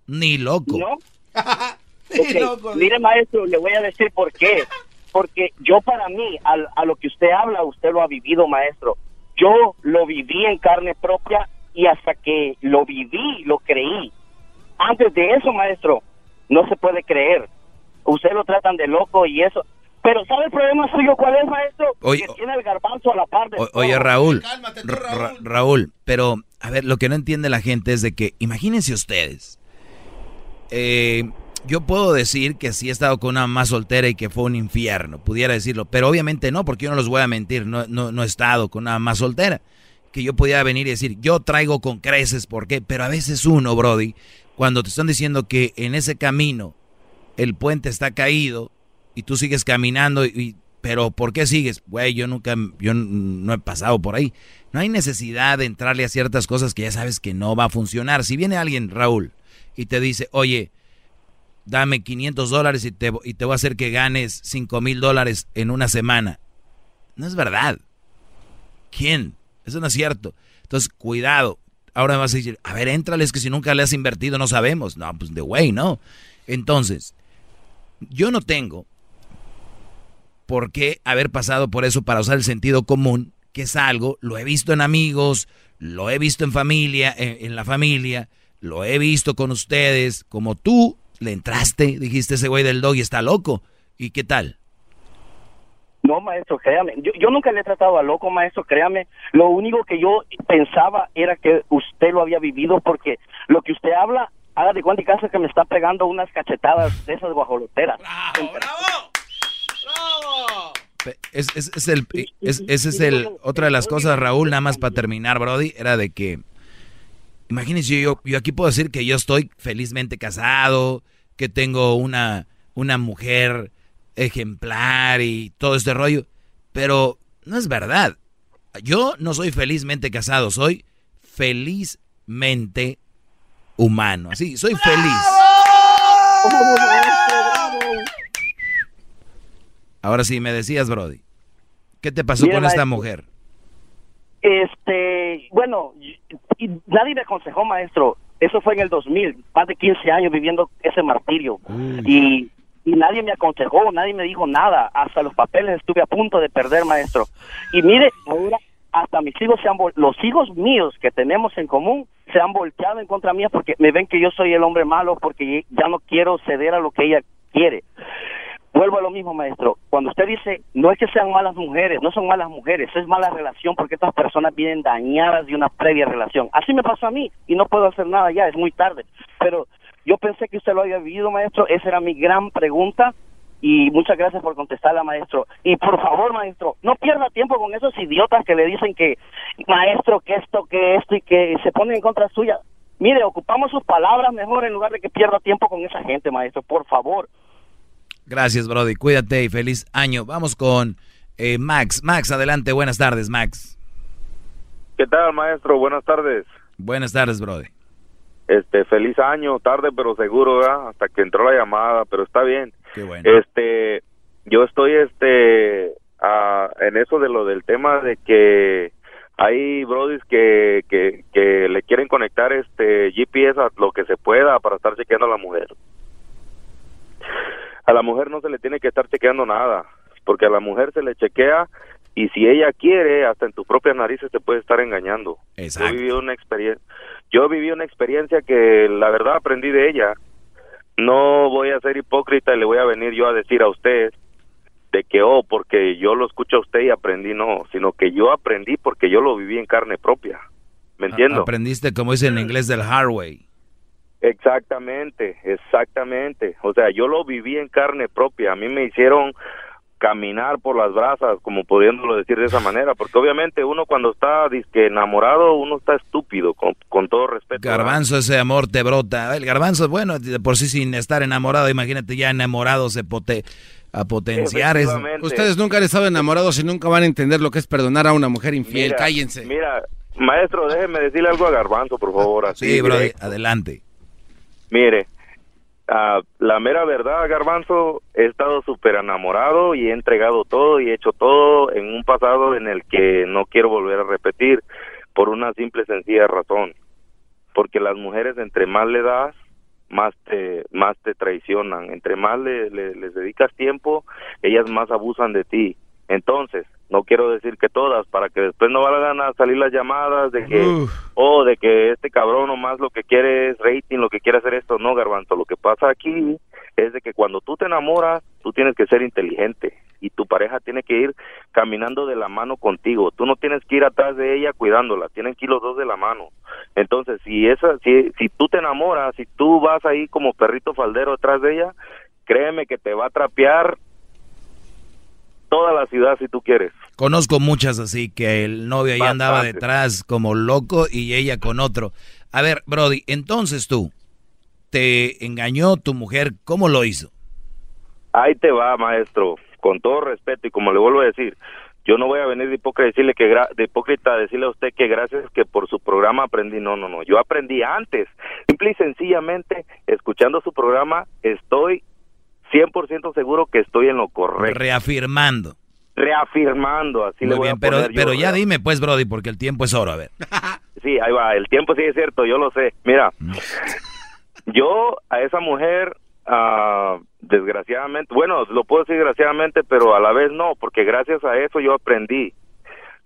Ni loco. ¿no? Mire, maestro, le voy a decir por qué. Porque yo para mí, al- a, lo que usted habla, usted lo ha vivido, maestro. Yo lo viví en carne propia y hasta que lo viví, lo creí. Antes de eso, maestro, no se puede creer. Usted lo tratan de loco y eso. Pero ¿sabe el problema suyo cuál es, maestro? Oye, que tiene el garbanzo a la par de O- todo. oye, Raúl, Ra- Ra- Raúl, pero a ver, lo que no entiende la gente es de que, imagínense ustedes, eh, yo puedo decir que sí he estado con una más soltera y que fue un infierno, pudiera decirlo, pero obviamente no, porque yo no los voy a mentir, no, no, no he estado con una más soltera, que yo podía venir y decir, yo traigo con creces, ¿por qué? Pero a veces uno, Brody, cuando te están diciendo que en ese camino el puente está caído y tú sigues caminando y, pero ¿por qué sigues? Güey, yo nunca yo no he pasado por ahí. No hay necesidad de entrarle a ciertas cosas que ya sabes que no va a funcionar. Si viene alguien, Raúl, y te dice, "Oye, dame 500 dólares y te, y te voy a hacer que ganes 5 mil dólares en una semana. No es verdad. ¿Quién? Eso no es cierto. Entonces, cuidado. Ahora vas a decir, a ver, éntrale, es que si nunca le has invertido no sabemos. No, pues de güey, no. Entonces, yo no tengo por qué haber pasado por eso para usar el sentido común, que es algo, lo he visto en amigos, lo he visto en familia, en, en la familia, lo he visto con ustedes, como tú le entraste, dijiste ese güey del dog y está loco. ¿Y qué tal? No, maestro, créame. Yo, yo nunca le he tratado a loco, maestro, créame. Lo único que yo pensaba era que usted lo había vivido porque lo que usted habla, haga de cuenta y casa que me está pegando unas cachetadas de esas guajoloteras. Pe- Es, es- es el, es, ese es el, otra de las cosas, Raúl, nada más para terminar, Brody, era de que, imagínense, yo, yo aquí puedo decir que yo estoy felizmente casado, que tengo una, una mujer ejemplar y todo este rollo, pero no es verdad. Yo no soy felizmente casado, soy felizmente humano, así, soy feliz. Ahora sí, me decías, Brody, ¿qué te pasó Mira, con esta maestro. mujer? Este, bueno, y- y nadie me aconsejó, maestro. Eso fue en el 2000, más de 15 años viviendo ese martirio. Y, y nadie me aconsejó, nadie me dijo nada. Hasta los papeles estuve a punto de perder, maestro. Y mire, ahora hasta mis hijos se han los hijos míos que tenemos en común se han volteado en contra mía porque me ven que yo soy el hombre malo porque ya no quiero ceder a lo que ella quiere. Vuelvo a lo mismo, maestro. Cuando usted dice, no es que sean malas mujeres, no son malas mujeres, es mala relación porque estas personas vienen dañadas de una previa relación. Así me pasó a mí y no puedo hacer nada ya, es muy tarde. Pero Yo pensé que usted lo había vivido, maestro. Esa era mi gran pregunta. Y muchas gracias por contestarla, maestro. Y por favor, maestro, no pierda tiempo con esos idiotas que le dicen que, maestro, que esto, que esto y que se ponen en contra suya. Mire, ocupamos sus palabras mejor en lugar de que pierda tiempo con esa gente, maestro. Por favor. Gracias, Brody. Cuídate y feliz año. Vamos con eh, Max. Max, adelante. Buenas tardes, Max. ¿Qué tal, maestro? Buenas tardes. Buenas tardes, Brody. Este, feliz año, tarde pero seguro, ¿verdad? Hasta que entró la llamada, pero está bien. Qué bueno. Este, yo estoy, este, en eso de lo del tema de que hay brodis que, que, que le quieren conectar este GPS a lo que se pueda para estar chequeando a la mujer. A la mujer no se le tiene que estar chequeando nada, porque a la mujer se le chequea y si ella quiere, hasta en tus propias narices te puede estar engañando. Exacto. Yo viví una experiencia, yo viví una experiencia que la verdad aprendí de ella. No voy a ser hipócrita y le voy a venir yo a decir a usted de que, oh, porque yo lo escucho a usted y aprendí, no, sino que yo aprendí porque yo lo viví en carne propia. ¿Me entiendo? Aprendiste, como dice en inglés, del hard way. Exactamente, exactamente. O sea, yo lo viví en carne propia. A mí me hicieron caminar por las brasas, como pudiéndolo decir de esa manera, porque obviamente uno cuando está disque enamorado, uno está estúpido, con, con todo respeto. Garbanzo, ese amor te brota. El garbanzo, bueno, de por sí sin estar enamorado, imagínate ya enamorado se pote a potenciar. Es... Ustedes nunca han estado enamorados y nunca van a entender lo que es perdonar a una mujer infiel. Mira, Cállense. Mira, maestro, déjeme decirle algo a Garbanzo, por favor. Así, Sí, bro, adelante. Mire, ah, la mera verdad, Garbanzo, he estado súper enamorado y he entregado todo y he hecho todo en un pasado en el que no quiero volver a repetir por una simple sencilla razón. Porque las mujeres, entre más le das, más te, más te traicionan. Entre más le- le- les dedicas tiempo, ellas más abusan de ti. Entonces, no quiero decir que todas, para que después no valgan a salir las llamadas de que, oh, de que este cabrón nomás lo que quiere es rating, lo que quiere hacer esto. No, Garbanzo, lo que pasa aquí es de que cuando tú te enamoras, tú tienes que ser inteligente y tu pareja tiene que ir caminando de la mano contigo. Tú no tienes que ir atrás de ella cuidándola, tienen que ir los dos de la mano. Entonces, si esa si si tú te enamoras, si tú vas ahí como perrito faldero detrás de ella, créeme que te va a trapear toda la ciudad si tú quieres. Conozco muchas así que el novio ahí andaba detrás como loco y ella con otro. A ver, Brody, entonces tú, te engañó tu mujer, ¿cómo lo hizo? Ahí te va, maestro, con todo respeto y como le vuelvo a decir, yo no voy a venir de hipócrita a decirle que gra- de hipócrita a decirle a usted que gracias que por su programa aprendí. No, no, no, yo aprendí antes. Simple y sencillamente escuchando su programa estoy 100% seguro que estoy en lo correcto. Reafirmando. Reafirmando, así le voy bien, a pero, poner yo, pero ya ¿verdad? dime pues, Brody, porque el tiempo es oro, a ver. Sí, ahí va, el tiempo sí es cierto, yo lo sé. Mira, yo a esa mujer, ah, desgraciadamente, bueno, lo puedo decir desgraciadamente, pero a la vez no, porque gracias a eso yo aprendí.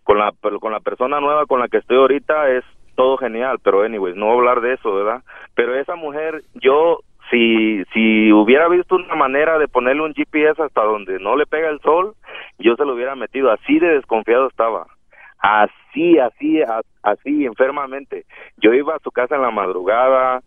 Con la, con la persona nueva con la que estoy ahorita es todo genial, pero anyways, no hablar de eso, ¿verdad? Pero esa mujer, yo, si, si hubiera visto una manera de ponerle un GPS hasta donde no le pega el sol, yo se lo hubiera metido, así de desconfiado estaba así, así, así, enfermamente. Yo iba a su casa en la madrugada,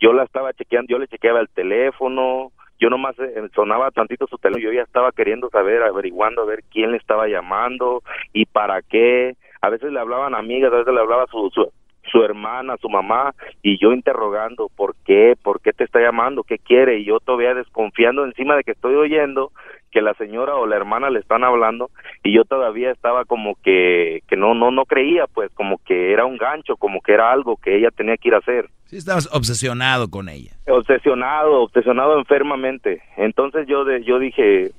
yo la estaba chequeando, yo le chequeaba el teléfono, yo nomás eh, sonaba tantito su teléfono, yo ya estaba queriendo saber, averiguando a ver quién le estaba llamando y para qué. A veces le hablaban amigas, a veces le hablaba su, su, su hermana, su mamá, y yo interrogando, ¿por qué? ¿Por qué te está llamando? ¿Qué quiere? Y yo todavía desconfiando encima de que estoy oyendo que la señora o la hermana le están hablando y yo todavía estaba como que que no no no creía pues como que era un gancho como que era algo que ella tenía que ir a hacer. Sí, estabas obsesionado con ella. obsesionado obsesionado enfermamente. Entonces yo de, yo dije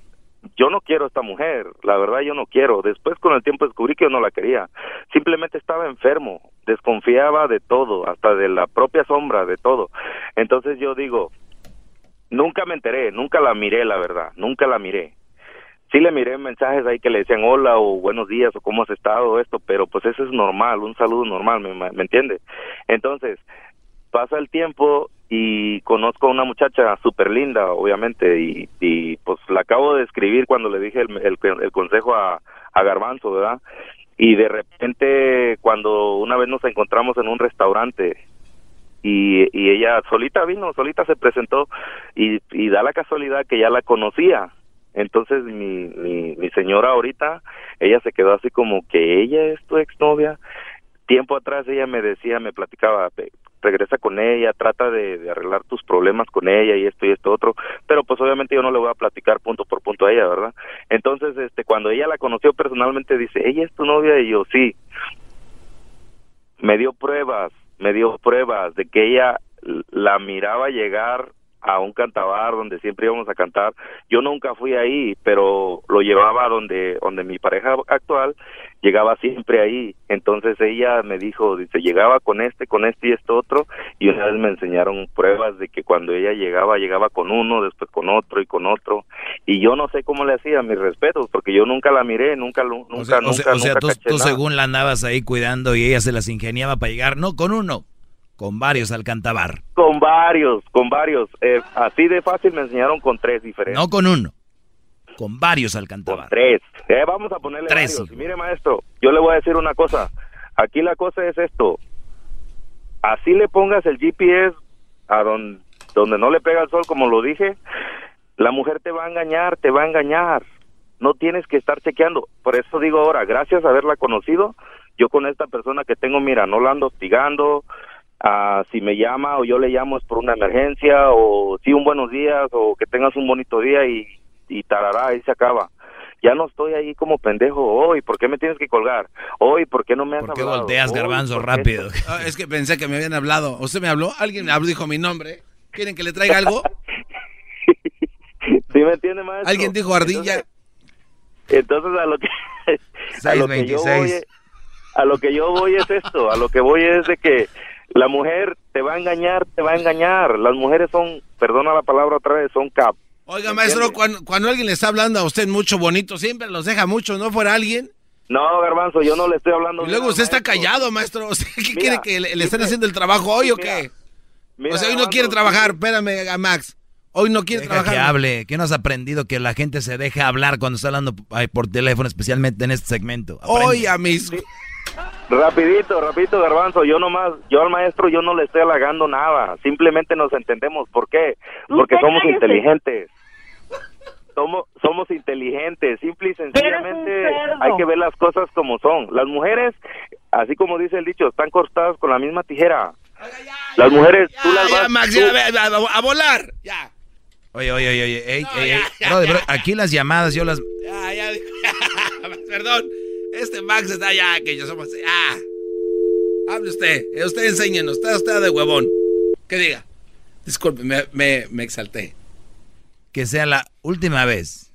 yo no quiero a esta mujer la verdad yo no quiero. Después con el tiempo descubrí que yo no la quería. Simplemente estaba enfermo desconfiaba de todo hasta de la propia sombra de todo. Entonces yo digo nunca me enteré nunca la miré la verdad nunca la miré. Sí le miré mensajes ahí que le decían hola o buenos días o cómo has estado esto pero pues eso es normal un saludo normal me, me entiende entonces pasa el tiempo y conozco a una muchacha súper linda, obviamente, y, y pues la acabo de escribir cuando le dije el, consejo a, a Garbanzo, Y de repente, cuando una vez nos encontramos en un restaurante, y, y ella solita vino, solita se presentó y, y da la casualidad que ya la conocía. Entonces mi, mi, señora ahorita, ella se quedó así como que ella es tu exnovia. Tiempo atrás ella me decía, me platicaba, "Ve, regresa con ella, trata de, de arreglar tus problemas con ella y esto y esto otro, pero pues obviamente yo no le voy a platicar punto por punto a ella, ¿verdad? Entonces, este, cuando ella la conoció personalmente dice, ella es tu novia y yo sí, me dio pruebas, me dio pruebas de que ella la miraba llegar a un cantabar donde siempre íbamos a cantar. Yo nunca fui ahí, pero lo llevaba donde donde mi pareja actual llegaba siempre ahí. Entonces ella me dijo, dice, llegaba con este, con este y esto otro y una vez me enseñaron pruebas de que cuando ella llegaba llegaba con uno, después con otro y con otro y yo no sé cómo le hacía, mis respetos, porque yo nunca la miré, nunca lo- nunca O sea, nunca o sea, nunca tú, caché tú nada. según la andabas ahí cuidando y ella se las ingeniaba para llegar, no con uno, con varios al cantabar. Con varios, con varios. Eh, así de fácil me enseñaron con tres diferentes. No con uno, con varios al cantabar. Tres. Eh, vamos a ponerle Tres, varios. Mire, maestro, yo le voy a decir una cosa. Aquí la cosa es esto. Así le pongas el GPS a donde, donde no le pega el sol, como lo dije, la mujer te va a engañar, te va a engañar. No tienes que estar chequeando. Por eso digo ahora, gracias a haberla conocido, yo con esta persona que tengo, mira, no la ando hostigando. Ah, si me llama o yo le llamo es por una emergencia o sí un buenos días o que tengas un bonito día y, y tarará, ahí se acaba. Ya no estoy ahí como pendejo. Hoy, ¿por qué me tienes que colgar? Hoy, ¿por qué no me has ¿Por qué hablado? volteas, garbanzo, ¿por qué rápido? Ah, es que pensé que me habían hablado. ¿Usted me habló? ¿Alguien me habló, dijo mi nombre? ¿Quieren que le traiga algo? ¿Sí me entiende, maestro? ¿Alguien dijo ardilla? Entonces, a lo que a lo que yo voy 626. a lo que yo voy es esto, a lo que voy es de que la mujer te va a engañar, te va a engañar. Las mujeres son, perdona la palabra otra vez, son cap. Oiga, maestro, cuando, cuando alguien le está hablando a usted mucho bonito, siempre los deja mucho, ¿no fuera alguien? No, garbanzo, yo no le estoy hablando. Y luego usted está callado, maestro. O sea, ¿Qué Mira, quiere que le, le estén haciendo el trabajo hoy o mira, qué? mira, o sea, hoy no quiere trabajar. Espérame, a Max. Hoy no quiere Deja trabajar. que hable, ¿qué no has aprendido que la gente se deja hablar cuando está hablando ay, por teléfono, especialmente en este segmento? Aprende. Hoy a mis... Rapidito, rapidito, garbanzo. Yo nomás, yo al maestro, yo no le estoy halagando nada. Simplemente nos entendemos. ¿Por qué? Porque Usted somos cállese. inteligentes. Somos, somos inteligentes. Simple y sencillamente hay que ver las cosas como son. Las mujeres, así como dice el dicho, están cortadas con la misma tijera. Las mujeres, tú las vas... Max, tú- a, a- a volar. Ya, Oye, oye, oye, oye, ey, ey, ey. Brody, bro, aquí las llamadas yo las... ya, ya. Perdón. Este Max está ya, que yo somos... Ah. Hable usted. eh, Usted enséñenos. Está usted de huevón. ¿Qué diga? Disculpe, me, me, me exalté. Que sea la última vez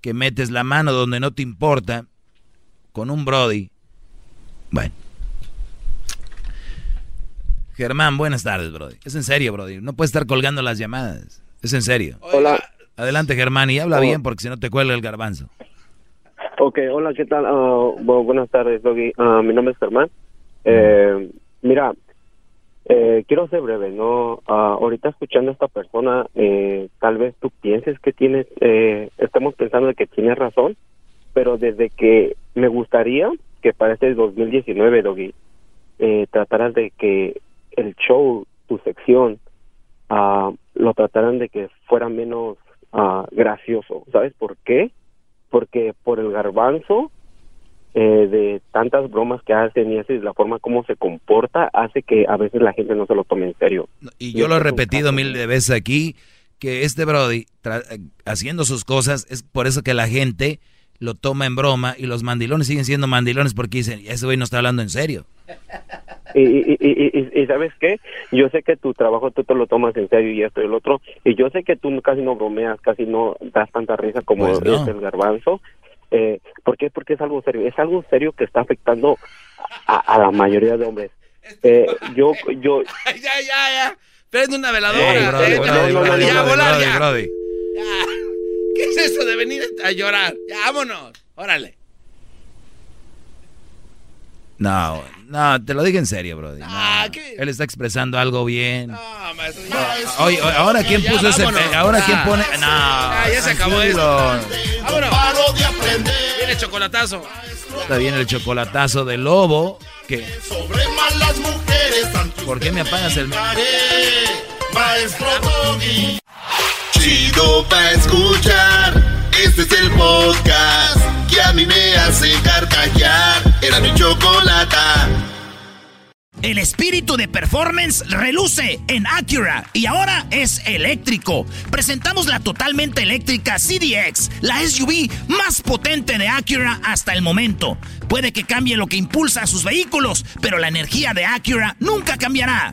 que metes la mano donde no te importa con un Brody. Bueno. Germán, buenas tardes, Brody. Es en serio, Brody. No puedes estar colgando las llamadas. Es en serio. Hola. Adelante, Germán, y habla Hola. bien porque si no te cuelga el garbanzo. Ok, hola, ¿qué tal? Ah, bu- buenas tardes, Doggy. Ah, mi nombre es Germán. Eh, mira, eh, quiero ser breve, ¿no? Ah, ahorita escuchando a esta persona, eh, tal vez tú pienses que tienes, eh, estamos pensando de que tienes razón, pero desde que me gustaría que para este 2019, Doggy, eh, trataras de que el show, tu sección, lo trataran de que fuera menos gracioso. ¿Sabes por qué? Porque por el garbanzo eh, de tantas bromas que hacen y así, la forma como se comporta hace que a veces la gente no se lo tome en serio. Y yo lo he repetido mil de veces aquí, que este Brody, tra- eh, haciendo sus cosas, es por eso que la gente lo toma en broma y los mandilones siguen siendo mandilones porque dicen, ese güey no está hablando en serio. Y, y, y, y- sabes qué, yo sé que tu trabajo tú te lo tomas en serio y esto y el otro, y yo sé que tú casi no bromeas, casi no das tanta risa como Pues no. es el garbanzo. Eh, ¿Por qué? Porque es algo serio, es algo serio que está afectando a, a la mayoría de hombres. Eh, yo, yo, ya, ya, ya. Prende una veladora. Ya, Brody, volar, Brody, ya. ¿Qué es eso de venir a llorar? Ya, vámonos. Órale. No, no, te lo digo en serio, Brody. no. Ah, Él está expresando algo bien. No, maestro, ya. Oye, oye, ahora quién Ya, puso ese... Ahora quién pone... No, Ya, ya se acabó esto. Vámonos. Viene chocolatazo. Está bien el chocolatazo de lobo. ¿Qué? Sobre malas mujeres. ¿Por qué me apagas el... Maestro Doggy. Chido escuchar. Este es el podcast que a mí me hace. Era mi. El espíritu de performance reluce en Acura y ahora es eléctrico. Presentamos la totalmente eléctrica CDX, la SUV más potente de Acura hasta el momento. Puede que cambie lo que impulsa a sus vehículos, pero la energía de Acura nunca cambiará.